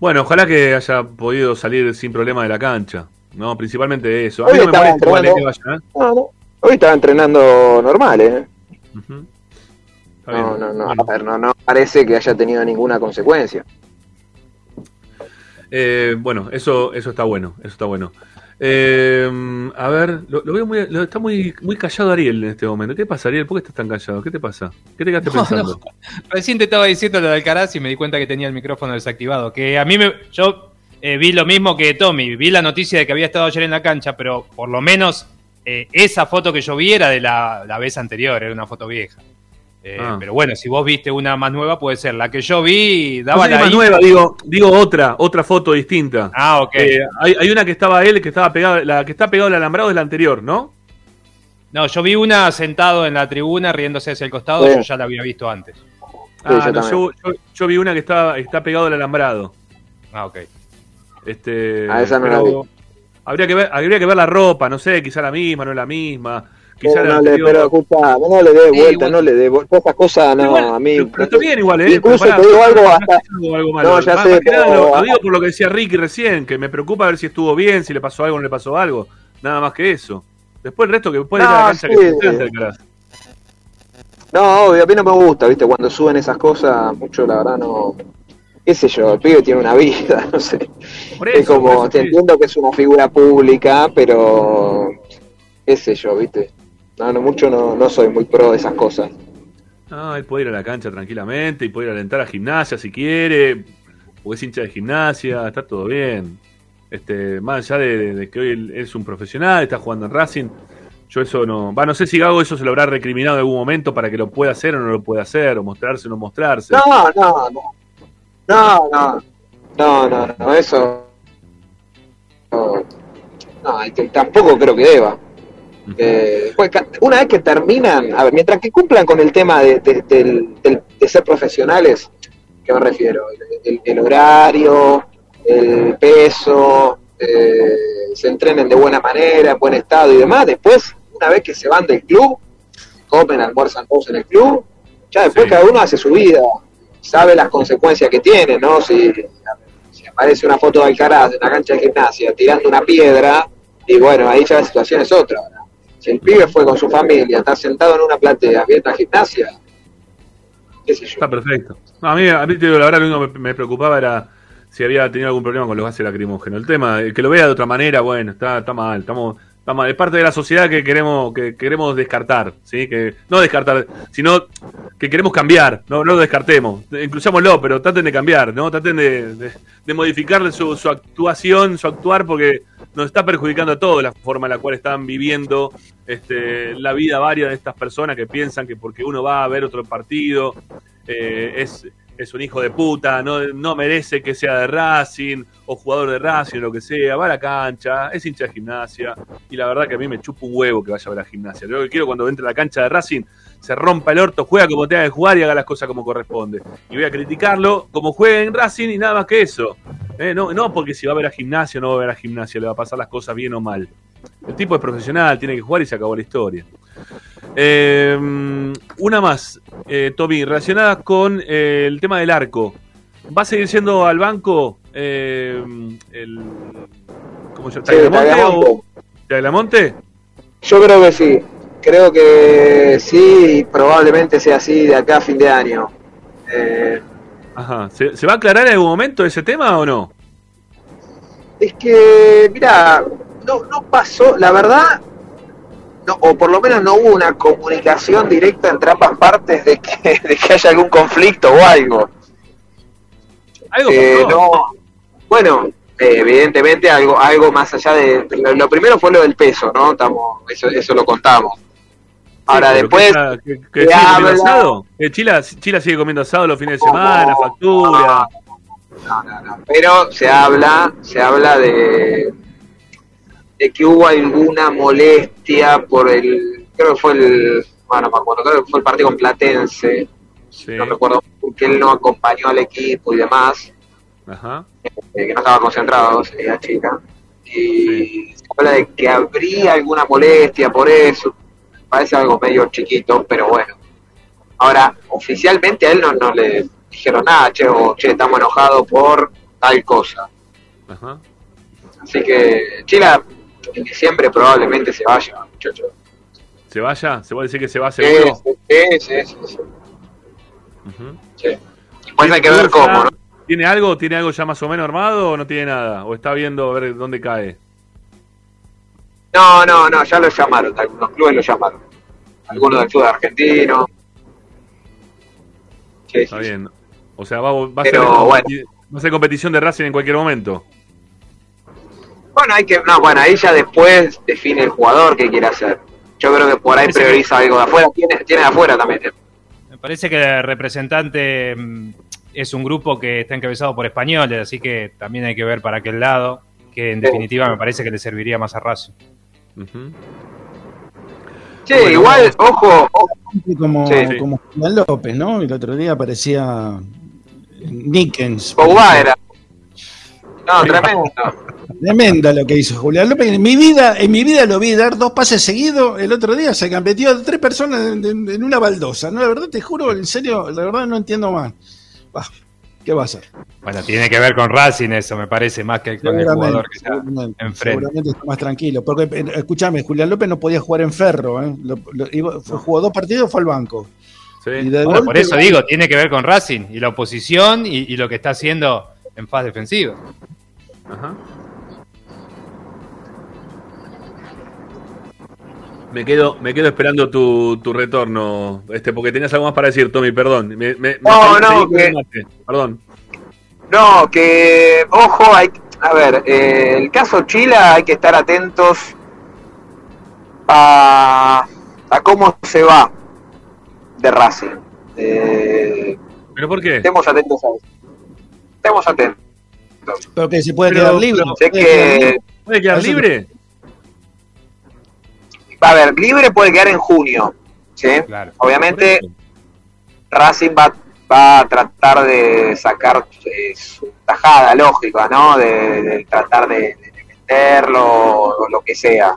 Bueno, ojalá que haya podido salir sin problema de la cancha. No, principalmente eso. A Hoy mí no me molesta igual que vaya, ¿eh? No, no, hoy estaba entrenando normal, ¿eh? No, no, no, a ver, no, no parece que haya tenido ninguna consecuencia. Eh, bueno, eso, eso está bueno, eso está bueno. Eh, a ver, lo, lo veo muy, lo- está muy, muy callado Ariel en este momento. ¿Qué pasa, Ariel? ¿Por qué estás tan callado? ¿Qué te pasa? ¿Qué te quedaste No, pensando? Recién te estaba diciendo lo de Alcaraz y me di cuenta que tenía el micrófono desactivado. Que a mí me. Yo eh, vi lo mismo que Tommy. Vi la noticia de que había estado ayer en la cancha, pero por lo menos eh, esa foto que yo vi era de la, la vez anterior, era una foto vieja. Eh, Ah. Pero bueno, si vos viste una más nueva, puede ser. La que yo vi No daba sé si la más nueva, digo, digo otra, otra foto distinta. Ah, ok. Eh, hay, hay una que estaba él, que estaba pegado, la que está pegado al alambrado es la anterior, ¿no? No, yo vi una sentado en la tribuna riéndose hacia el costado, Sí. yo ya la había visto antes. Ah, yo no, yo, yo- yo vi una que está, está pegado al alambrado. Ah, ok. Este, Ah, esa no la pero habría que ver, habría que ver la ropa, no sé, quizá la misma, no la misma. Quizá No, la no le, pero escucha, no le dé vuelta, no le dé vuelta. Esas cosas no, Igual, a mí. Pero está bien igual, ¿eh? Incluso Pero pará, te digo algo no hasta. algo malo. No, ya Más- sé, más nada pero- lo, digo por lo que decía Ricky recién, que me preocupa ver si estuvo bien, si le pasó algo o no le pasó algo. Nada más que eso. Después el resto que puede ir a la cancha sí. que se Alcaraz. No, obvio, a mí no me gusta, ¿viste? Cuando suben esas cosas, mucho la verdad no. ¿Qué sé yo? El pibe tiene una vida, no sé. Por es como, por eso, te entiendo que es una figura pública, pero. ¿Qué sé yo, viste? No, no, mucho no, no soy muy pro de esas cosas. Ah, él puede ir a la cancha tranquilamente y puede ir a alentar a gimnasia si quiere, porque es hincha de gimnasia, está todo bien. Este, más allá de, de- de que hoy él es un profesional, está jugando en Racing, yo eso no. Va, no sé si Gago eso se lo habrá recriminado en algún momento para que lo pueda hacer o no lo pueda hacer, o mostrarse o no mostrarse. No, no, no. No, no. No, no, no, eso. No, no, tampoco creo que deba. Eh, pues, una vez que terminan, a ver, mientras que cumplan con el tema de, de- de ser profesionales, ¿qué me refiero? El, el- horario, el peso, eh, se entrenen de buena manera, en buen estado y demás. Después, una vez que se van del club, comen, almuerzan todos en el club, ya después cada uno hace su vida, sabe las consecuencias que tiene, ¿no? Si aparece una foto de Alcaraz en una cancha de gimnasia tirando una piedra, y bueno, ahí ya la situación es otra. Si el pibe fue con su familia, está sentado en una platea viendo la gimnasia, qué sé yo. Está perfecto. No, a mí, a mí la verdad, lo único que me, me preocupaba era si había tenido algún problema con los gases lacrimógenos. El tema, el que lo vea de otra manera, bueno, está, está mal, estamos, mal. Es parte de la sociedad que queremos, que queremos descartar, ¿sí? Que, no descartar, sino que queremos cambiar, no, no lo descartemos. Incluyámoslo, pero traten de cambiar, ¿no? Traten de, de, de modificarle su, su actuación, su actuar, porque nos está perjudicando a todos la forma en la cual están viviendo este, la vida varias de estas personas que piensan que porque uno va a ver otro partido eh, es, es un hijo de puta, no, no merece que sea de Racing o jugador de Racing o lo que sea, va a la cancha, es hincha de gimnasia y la verdad que a mí me chupa un huevo que vaya a ver a gimnasia. Lo que quiero cuando entre a la cancha de Racing se rompa el orto, juega como tenga que jugar y haga las cosas como corresponde. Y voy a criticarlo como juega en Racing y nada más que eso. Eh, no, no porque si va a ver a gimnasia o no va a ver a gimnasia, le va a pasar las cosas bien o mal. El tipo es profesional, tiene que jugar y se acabó la historia. Eh, una más, eh, Tommy, relacionada con eh, el tema del arco. ¿Va a seguir siendo al banco eh, el. ¿Cómo se llama? Sí, ¿Tagliamonte Tagliamonte. o-. Yo creo que sí. Creo que sí, y probablemente sea así de acá a fin de año. Eh, Ajá. ¿Se, se va a aclarar en algún momento ese tema o no? es que, mira, no, no pasó, la verdad, no, o por lo menos no hubo una comunicación directa entre ambas partes de que, de que haya algún conflicto o algo. Algo Eh, no, bueno, eh, evidentemente algo, algo más allá de. Lo, lo primero fue lo del peso, ¿no? Estamos, eso, eso lo contamos. Ahora después. Que, que- que habla- asado. Que Chila, Chila sigue comiendo asado los fines de semana, factura. pero se habla, se habla de, de que hubo alguna molestia por el, creo que fue el, bueno, no me acuerdo, creo que fue el partido con Platense, no recuerdo, porque él no acompañó al equipo y demás, Ajá. eh, que no estaba concentrado, esa chica, y se habla de que habría alguna molestia por eso, parece algo medio chiquito, pero bueno. Ahora, oficialmente a él no, no le dijeron nada, che, o che, estamos enojados por tal cosa. Ajá. Así que Chila en diciembre probablemente se vaya, muchacho. ¿Se vaya? ¿Se puede decir que se va Sí, seguro? sí, sí, sí, sí. Sí. Después hay que ver ¿Club cómo, ¿no? ¿Tiene algo? ¿Tiene algo ya más o menos armado o no tiene nada? ¿O está viendo a ver dónde cae? No, no, no, ya lo llamaron, algunos clubes lo llamaron. Algunos del fútbol argentino. Sí, Está bien. O sea, va, va a ser, bueno. va a ser competición de Racing en cualquier momento. Bueno, hay que, no, bueno, ahí ya después define el jugador qué quiere hacer. Yo creo que por ahí prioriza algo de afuera. Tiene, tiene de afuera también. ¿eh? Me parece que el representante mm, es un grupo que está encabezado por españoles, así que también hay que ver para aquel lado, que en Sí. definitiva me parece que le serviría más a Racing. Sí, igual, ojo, ojo. Como, Sí, sí. como Julián López, ¿no? El otro día aparecía Nickens. Pogba era. No, tremendo. Tremenda lo que hizo Julián López. En mi vida, en mi vida lo vi dar dos pases seguidos. El otro día se metió a tres personas en, en- en una baldosa. No, la verdad te juro, en serio, la verdad no entiendo más. Bah, ¿Qué va a hacer? Bueno, tiene que ver con Racing eso, me parece, más que con el jugador que está seguramente, enfrente. seguramente está más tranquilo. Porque, eh, escúchame, Julián López no podía jugar en Ferro. ¿eh? Lo- lo- iba- fue- jugó dos partidos, fue al banco. Y de Bueno, golpe- por eso digo, tiene que ver con Racing y la oposición y, y lo que está haciendo en fase defensiva. Ajá. Me quedo, me quedo esperando tu, tu retorno, este, porque tenías algo más para decir, Tommy, perdón. Me, me- No, no, que- Perdón. No, que, ojo, hay, a ver, eh, el caso Chila hay que estar atentos a, a cómo se va de Racing. Eh, ¿Pero por qué? estemos atentos a eso. Estemos atentos. Pero que se puede Pero- quedar libre. Sé puede quedar que, libre. ¿Puede quedar Eso- libre? a ver, libre puede quedar en junio, ¿sí? Obviamente Racing va, va a tratar de sacar eh, su tajada lógica, ¿no? De, de tratar de, de venderlo o lo que sea.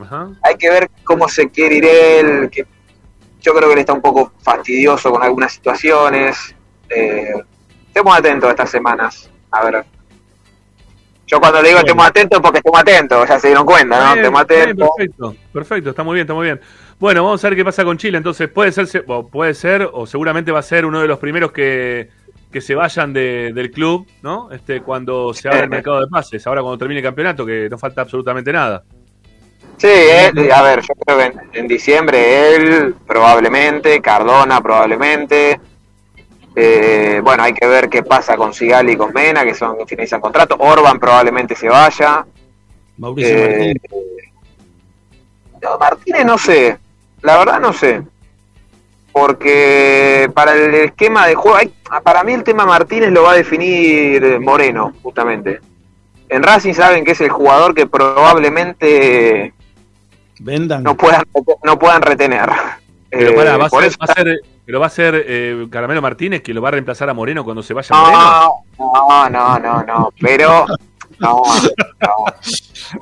Ajá. Hay que ver cómo se quiere ir él, que yo creo que él está un poco fastidioso con algunas situaciones. Eh, estemos atentos estas semanas, a ver. Yo cuando le digo estemos atentos porque estemos atentos, ya se dieron cuenta, ¿no? Bien, Estemos bien, atentos. perfecto, perfecto, está muy bien, está muy bien. Bueno, vamos a ver qué pasa con Chile. Entonces, puede ser, puede ser, o seguramente va a ser uno de los primeros que, que se vayan de- del club, ¿no? Este, cuando se abra el mercado de pases, ahora cuando termine el campeonato, que no falta absolutamente nada. Sí, eh, a ver, yo creo que en, en diciembre él probablemente, Cardona probablemente. Eh, bueno, hay que ver qué pasa con Sigali y con Mena, que son que finalizan contrato. Orban probablemente se vaya. Mauricio Eh, Martínez. No, Martínez no sé. La verdad no sé. Porque para el esquema de juego, hay- para mí el tema Martínez lo va a definir Moreno, justamente. En Racing saben que es el jugador que probablemente Vendan. no puedan, no puedan retener. Pero Eh, pará, va a por ser, eso- va a ser- pero va a ser eh, Caramelo Martínez que lo va a reemplazar a Moreno cuando se vaya Moreno. No, no, no, no, no, pero no, no,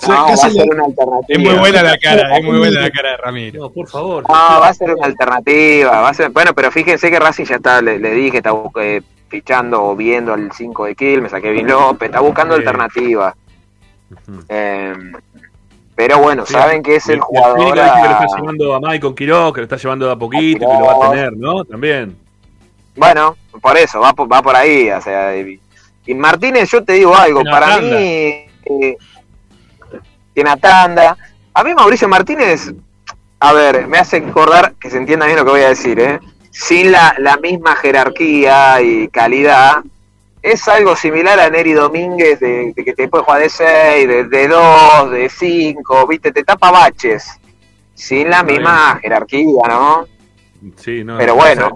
no, va a ser una alternativa. Es muy buena la cara, es muy buena la cara de Ramiro. No, por favor. No, va a ser una alternativa. Va a ser, bueno, pero fíjense que Racing ya está, le, le dije, está eh, fichando o viendo al 5 de Kill, me saqué Vin López, está buscando alternativas. Eh, pero bueno, Sí, saben que es el y jugador. Clínica dice que lo a- está llevando a Maicon Quiroz, que lo está llevando de a poquito, que lo va a tener, ¿no? También. Bueno, por eso, va por, va por ahí. O sea, y, y Martínez, yo te digo algo, para una mí tanda. eh, tiene a tanda. A mí Mauricio Martínez, a ver, me hace acordar, que se entienda bien lo que voy a decir, ¿eh? sin la, la misma jerarquía y calidad, es algo similar a Neri Domínguez, de, de que te puede jugar de 6, de, de 2, de 5, ¿viste? Te tapa baches, sin la misma jerarquía, ¿no? Sí, no. Pero bueno.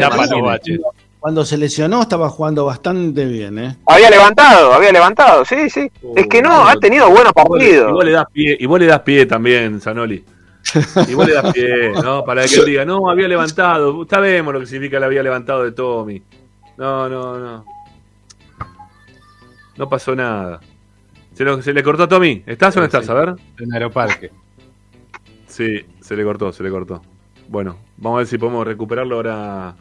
tapa los baches. Cuando se lesionó estaba jugando bastante bien, ¿eh? Había levantado, había levantado, sí, sí. es que no, ha tenido buenos le- Y partidos. vos le das pie, y vos le das pie también, Zanoli. Y vos le das pie, ¿no? Para que él diga, no, había levantado. Sabemos lo que significa el había levantado de Tommy. No, no, no. No pasó nada. ¿Se, lo- se le cortó a Tommy? ¿Estás o no estás? A ver. En Aeroparque. Sí, se le cortó, se le cortó. Bueno, vamos a ver si podemos recuperarlo ahora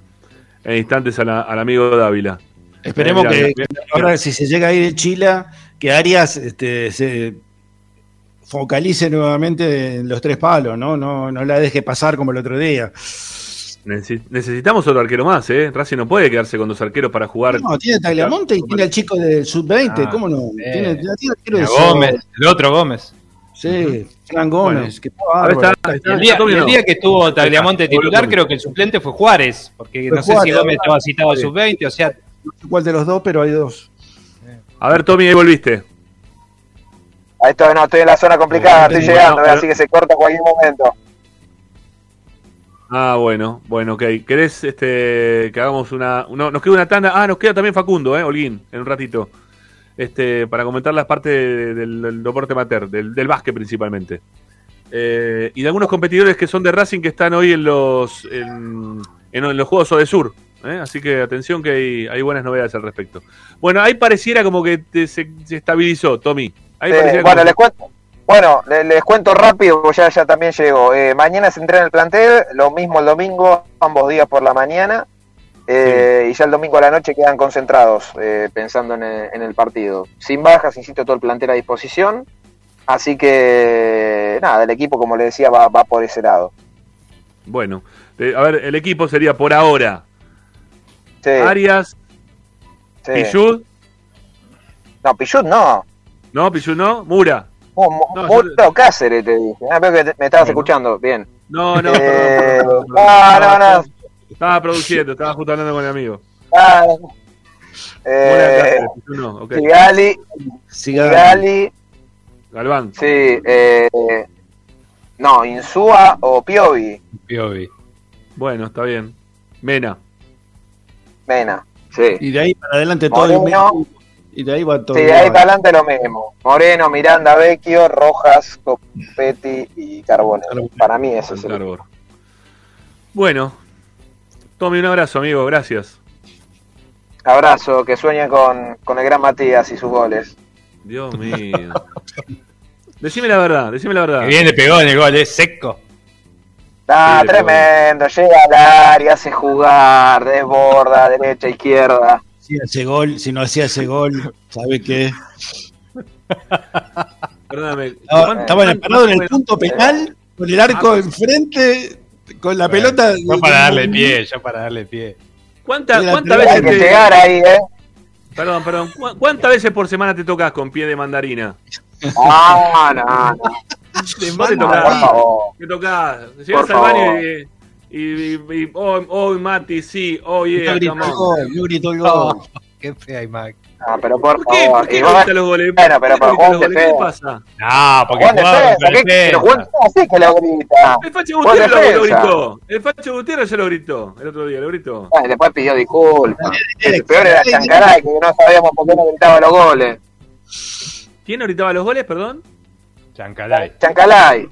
en instantes a la- al amigo Dávila. Esperemos Eh, que, ahora si se llega a ir de Chile, que Arias este, se focalice nuevamente en los tres palos, ¿no? No, no la deje pasar como el otro día. Necesi- Necesitamos otro arquero más, ¿eh? Racing no puede quedarse con dos arqueros para jugar. No, tiene Tagliamonte y tiene al chico del sub-20, Ah, ¿cómo no? eh. Tiene, tiene arquero de A Gómez, el otro Gómez. Sí, Fran Gómez, Bueno. que está el día, el que estuvo Tagliamonte titular, creo que el suplente fue Juárez, porque Fue no sé Juárez, si Gómez estaba citado al Sí. sub-20, o sea, No sé cuál de los dos, pero hay dos. A ver, Tommy, ahí volviste. Ahí estoy, no, estoy en la zona complicada, estoy Bueno, llegando, pero- así que se corta cualquier momento. Ah, bueno, bueno, ok. ¿Querés este, que hagamos una, no, Nos queda una tanda. Ah, nos queda también Facundo, ¿eh? Holguín, en un ratito. Este, para comentar las partes de- del, del deporte amateur, del, del básquet principalmente. Eh, y de algunos competidores que son de Racing que están hoy en los en, en los Juegos Odesur. ¿eh? Así que atención que hay, hay buenas novedades al respecto. Bueno, ahí pareciera como que te- se, se estabilizó, Tommy. Ahí Eh, bueno, como- les cuento, bueno, le- les, cuento rápido, porque ya, ya también llego. Eh, mañana se entrena el plantel, lo mismo el domingo, ambos días por la mañana. eh, Y ya el domingo a la noche quedan concentrados, eh, pensando en el, en el partido. Sin bajas, insisto, todo el plantel a disposición. Así que, nada, el equipo, como le decía, va, va por ese lado. Bueno, eh, a ver, el equipo sería por ahora Sí, Arias, sí. Pichud, No, Pichut no. no, Pichud no, Mura. Mu- No, Muro Cáceres, te dije. Ah, veo que te- me estabas escuchando, bien. No, no, Eh, perdón, perdón, perdón, no, no, Estaba- produciendo, estaba justo hablando con el amigo. Ah, eh, Cáceres, no. Sigali, Sigali, Galván. sí, eh, no, Insúa o Piovi, Piovi. Bueno, está bien. Mena. Mena, sí. Y de ahí para adelante todo el Moreno, mes. Y de ahí va todo. sí, de ahí para adelante lo mismo. Moreno, Miranda, Vecchio, Rojas, Copetti y Carbonero. Para mí eso es el Carbor. Bueno, Tommy, un abrazo, amigo, gracias. abrazo, que sueñe con, con el gran Matías y sus goles. Dios mío. decime la verdad, decime la verdad. Que bien le pegó en el gol, es seco. Ah, Sí, tremendo, llega al área, hace jugar, desborda, derecha, izquierda. Si ese gol, si no hacía ese gol, ¿sabe qué? Perdóname. Estaba, ¿cuánto- estaba cuánto parado en el punto penal, con el arco enfrente, con la pelota. Yo para darle pie, yo para darle pie. ¿Cuánta- ¿Cuántas primera veces que te- llegar ahí, ¿eh? Perdón, perdón. ¿cu- ¿Cuántas veces por semana te tocas con pie de mandarina? Ah, no, no. Te No, tocás. por favor. Te tocás. Llegas Por al baño y. Y, y- y- hoy, hoy, Mati, sí, hoy, No yeah, gritó come el gol, no gritó el gol. Oh, qué fea imagen. Ah, pero por, ¿Por favor. ¿Por qué no grita los goles? Bueno, pero ¿Por no Juan los goles? ¿Qué pasa? No, porque Juan ¿qué? Pero Juan así que lo grita. El Facho Gutiérrez lo, gritó. El Facho Gutiérrez ya lo gritó. El otro día lo gritó. Ah, Después pidió disculpas. El peor era Chancaray, que no sabíamos por qué no gritaba los goles. ¿Quién no gritaba los goles, perdón? Chancalay. Chancalay.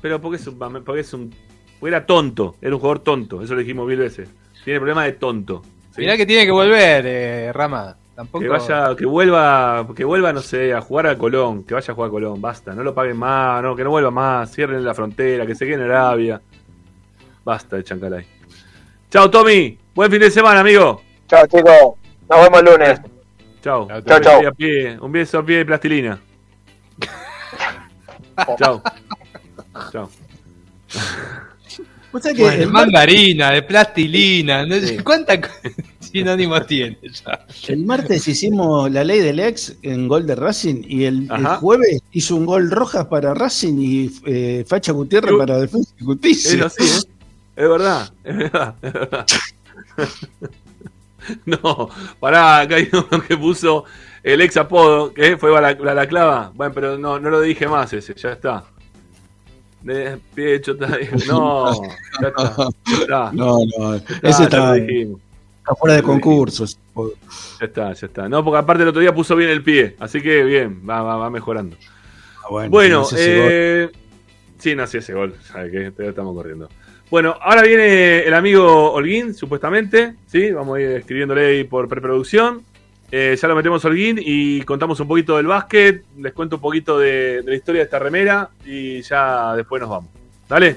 Pero porque es un. Porque es un porque era tonto. Era un jugador tonto. Eso lo dijimos mil veces. Tiene problema de tonto. ¿sí? Mirá que tiene que volver, eh, Rama. Tampoco... Que vaya, que vuelva, que vuelva, no sé, a jugar a Colón, que vaya a jugar a Colón, basta, no lo paguen más, no, que no vuelva más, cierren la frontera, que se quede en Arabia. Basta de Chancalay. Chao Tommy, buen fin de semana, amigo. Chao, chicos. Nos vemos el lunes. Chao. Chao, chao. Un beso a pie de plastilina. Chao. Chao. O sea que Bueno, el mandarina, de plastilina, no sé cuánta co- sinónimos tiene ya. El martes hicimos la ley del ex en gol de Racing y el, jueves hizo un gol Rojas para Racing y eh, Facha Gutiérrez Yo- para Defensa y Es Justicia. así, ¿eh? Es verdad, es verdad, es verdad. No, pará, acá hay uno que puso el ex apodo, que fue la, la, la clava. Bueno, pero no, no lo dije más ese, ya está. De pie chota, no, ya está, ya está. No, no, ese está, está fuera de concursos. Ya está, ya está. No, porque aparte el otro día puso bien el pie, así que bien, va, va, va mejorando. bueno, Bueno, si no eh, sí, nació ese gol, ¿sabe? Todavía estamos corriendo. Bueno, ahora viene el amigo Holguín, supuestamente, ¿sí? Vamos a ir escribiéndole ahí por preproducción. Eh, ya lo metemos Holguín y contamos un poquito del básquet, les cuento un poquito de, de la historia de esta remera y ya después nos vamos. Dale,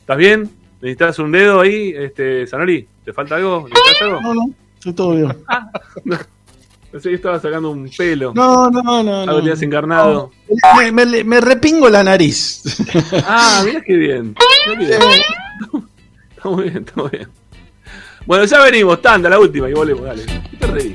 ¿estás bien? ¿Necesitas un dedo ahí, este, Sanori? ¿Te falta algo? ¿Necesitas algo? No, no, estoy todo bien. Pensé que estaba sacando un pelo. No, no, no. no Algo tenías encarnado. Me, me- me repingo la nariz. Ah, mira qué bien. Mirá qué bien. Está muy bien, está muy bien. Bueno, ya venimos, tanda, la última y volvemos, dale. ¿Qué te reís?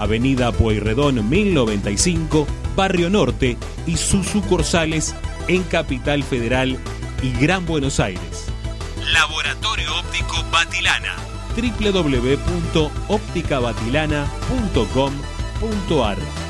Avenida Pueyrredón 1095, Barrio Norte y sus sucursales en Capital Federal y Gran Buenos Aires. Laboratorio Óptico Batilana. www.opticabatilana.com.ar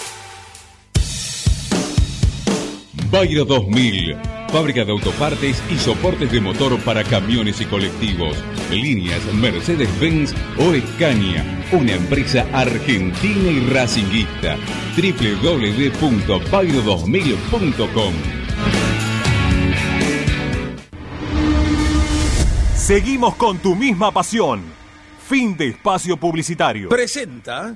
Bayro 2000, fábrica de autopartes y soportes de motor para camiones y colectivos. Líneas Mercedes-Benz o Escaña, una empresa argentina y racinguista. www.bayro2000.com Seguimos con tu misma pasión. Fin de espacio publicitario. Presenta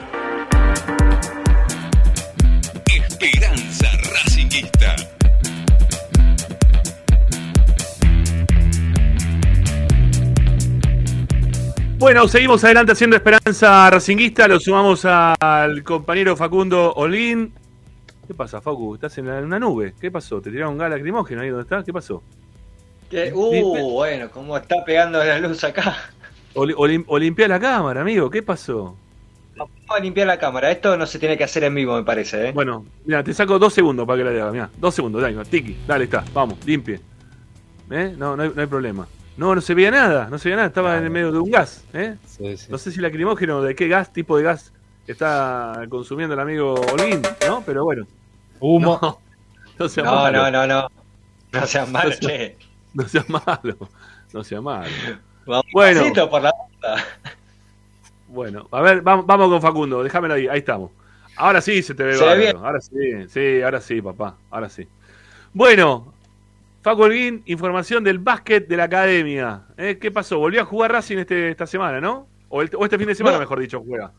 Bueno, seguimos adelante haciendo Esperanza Racinguista. Lo sumamos al compañero Facundo Olín. ¿Qué pasa, Facu? ¿Estás en una nube? ¿Qué pasó? ¿Te tiraron un gas lacrimógeno ahí donde estás? ¿Qué pasó? Que- uh, bueno, cómo está pegando la luz acá. O, o o limpiá la cámara, amigo. ¿Qué pasó? Vamos a limpiar la cámara. Esto no se tiene que hacer en vivo, me parece. ¿eh? Bueno, mira, te saco dos segundos para que la hagas. Mira, dos segundos, dale, tiki, dale, está, vamos, limpie. ¿Eh? No, no hay, no hay problema. No, no se veía nada, no se veía nada, estaba en el medio de un gas. ¿eh? No sé si lacrimógeno, de qué gas, tipo de gas está consumiendo el amigo Olin, ¿no? Pero bueno. Humo. No, no sea No, malo. no, no, no. No seas malo, No sea- che. No sea malo, no sea malo. Vamos Bueno. pasito por la. Bueno, a ver, vamos, vamos con Facundo, déjamelo ahí, ahí estamos. Ahora sí se te ve ¿Se ve bárbaro, bien? ahora sí, sí, ahora sí, papá, ahora sí. Bueno, Facu Holguín, información del básquet de la academia. ¿eh? ¿Qué pasó? ¿Volvió a jugar Racing este, esta semana, no? O, el- o este fin de semana, No. mejor dicho, juega.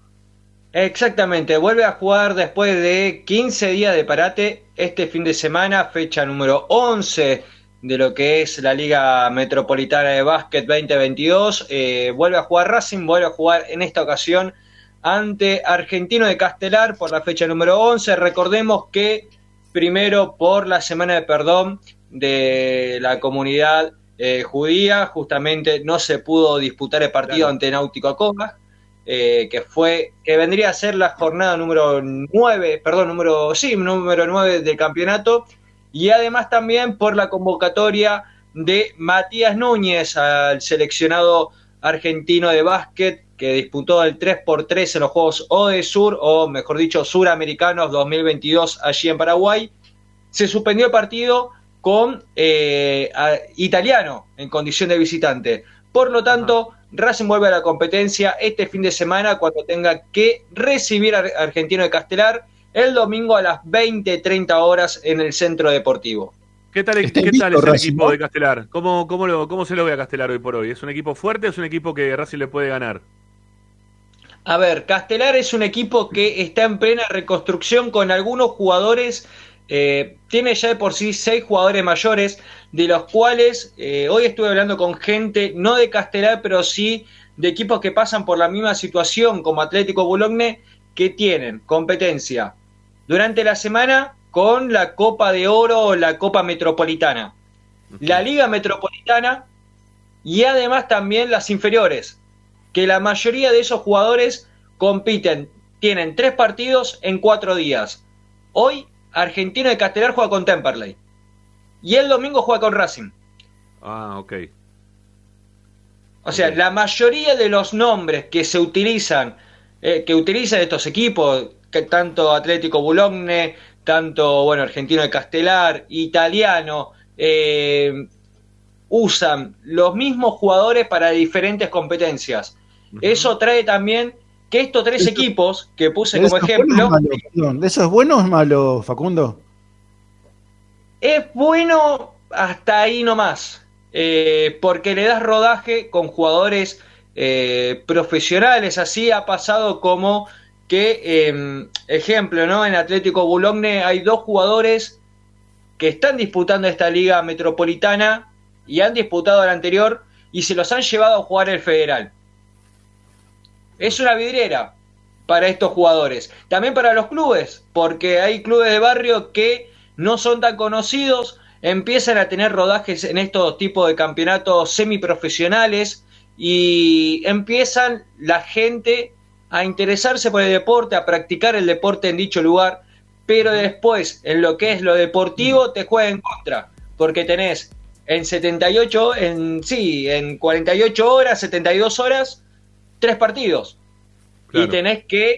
Exactamente, vuelve a jugar después de 15 días de parate este fin de semana, fecha número 11 de lo que es la Liga Metropolitana de Básquet 2022. Eh, vuelve a jugar Racing, vuelve a jugar en esta ocasión ante Argentino de Castelar por la fecha número 11. Recordemos que primero por la semana de perdón de la comunidad eh, judía, justamente no se pudo disputar el partido ante Náutico Acoba eh, que fue que vendría a ser la jornada número 9, perdón, número sí, número 9 del campeonato y además también por la convocatoria de Matías Núñez al seleccionado argentino de básquet que disputó el 3x3 en los Juegos ODE Sur o mejor dicho Suramericanos 2022 allí en Paraguay. Se suspendió el partido con eh, a- italiano en condición de visitante. Por lo tanto, Racing vuelve a la competencia este fin de semana cuando tenga que recibir a Ar- Argentino de Castelar el domingo a las 20-30 horas en el centro deportivo. ¿Qué tal, qué es el Racing, equipo ¿no? de Castelar? ¿Cómo, cómo, lo, ¿Cómo se lo ve a Castelar hoy por hoy? ¿Es un equipo fuerte o es un equipo que Racing le puede ganar? A ver, Castelar es un equipo que está en plena reconstrucción con algunos jugadores. Eh, tiene ya de por sí seis jugadores mayores, de los cuales eh, hoy estuve hablando con gente, no de Castelar, pero sí de equipos que pasan por la misma situación, como Atlético Boulogne, que tienen competencia durante la semana con la Copa de Oro o la Copa Metropolitana, la Liga Metropolitana y además también las inferiores, que la mayoría de esos jugadores compiten, tienen tres partidos en cuatro días. Hoy Argentino de Castelar juega con Temperley y el domingo juega con Racing. Ah, ok. O sea, la mayoría de los nombres que se utilizan, eh, que utilizan estos equipos, que tanto Atlético Boulogne, tanto bueno Argentino de Castelar, Italiano, eh, usan los mismos jugadores para diferentes competencias. Eso trae también que estos tres equipos que puse ¿De como ejemplo, bueno ¿De eso es bueno o es malo, Facundo? es bueno hasta ahí nomás, eh, porque le das rodaje con jugadores eh, profesionales, así ha pasado como que, eh, ejemplo, ¿no? En Atlético Boulogne hay dos jugadores que están disputando esta liga metropolitana y han disputado la anterior y se los han llevado a jugar el federal. Es una vidriera para estos jugadores. También para los clubes, porque hay clubes de barrio que no son tan conocidos, empiezan a tener rodajes en estos tipos de campeonatos semiprofesionales y empiezan la gente a interesarse por el deporte, a practicar el deporte en dicho lugar, pero después en lo que es lo deportivo te juega en contra, porque tenés en 78, en sí, en 48 horas, 72 horas, tres partidos. Y tenés que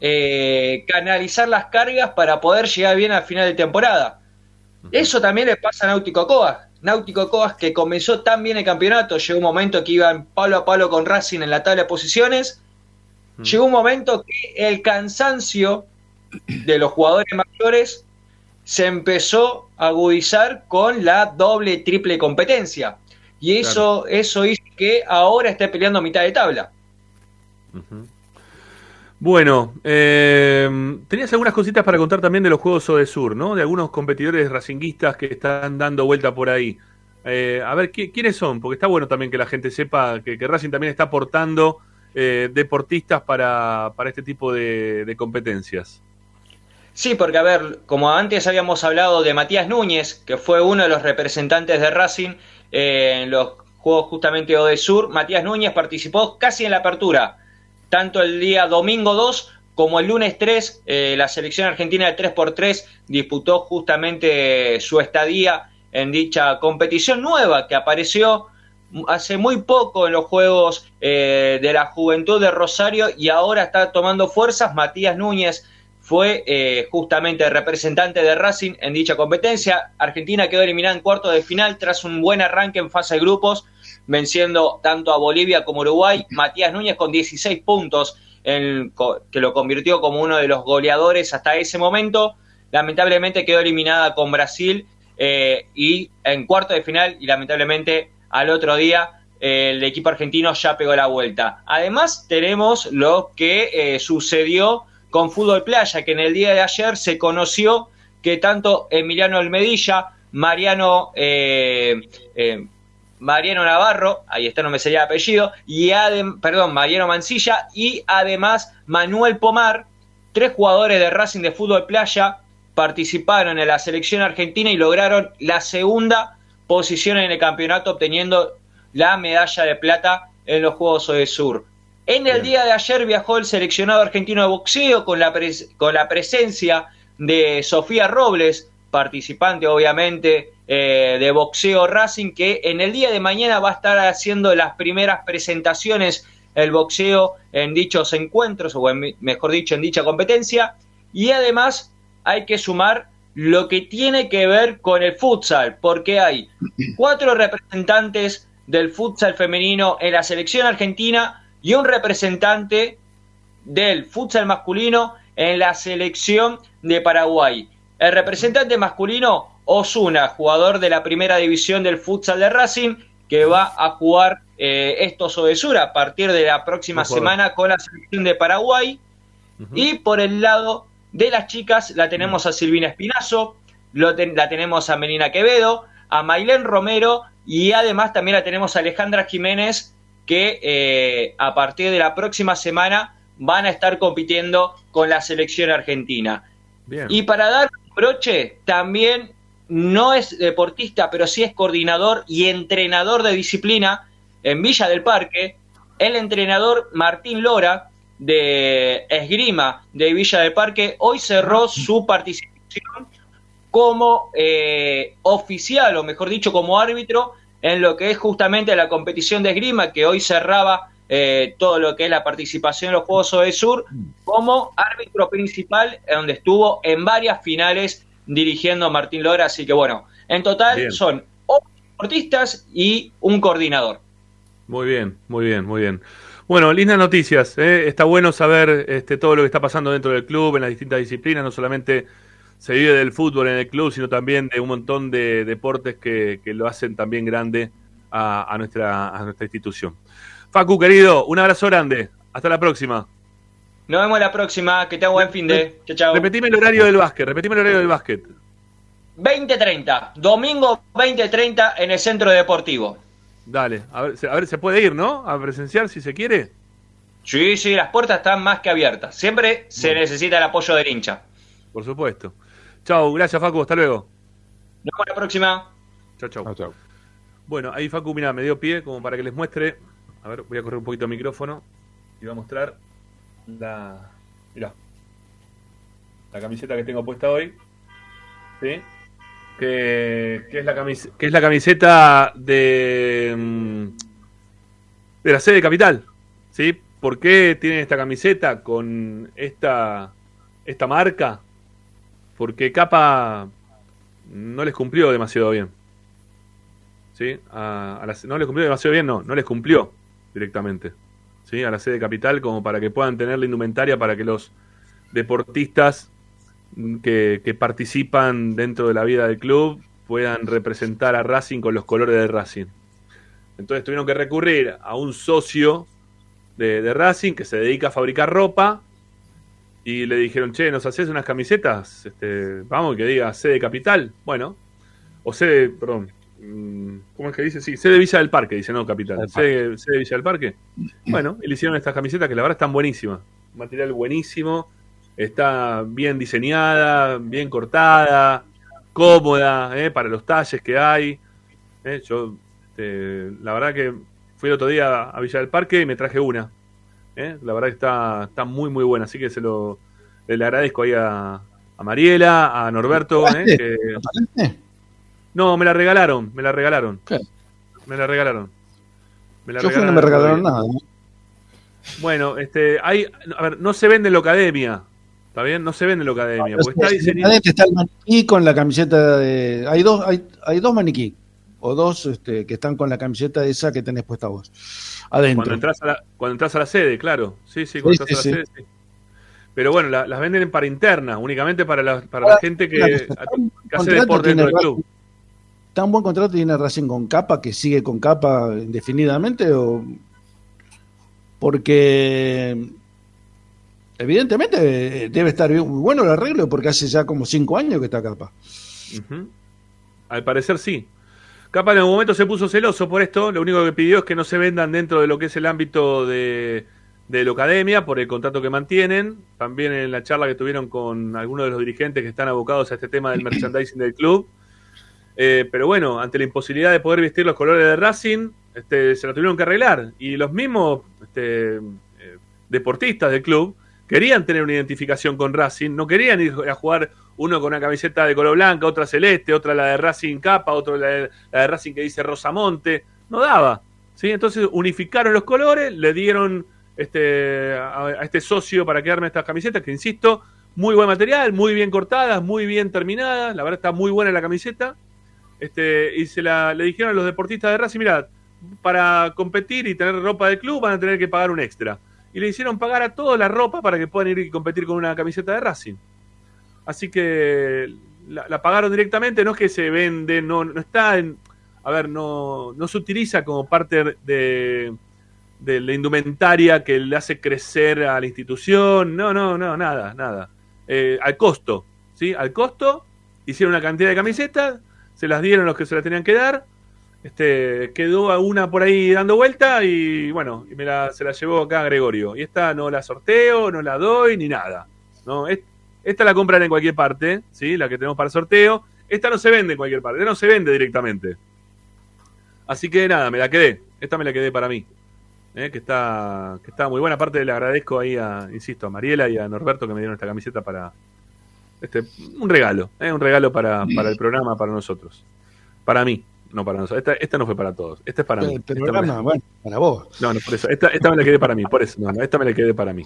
eh, canalizar las cargas para poder llegar bien al final de temporada. Eso también le pasa a Náutico Coas. Náutico Coas que comenzó tan bien el campeonato, llegó un momento que iban palo a palo con Racing en la tabla de posiciones. Llegó un momento que el cansancio de los jugadores mayores se empezó a agudizar con la doble, triple competencia. Y eso, eso hizo que ahora esté peleando a mitad de tabla. Bueno, eh, tenías algunas cositas para contar también de los Juegos Sur, ¿no? De algunos competidores racinguistas que están dando vuelta por ahí. Eh, a ver, ¿quiénes son? Porque está bueno también que la gente sepa que, Racing también está aportando eh, deportistas para, este tipo de, competencias. Sí, porque a ver, como antes habíamos hablado de Matías Núñez, que fue uno de los representantes de Racing en los Juegos justamente de Sur, Matías Núñez participó casi en la apertura, tanto el día domingo 2 como el lunes 3, eh, la selección argentina de 3x3 disputó justamente su estadía en dicha competición nueva que apareció hace muy poco en los Juegos eh, de la Juventud de Rosario y ahora está tomando fuerzas. Matías Núñez fue eh, justamente representante de Racing en dicha competencia. Argentina quedó eliminada en cuarto de final tras un buen arranque en fase de grupos, venciendo tanto a Bolivia como Uruguay. Matías Núñez con 16 puntos, que lo convirtió como uno de los goleadores hasta ese momento. Lamentablemente quedó eliminada con Brasil eh, y en cuarto de final y lamentablemente al otro día eh, el equipo argentino ya pegó la vuelta. Además tenemos lo que sucedió con fútbol playa, que en el día de ayer se conoció que tanto Emiliano Almedilla, Mariano, eh, eh, Mariano Navarro, ahí está, no me sería el apellido, y perdón, Mariano Mancilla y además Manuel Pomar, tres jugadores de Racing de fútbol playa, participaron en la selección argentina y lograron la segunda posición en el campeonato obteniendo la medalla de plata en los Juegos de Sur. En el día de ayer viajó el seleccionado argentino de boxeo con la, con la presencia de Sofía Robles, participante obviamente eh, de Boxeo Racing, que en el día de mañana va a estar haciendo las primeras presentaciones el boxeo en dichos encuentros, o mejor dicho, en dicha competencia. Y además hay que sumar lo que tiene que ver con el futsal, porque hay cuatro representantes del futsal femenino en la selección argentina, y un representante del futsal masculino en la selección de Paraguay. El representante masculino, Osuna, jugador de la primera división del futsal de Racing, que va a jugar eh, estos Odesura a partir de la próxima semana con la selección de Paraguay. Y por el lado de las chicas, la tenemos a Silvina Espinazo, la tenemos a Melina Quevedo, a Mailén Romero y además también la tenemos a Alejandra Jiménez, que eh, a partir de la próxima semana van a estar compitiendo con la selección argentina. Y para dar un broche, también no es deportista, pero sí es coordinador y entrenador de disciplina en Villa del Parque, el entrenador Martín Lora de Esgrima de Villa del Parque hoy cerró su participación como eh, oficial, o mejor dicho, como árbitro en lo que es justamente la competición de esgrima que hoy cerraba eh, todo lo que es la participación en los Juegos de Sur como árbitro principal donde estuvo en varias finales dirigiendo Martín Lora, así que bueno, en total son ocho deportistas y un coordinador. Muy bien, muy bien, muy bien. Bueno, lindas noticias. ¿eh? Está bueno saber este, todo lo que está pasando dentro del club, en las distintas disciplinas, no solamente se vive del fútbol en el club, sino también de un montón de deportes que, lo hacen también grande a, nuestra, a nuestra institución. Facu, querido, un abrazo grande. Hasta la próxima. Nos vemos la próxima. Que tenga buen fin de. Chao, chao. Repetime el horario del básquet. Repetime el horario del básquet. 20.30. Domingo 20.30 en el centro deportivo. Dale. A ver, a ver, se puede ir, ¿no? A presenciar si se quiere. Sí, sí, las puertas están más que abiertas. Siempre se necesita el apoyo del hincha. Por supuesto. Chau, gracias Facu, hasta luego. Nos vemos la próxima. Chau, chau. Bueno, ahí Facu, mira, me dio pie como para que les muestre A ver, voy a correr un poquito el micrófono y voy a mostrar la. Mirá. La camiseta que tengo puesta hoy. ¿Sí? Que, es, la camiseta de. mm, de la sede capital. ¿Sí? ¿Por qué tienen esta camiseta con esta, esta marca? Porque Capa no les cumplió demasiado bien. ¿Sí? No les cumplió demasiado bien, no, no les cumplió directamente. ¿Sí? A la sede capital como para que puedan tener la indumentaria para que los deportistas que, que participan dentro de la vida del club puedan representar a Racing con los colores de Racing. Entonces tuvieron que recurrir a un socio de, de Racing que se dedica a fabricar ropa y le dijeron, che, ¿nos haces unas camisetas? Este, vamos, que diga sede capital. Bueno, o sede, perdón, ¿cómo es que dice? Sí, sede Villa del Parque, dice, no capital. Sede, sede Villa del Parque. Bueno, y le hicieron estas camisetas que la verdad están buenísimas. Material buenísimo, está bien diseñada, bien cortada, cómoda, ¿eh? para los talles que hay. ¿eh? Yo, este, la verdad que fui el otro día a Villa del Parque y me traje una. ¿eh? La verdad que está, está muy, muy buena. Así que se lo le agradezco ahí a, a Mariela, a Norberto. ¿eh? que- No, me la regalaron, me la regalaron. Me la regalaron. Me la Yo no me regalaron nada. Bueno, este, hay, a ver, no se vende en la academia. ¿Está bien? No se vende en la academia. porque está diseñado. Adentro está el maniquí con la camiseta de. Hay dos, hay, hay dos maniquí. O dos este, que están con la camiseta esa que tenés puesta vos. Adentro. Cuando entras a la, cuando entras a la sede, claro. Sí, sí, cuando Sí, entras sí, a la sede, sí. Pero bueno, la- las venden para interna, únicamente para la, para la gente que, hace deporte dentro del club. ¿Tan buen contrato tiene Racing con capa que sigue con capa indefinidamente? O... Porque evidentemente eh, debe estar muy bueno el arreglo porque hace ya como cinco años que está capa. Al parecer sí. Capa en algún momento se puso celoso por esto. Lo único que pidió es que no se vendan dentro de lo que es el ámbito de, de la academia por el contrato que mantienen. También en la charla que tuvieron con algunos de los dirigentes que están abocados a este tema del merchandising del club. Eh, pero bueno, ante la imposibilidad de poder vestir los colores de Racing, este, se lo tuvieron que arreglar. Y los mismos este, eh, deportistas del club querían tener una identificación con Racing, no querían ir a jugar uno con una camiseta de color blanca, otra celeste, otra la de Racing Capa, otra la de, la de Racing que dice Rosamonte, no daba. ¿sí? Entonces unificaron los colores, le dieron este, a, a este socio para que arme estas camisetas, que insisto, muy buen material, muy bien cortadas, muy bien terminadas, la verdad está muy buena la camiseta. Este, y se la, le dijeron a los deportistas de Racing, mira, para competir y tener ropa de club van a tener que pagar un extra. Y le hicieron pagar a todos la ropa para que puedan ir y competir con una camiseta de Racing. Así que la, la pagaron directamente, no es que se vende, no, no está en. A ver, no, no se utiliza como parte de, de la indumentaria que le hace crecer a la institución. No, no, no, nada, nada. Eh, al costo, ¿sí? Al costo, hicieron una cantidad de camisetas, se las dieron los que se las tenían que dar. Este, quedó una por ahí dando vuelta y bueno, y me la, se la llevó acá Gregorio. Y esta no la sorteo, no la doy ni nada. ¿no? Es- esta la compran en cualquier parte, ¿sí? la que tenemos para sorteo. Esta no se vende en cualquier parte, no se vende directamente. Así que nada, me la quedé. Esta me la quedé para mí. ¿eh? Que, está, que está muy buena. Aparte le agradezco ahí a, insisto, a Mariela y a Norberto que me dieron esta camiseta para... Este, un regalo, ¿eh? un regalo para, para el programa, para nosotros. Para mí, no para nosotros. Esta, esta no fue para todos, esta es para mí. El Esta me programa, bueno, para vos. no, no, por eso. Esta, esta me la quedé para mí, por eso. No, no, esta me la quedé para mí.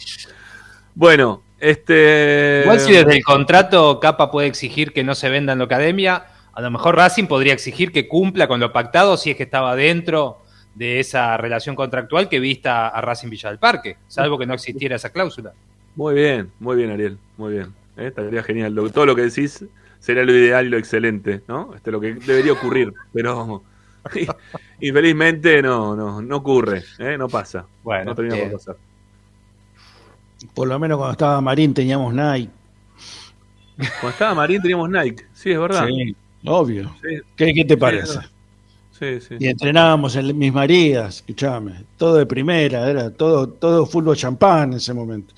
Bueno, este. Igual si desde el contrato Capa puede exigir que no se venda en la academia, a lo mejor Racing podría exigir que cumpla con lo pactado si es que estaba dentro de esa relación contractual que vista a Racing Villa del Parque, salvo que no existiera esa cláusula. Muy bien, muy bien, Ariel. Muy bien. ¿Eh? Estaría genial. Lo- todo lo que decís sería lo ideal y lo excelente, ¿no? Este, lo que debería ocurrir, pero infelizmente no, no, no ocurre, ¿eh? no pasa. Bueno, no termina por pasar. Por lo menos cuando estaba Marín teníamos Nike. Cuando estaba Marín teníamos Nike, sí, es verdad. Sí, obvio. Sí. ¿Qué, qué te Sí, parece? Sí, sí. Y entrenábamos en mis Marías, escuchame, todo de primera, era todo, todo fútbol champán en ese momento.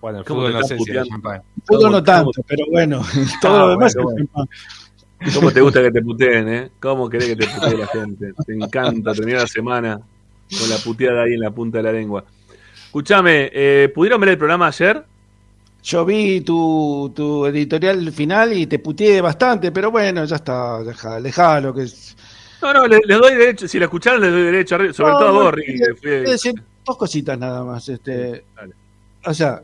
Bueno, el ¿Cómo fútbol no sé si era puteando? champán. Fútbol ¿Cómo- no tanto, cómo- pero bueno, todo Ah, lo demás bueno, es bueno. champán. ¿Cómo te gusta que te puteen, eh? ¿Cómo querés que te putee la gente? Te encanta terminar la semana. con la puteada ahí en la punta de la lengua. Escuchame, eh, ¿pudieron ver el programa ayer? Yo vi tu, tu editorial final y te puteé bastante, pero bueno, ya está, deja, dejalo que es... No, no, les, les doy derecho, si la escucharon les doy derecho, sobre No, todo a vos, Ricky, fui- decir dos cositas nada más. Este, dale. o sea,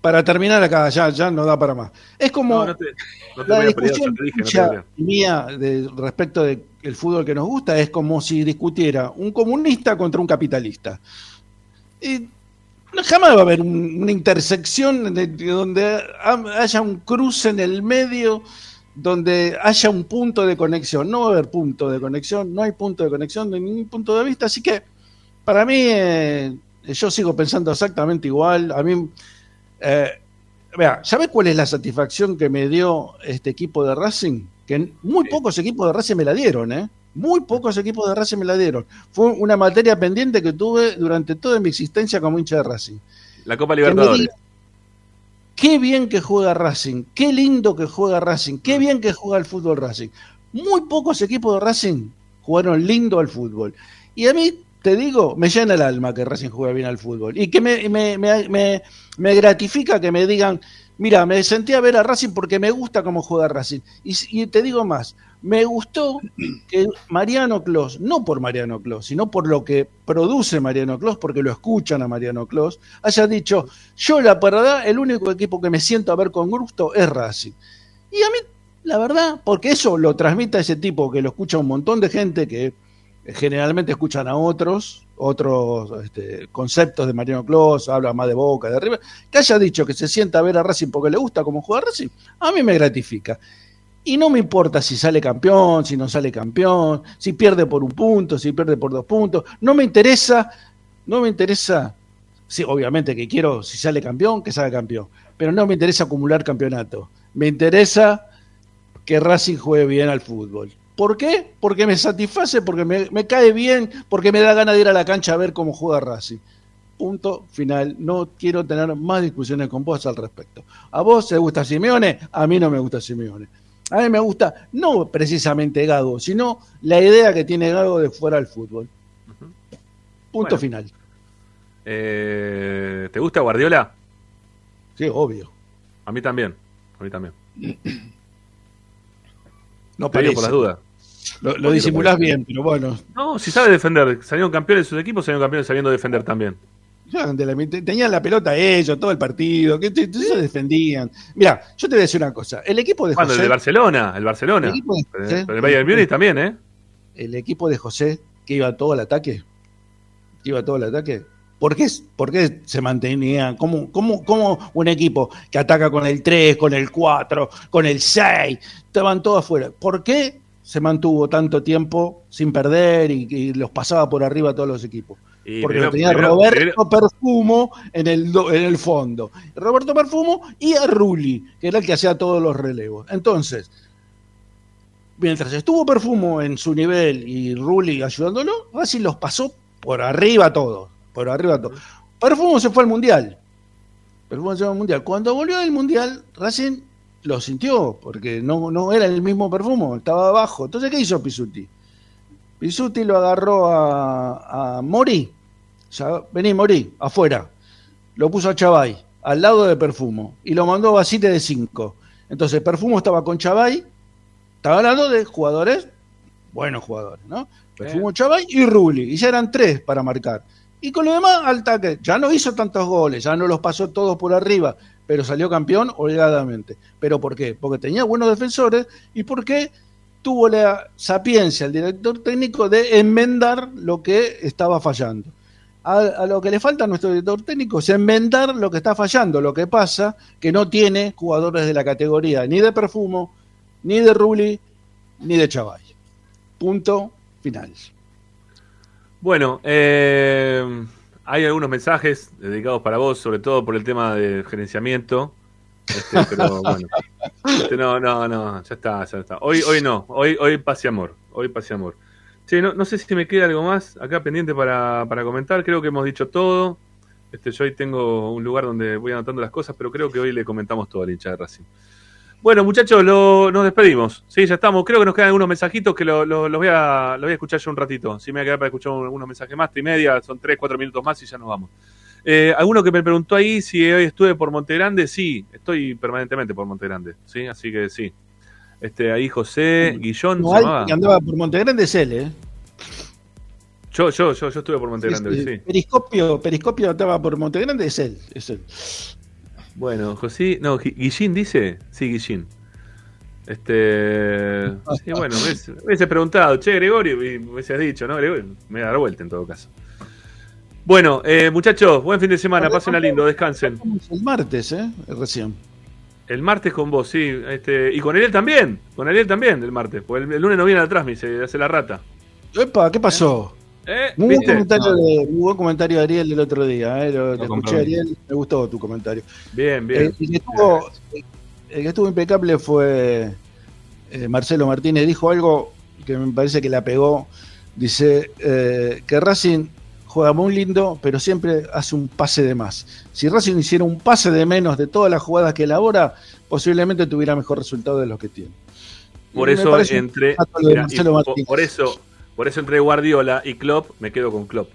para terminar acá, ya, ya no da para más. Es como No, no te, no te la pelear, discusión dije, mía de, respecto del fútbol que nos gusta es como si discutiera un comunista contra un capitalista. Y jamás va a haber un- una intersección de- de donde ha- haya un cruce en el medio, donde haya un punto de conexión. No va a haber punto de conexión, no hay punto de conexión de ningún punto de vista. Así que para mí, eh, yo sigo pensando exactamente igual. A mí, eh, vea, ¿sabe cuál es la satisfacción que me dio este equipo de Racing? Que muy pocos equipos de Racing me la dieron, ¿eh? Muy pocos equipos de Racing me la dieron. Fue una materia pendiente que tuve durante toda mi existencia como hincha de Racing. La Copa Libertadores. diga, Qué bien que juega Racing, qué lindo que juega Racing, qué bien que juega el fútbol Racing. Muy pocos equipos de Racing jugaron lindo al fútbol. Y a mí, te digo, me llena el alma que Racing juegue bien al fútbol. Y que me, me, me, me- gratifica que me digan, mira, me senté a ver a Racing porque me gusta cómo juega Racing. Y, y te digo más, me gustó que Mariano Clos, no por Mariano Clos, sino por lo que produce Mariano Clos, porque lo escuchan a Mariano Clos, haya dicho, yo la verdad, el único equipo que me siento a ver con gusto es Racing. Y a mí, la verdad, porque eso lo transmite a ese tipo que lo escucha un montón de gente que generalmente escuchan a otros, otros este, conceptos de Mariano Clos, habla más de Boca, de River, que haya dicho que se sienta a ver a Racing porque le gusta cómo juega Racing, a mí me gratifica. Y no me importa si sale campeón, si no sale campeón, si pierde por un punto, si pierde por dos puntos. No me interesa, no me interesa, sí, obviamente que quiero, si sale campeón, que salga campeón. Pero no me interesa acumular campeonato. Me interesa que Racing juegue bien al fútbol. ¿Por qué? Porque me satisface, porque me, me cae bien, porque me da ganas de ir a la cancha a ver cómo juega Racing. Punto final. No quiero tener más discusiones con vos al respecto. ¿A vos te gusta Simeone? A mí no me gusta Simeone. A mí me gusta no precisamente Gago, sino la idea que tiene Gago de fuera del fútbol. Punto Bueno. final. Eh, ¿Te gusta Guardiola? Sí, obvio. A mí también. A mí también. No parece. por las dudas. Lo, lo disimulás bien, pero bueno. No, si sabe defender. Salieron campeones sus equipos, salieron campeones sabiendo defender también. De tenían la pelota ellos, todo el partido, que te- te- se defendían. Mira, yo te voy a decir una cosa. El equipo de Cuando el José, de Barcelona, el Barcelona. El equipo de Pero, José. pero el Bayern Múnich también, ¿eh? el equipo de José, que iba todo al ataque, que iba todo al ataque, ¿por qué, por qué se mantenía? ¿Cómo, cómo, cómo un equipo que ataca con el 3, con el 4, con el 6, estaban todos afuera? ¿Por qué se mantuvo tanto tiempo sin perder y, y los pasaba por arriba a todos los equipos? Y Porque lo tenía Roberto Perfumo en el, en el fondo. Roberto Perfumo y a Rulli, que era el que hacía todos los relevos. Entonces, mientras estuvo Perfumo en su nivel y Rulli ayudándolo, Racing los pasó por arriba a todos. Por arriba a todos. Perfumo se fue al Mundial. Perfumo se fue al Mundial. Cuando volvió del Mundial, Racing lo sintió, porque no, no era el mismo Perfumo, estaba abajo. Entonces, ¿qué hizo Pisuti? Pisuti lo agarró a, a Mori. Vení, Mori, afuera. Lo puso a Chavay, al lado de Perfumo, y lo mandó a Basile de 5. Entonces, Perfumo estaba con Chavay, estaba hablando de jugadores, buenos jugadores, ¿no? Perfumo, Chavay y Rulli, y ya eran tres para marcar. Y con lo demás, al taque. Ya no hizo tantos goles, ya no los pasó todos por arriba, pero salió campeón holgadamente. ¿Pero por qué? Porque tenía buenos defensores y porque tuvo la sapiencia el director técnico de enmendar lo que estaba fallando. A, lo que le falta a nuestro director técnico es enmendar lo que está fallando. Lo que pasa que no tiene jugadores de la categoría ni de Perfumo, ni de Rulli, ni de Chavay. Punto final. Bueno, eh, hay algunos mensajes dedicados para vos, sobre todo por el tema de gerenciamiento. Este, pero bueno. Este, no, no, no, ya está, ya está. Hoy, hoy no, hoy, hoy paz y amor. Hoy paz y amor. Sí, no, no sé si me queda algo más acá pendiente para, para comentar. Creo que hemos dicho todo. Este, yo hoy tengo un lugar donde voy anotando las cosas, pero creo que hoy le comentamos todo al hincha de Racing. Bueno, muchachos, lo- nos despedimos. Sí, ya estamos. Creo que nos quedan algunos mensajitos que lo- lo- los, voy a, los voy a escuchar yo un ratito. Si me voy a quedar para escuchar algunos mensajes más, tres y media, son tres, cuatro minutos más y ya nos vamos. Eh, alguno que me preguntó ahí si hoy estuve por Montegrande, sí, estoy permanentemente por Montegrande, sí, así que sí. Este, ahí José, Guillón, No, alguien que andaba por Montegrande es él, ¿eh? Yo, yo, yo, yo estuve por Montegrande Sí, sí. Periscopio, Periscopio estaba por Montegrande, es él. Es él. Bueno, José, no, Gui- Guillín dice, sí, Guillín. Este, sí, bueno, me hubiese- preguntado, che, Gregorio, y me hubieses dicho, ¿no? Gregorio, me voy a dar vuelta en todo caso. Bueno, eh, muchachos, buen fin de semana, pásenla lindo, descansen. El martes, ¿eh? Recién. El martes con vos, sí, este, y con Ariel también, con Ariel también el martes, porque el, el lunes no viene atrás, me dice, hace la rata. Epa, ¿qué pasó? ¿Eh? Muy buen, comentario de, muy buen comentario de Ariel el otro día. ¿eh? Lo, lo escuché. Ariel, me gustó tu comentario. Bien, bien. El, el que estuvo, el que estuvo impecable fue eh, Marcelo Martínez. Dijo algo que me parece que la pegó. Dice eh, que Racing juega muy lindo, pero siempre hace un pase de más. Si Racing hiciera un pase de menos de todas las jugadas que elabora, posiblemente tuviera mejor resultado de los que tiene. Por eso entre por eso, por eso entre Guardiola y Klopp me quedo con Klopp.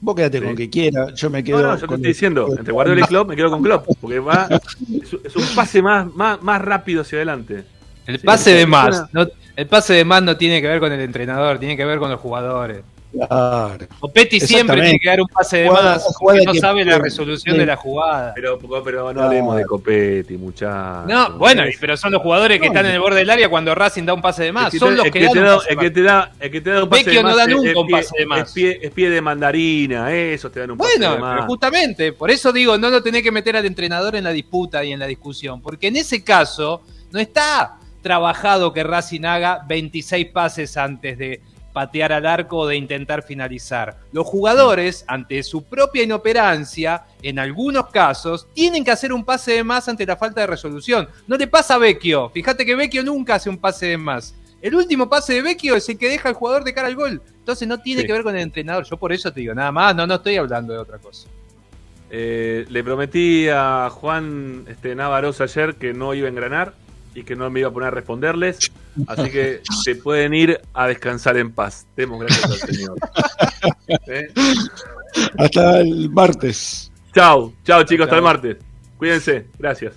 Vos quédate Sí. con que quiera, yo me quedo No, no, yo te estoy diciendo, entre Guardiola y Klopp me quedo con Klopp, porque va es, un pase más, más, más rápido hacia adelante. El Sí, pase de más, no, el pase de más no tiene que ver con el entrenador, tiene que ver con los jugadores. Claro. Opetti siempre tiene que dar un pase de Jugada- más, jugada porque no que- sabe la resolución sí. de la jugada. Pero, pero no hablemos de Copetti, muchachos. No, bueno, pero son los jugadores que No, están en el borde del área cuando Racing da un pase de más. Son los que, dan pase de el que te da el que te da un pase Vecchio de no más da es- nunca es un pie- pase de más. Es pie, es pie de mandarina, esos te dan un pase Bueno, de pero más. justamente, por eso digo, no lo tenés que meter al entrenador en la disputa y en la discusión, porque en ese caso no está trabajado que Racing haga 26 pases antes de patear al arco o de intentar finalizar. Los jugadores, ante su propia inoperancia, en algunos casos, tienen que hacer un pase de más ante la falta de resolución. No le pasa a Vecchio. Fíjate que Vecchio nunca hace un pase de más. El último pase de Vecchio es el que deja al jugador de cara al gol. Entonces no tiene Sí. que ver con el entrenador. Yo por eso te digo, nada más, no, no estoy hablando de otra cosa. Eh, le prometí a Juan este, ayer que no iba a engranar y que no me iba a poner a responderles. Así que se pueden ir a descansar en paz. Demos gracias al Señor. ¿Eh? Hasta el martes. Chao, chao chicos, hasta el martes. Cuídense, gracias.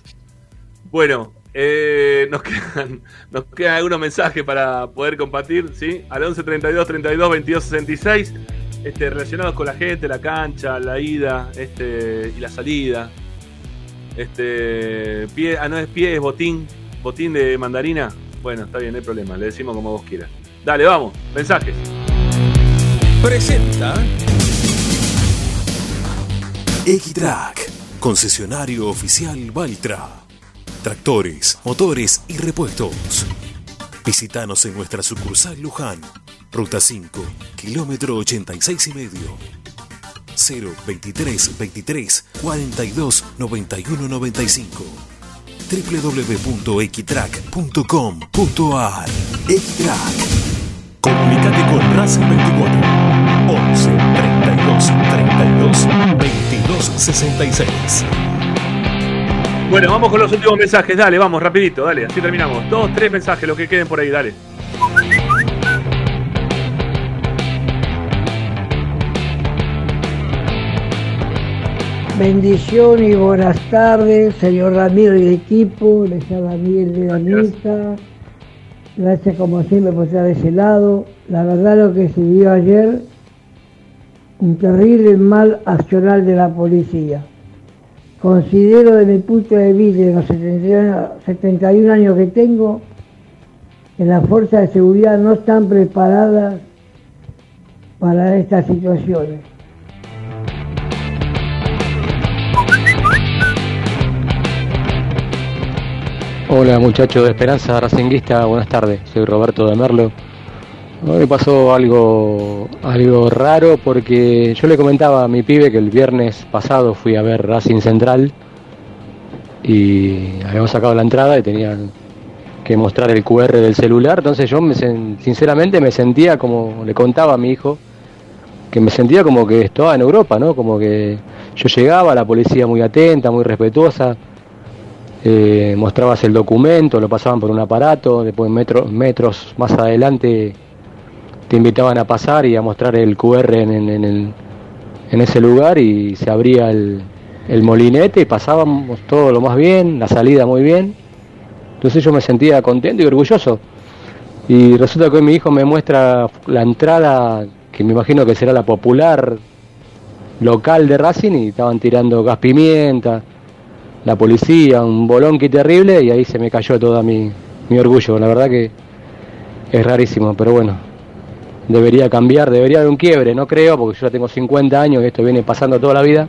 Bueno, eh, nos, quedan, nos quedan algunos mensajes para poder compartir, ¿sí? Al 11 32 32 22 66, este, relacionados con la gente, la cancha, la ida este, y la salida. Este, pie, ah, no es pie, es botín, botín de mandarina. Bueno, está bien, no hay problema, le decimos como vos quieras. Dale, vamos, mensajes. Presenta Equitrack, concesionario oficial Valtra. Tractores, motores y repuestos. Visítanos en nuestra sucursal Luján, Ruta 5, kilómetro 86 y medio. 0 23 23 42 91 95 www.equitrack.com.ar Equitrack Comunicate con Racing 24 11 32 32 22 66. Bueno, vamos con los últimos mensajes, dale, vamos, rapidito, dale, así terminamos. Dos, tres mensajes, los que queden por ahí, dale. Bendición y buenas tardes, señor Ramiro y equipo. Les habla Miguel de Danita. Gracias como siempre por estar de ese lado. La verdad lo que se vio ayer, un terrible mal accional de la policía. Considero desde mi punto de vista, de los 71 71 años que tengo, que las fuerzas de seguridad no están preparadas para estas situaciones. Hola muchachos de Esperanza Racinguista, buenas tardes, soy Roberto de Merlo. Hoy pasó algo, algo raro porque yo le comentaba a mi pibe que el viernes pasado fui a ver Racing Central y habíamos sacado la entrada y tenían que mostrar el QR del celular, entonces yo me, sinceramente me sentía como le contaba a mi hijo, que me sentía como que estaba en Europa, ¿no? Como que yo llegaba, la policía muy atenta, muy respetuosa, eh, mostrabas el documento, lo pasaban por un aparato, después metros, metros más adelante te invitaban a pasar y a mostrar el QR en, en- en el- en ese lugar y se abría el, el molinete y pasábamos todo lo más bien, la salida muy bien. Entonces yo me sentía contento y orgulloso. Y resulta que hoy mi hijo me muestra la entrada, que me imagino que será la popular local de Racing, y estaban tirando gas pimienta, la policía, un bolonqui terrible, y ahí se me cayó todo mi, mi orgullo. La verdad que es rarísimo, pero bueno, debería cambiar, debería haber un quiebre, no creo, porque yo ya tengo 50 años y esto viene pasando toda la vida.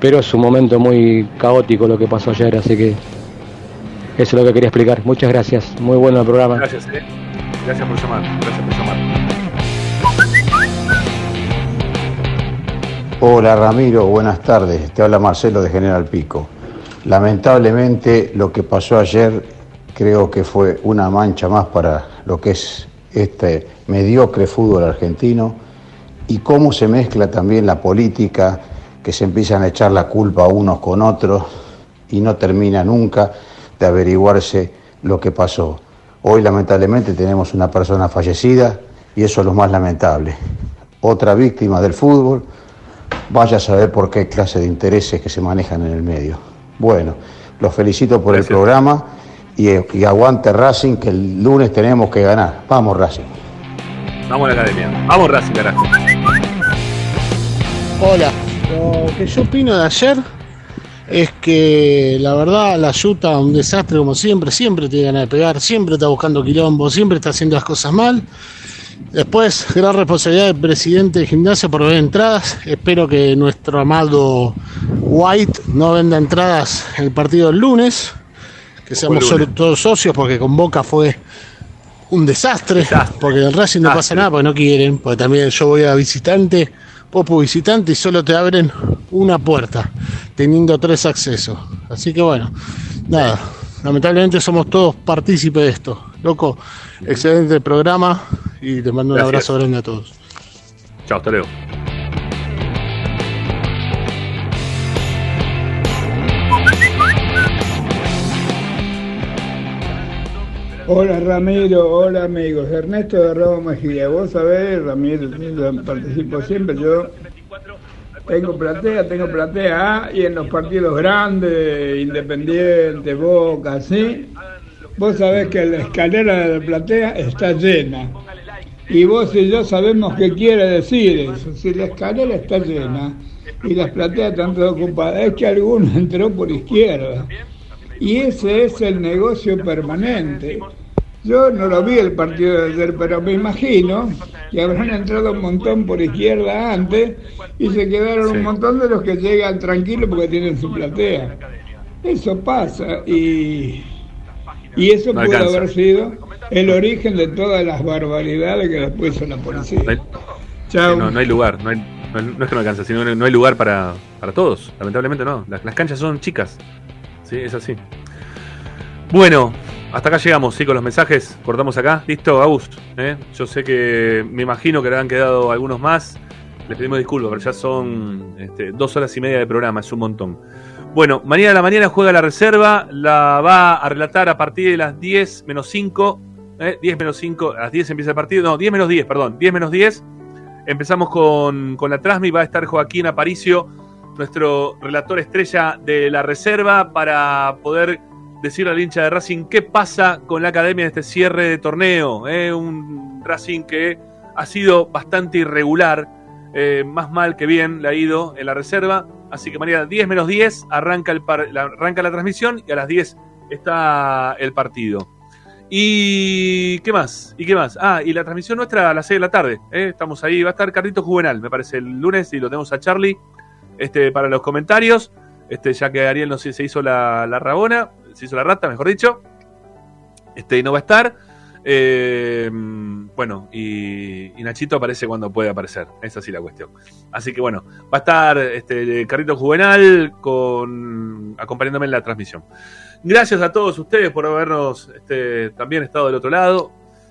Pero es un momento muy caótico lo que pasó ayer, así que eso es lo que quería explicar. Muchas gracias, muy bueno el programa. Gracias, eh. Gracias por llamar. Gracias por llamar. Hola Ramiro, buenas tardes. Te habla Marcelo de General Pico. Lamentablemente lo que pasó ayer creo que fue una mancha más para lo que es este mediocre fútbol argentino y cómo se mezcla también la política, que se empiezan a echar la culpa unos con otros y no termina nunca de averiguarse lo que pasó. Hoy lamentablemente tenemos una persona fallecida y eso es lo más lamentable. Otra víctima del fútbol, vaya a saber por qué clase de intereses que se manejan en el medio. Bueno, los felicito por el programa y, y aguante Racing que el lunes tenemos que ganar. Vamos Racing. Vamos a la academia. Vamos, Racing, carajo. Hola, lo que yo opino de ayer es que la verdad la Yuta un desastre como siempre, siempre tiene ganas de pegar, siempre está buscando quilombo, siempre está haciendo las cosas mal. Después, gran responsabilidad del presidente de gimnasia por ver entradas. Espero que nuestro amado White no venda entradas en el partido del lunes, que seamos lunes. todos socios, porque con Boca fue un desastre, porque en Racing no pasa nada porque no quieren, porque también yo voy a visitante, Popo visitante y solo te abren una puerta, teniendo tres accesos. Así que bueno, nada, lamentablemente somos todos partícipes de esto. Loco, excelente programa y te mando un Gracias. abrazo grande a todos. Chao, hasta luego. Hola Ramiro, hola amigos. Ernesto de Roma Mejía. Vos sabés, Ramiro, yo participo siempre. Yo tengo platea, tengo platea y en los partidos grandes, Independiente, Boca, ¿sí? Vos sabés que la escalera de la platea está llena. Y vos y yo sabemos qué quiere decir eso. Si la escalera está llena y las plateas están todas ocupadas, es que alguno entró por izquierda. Y ese es el negocio permanente. Yo no lo vi el partido de ayer, pero me imagino que habrán entrado un montón por izquierda antes y se quedaron un montón de los que llegan tranquilos porque tienen su platea. Eso pasa y, y eso No pudo alcanza. haber sido el origen de todas las barbaridades que después hizo la policía. No hay, Chao. no, no hay lugar. No, hay- no- es que no alcanza, sino no hay lugar para, para todos. Lamentablemente no. Las, las canchas son chicas. Sí, es así. Bueno, hasta acá llegamos, sí, con los mensajes. Cortamos acá. Listo, Agus. ¿eh? Yo sé que me imagino que le han quedado algunos más. Les pedimos disculpas, pero ya son este, dos horas y media de programa, es un montón. Bueno, mañana a la mañana juega la reserva, la va a relatar a partir de las 10 menos 5. ¿eh? 10 menos 5, a las 10 empieza el partido. No, 10 menos 10, perdón. 10 menos 10. Empezamos con, con la Transmi, va a estar Joaquín Aparicio, nuestro relator estrella de la reserva, para poder decirle al hincha de Racing qué pasa con la academia en este cierre de torneo. ¿eh? Un Racing que ha sido bastante irregular, eh, más mal que bien le ha ido en la reserva. Así que mañana 10 menos 10 arranca, el la, arranca la transmisión y a las 10 está el partido. ¿Y qué más? ¿Y qué más? Ah, y la transmisión nuestra a las 6 de la tarde. ¿eh? Estamos ahí. Va a estar Carlito Juvenal, me parece, el lunes y lo tenemos a Charlie este, para los comentarios. Este, ya que Ariel no se hizo la, la rabona, se hizo la rata, mejor dicho. Este, y no va a estar. Eh, bueno, y, Nachito aparece cuando puede aparecer. Es así la cuestión. Así que bueno, va a estar este, Carlito Juvenal con, acompañándome en la transmisión. Gracias a todos ustedes por habernos este, también estado del otro lado,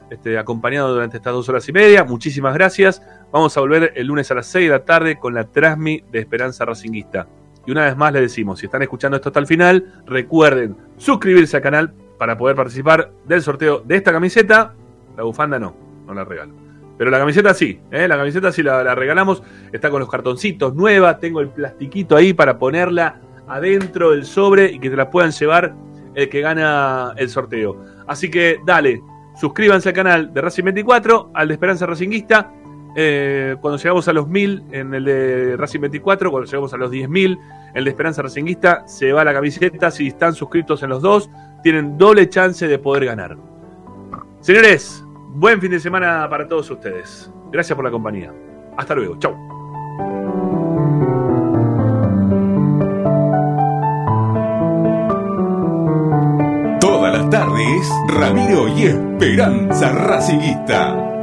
este, acompañado durante estas dos horas y media. Muchísimas gracias. Vamos a volver el lunes a las 6 de la tarde con la Transmi de Esperanza Racinguista. Y una vez más les decimos, si están escuchando esto hasta el final, recuerden suscribirse al canal para poder participar del sorteo de esta camiseta. La bufanda no, no la regalo. Pero la camiseta sí, ¿eh? la camiseta sí la, la regalamos. Está con los cartoncitos nueva, tengo el plastiquito ahí para ponerla adentro del sobre y que te la puedan llevar el que gana el sorteo. Así que dale, suscríbanse al canal de Racing 24, al de Esperanza Racinguista. Eh, cuando llegamos a los 1000 en el de Racing 24, cuando llegamos a los 10.000 el de Esperanza Racinguista, se va la camiseta. Si están suscritos en los dos, tienen doble chance de poder ganar. Señores, buen fin de semana para todos ustedes. Gracias por la compañía. Hasta luego. Chau. Todas las tardes, Ramiro y Esperanza Racingista.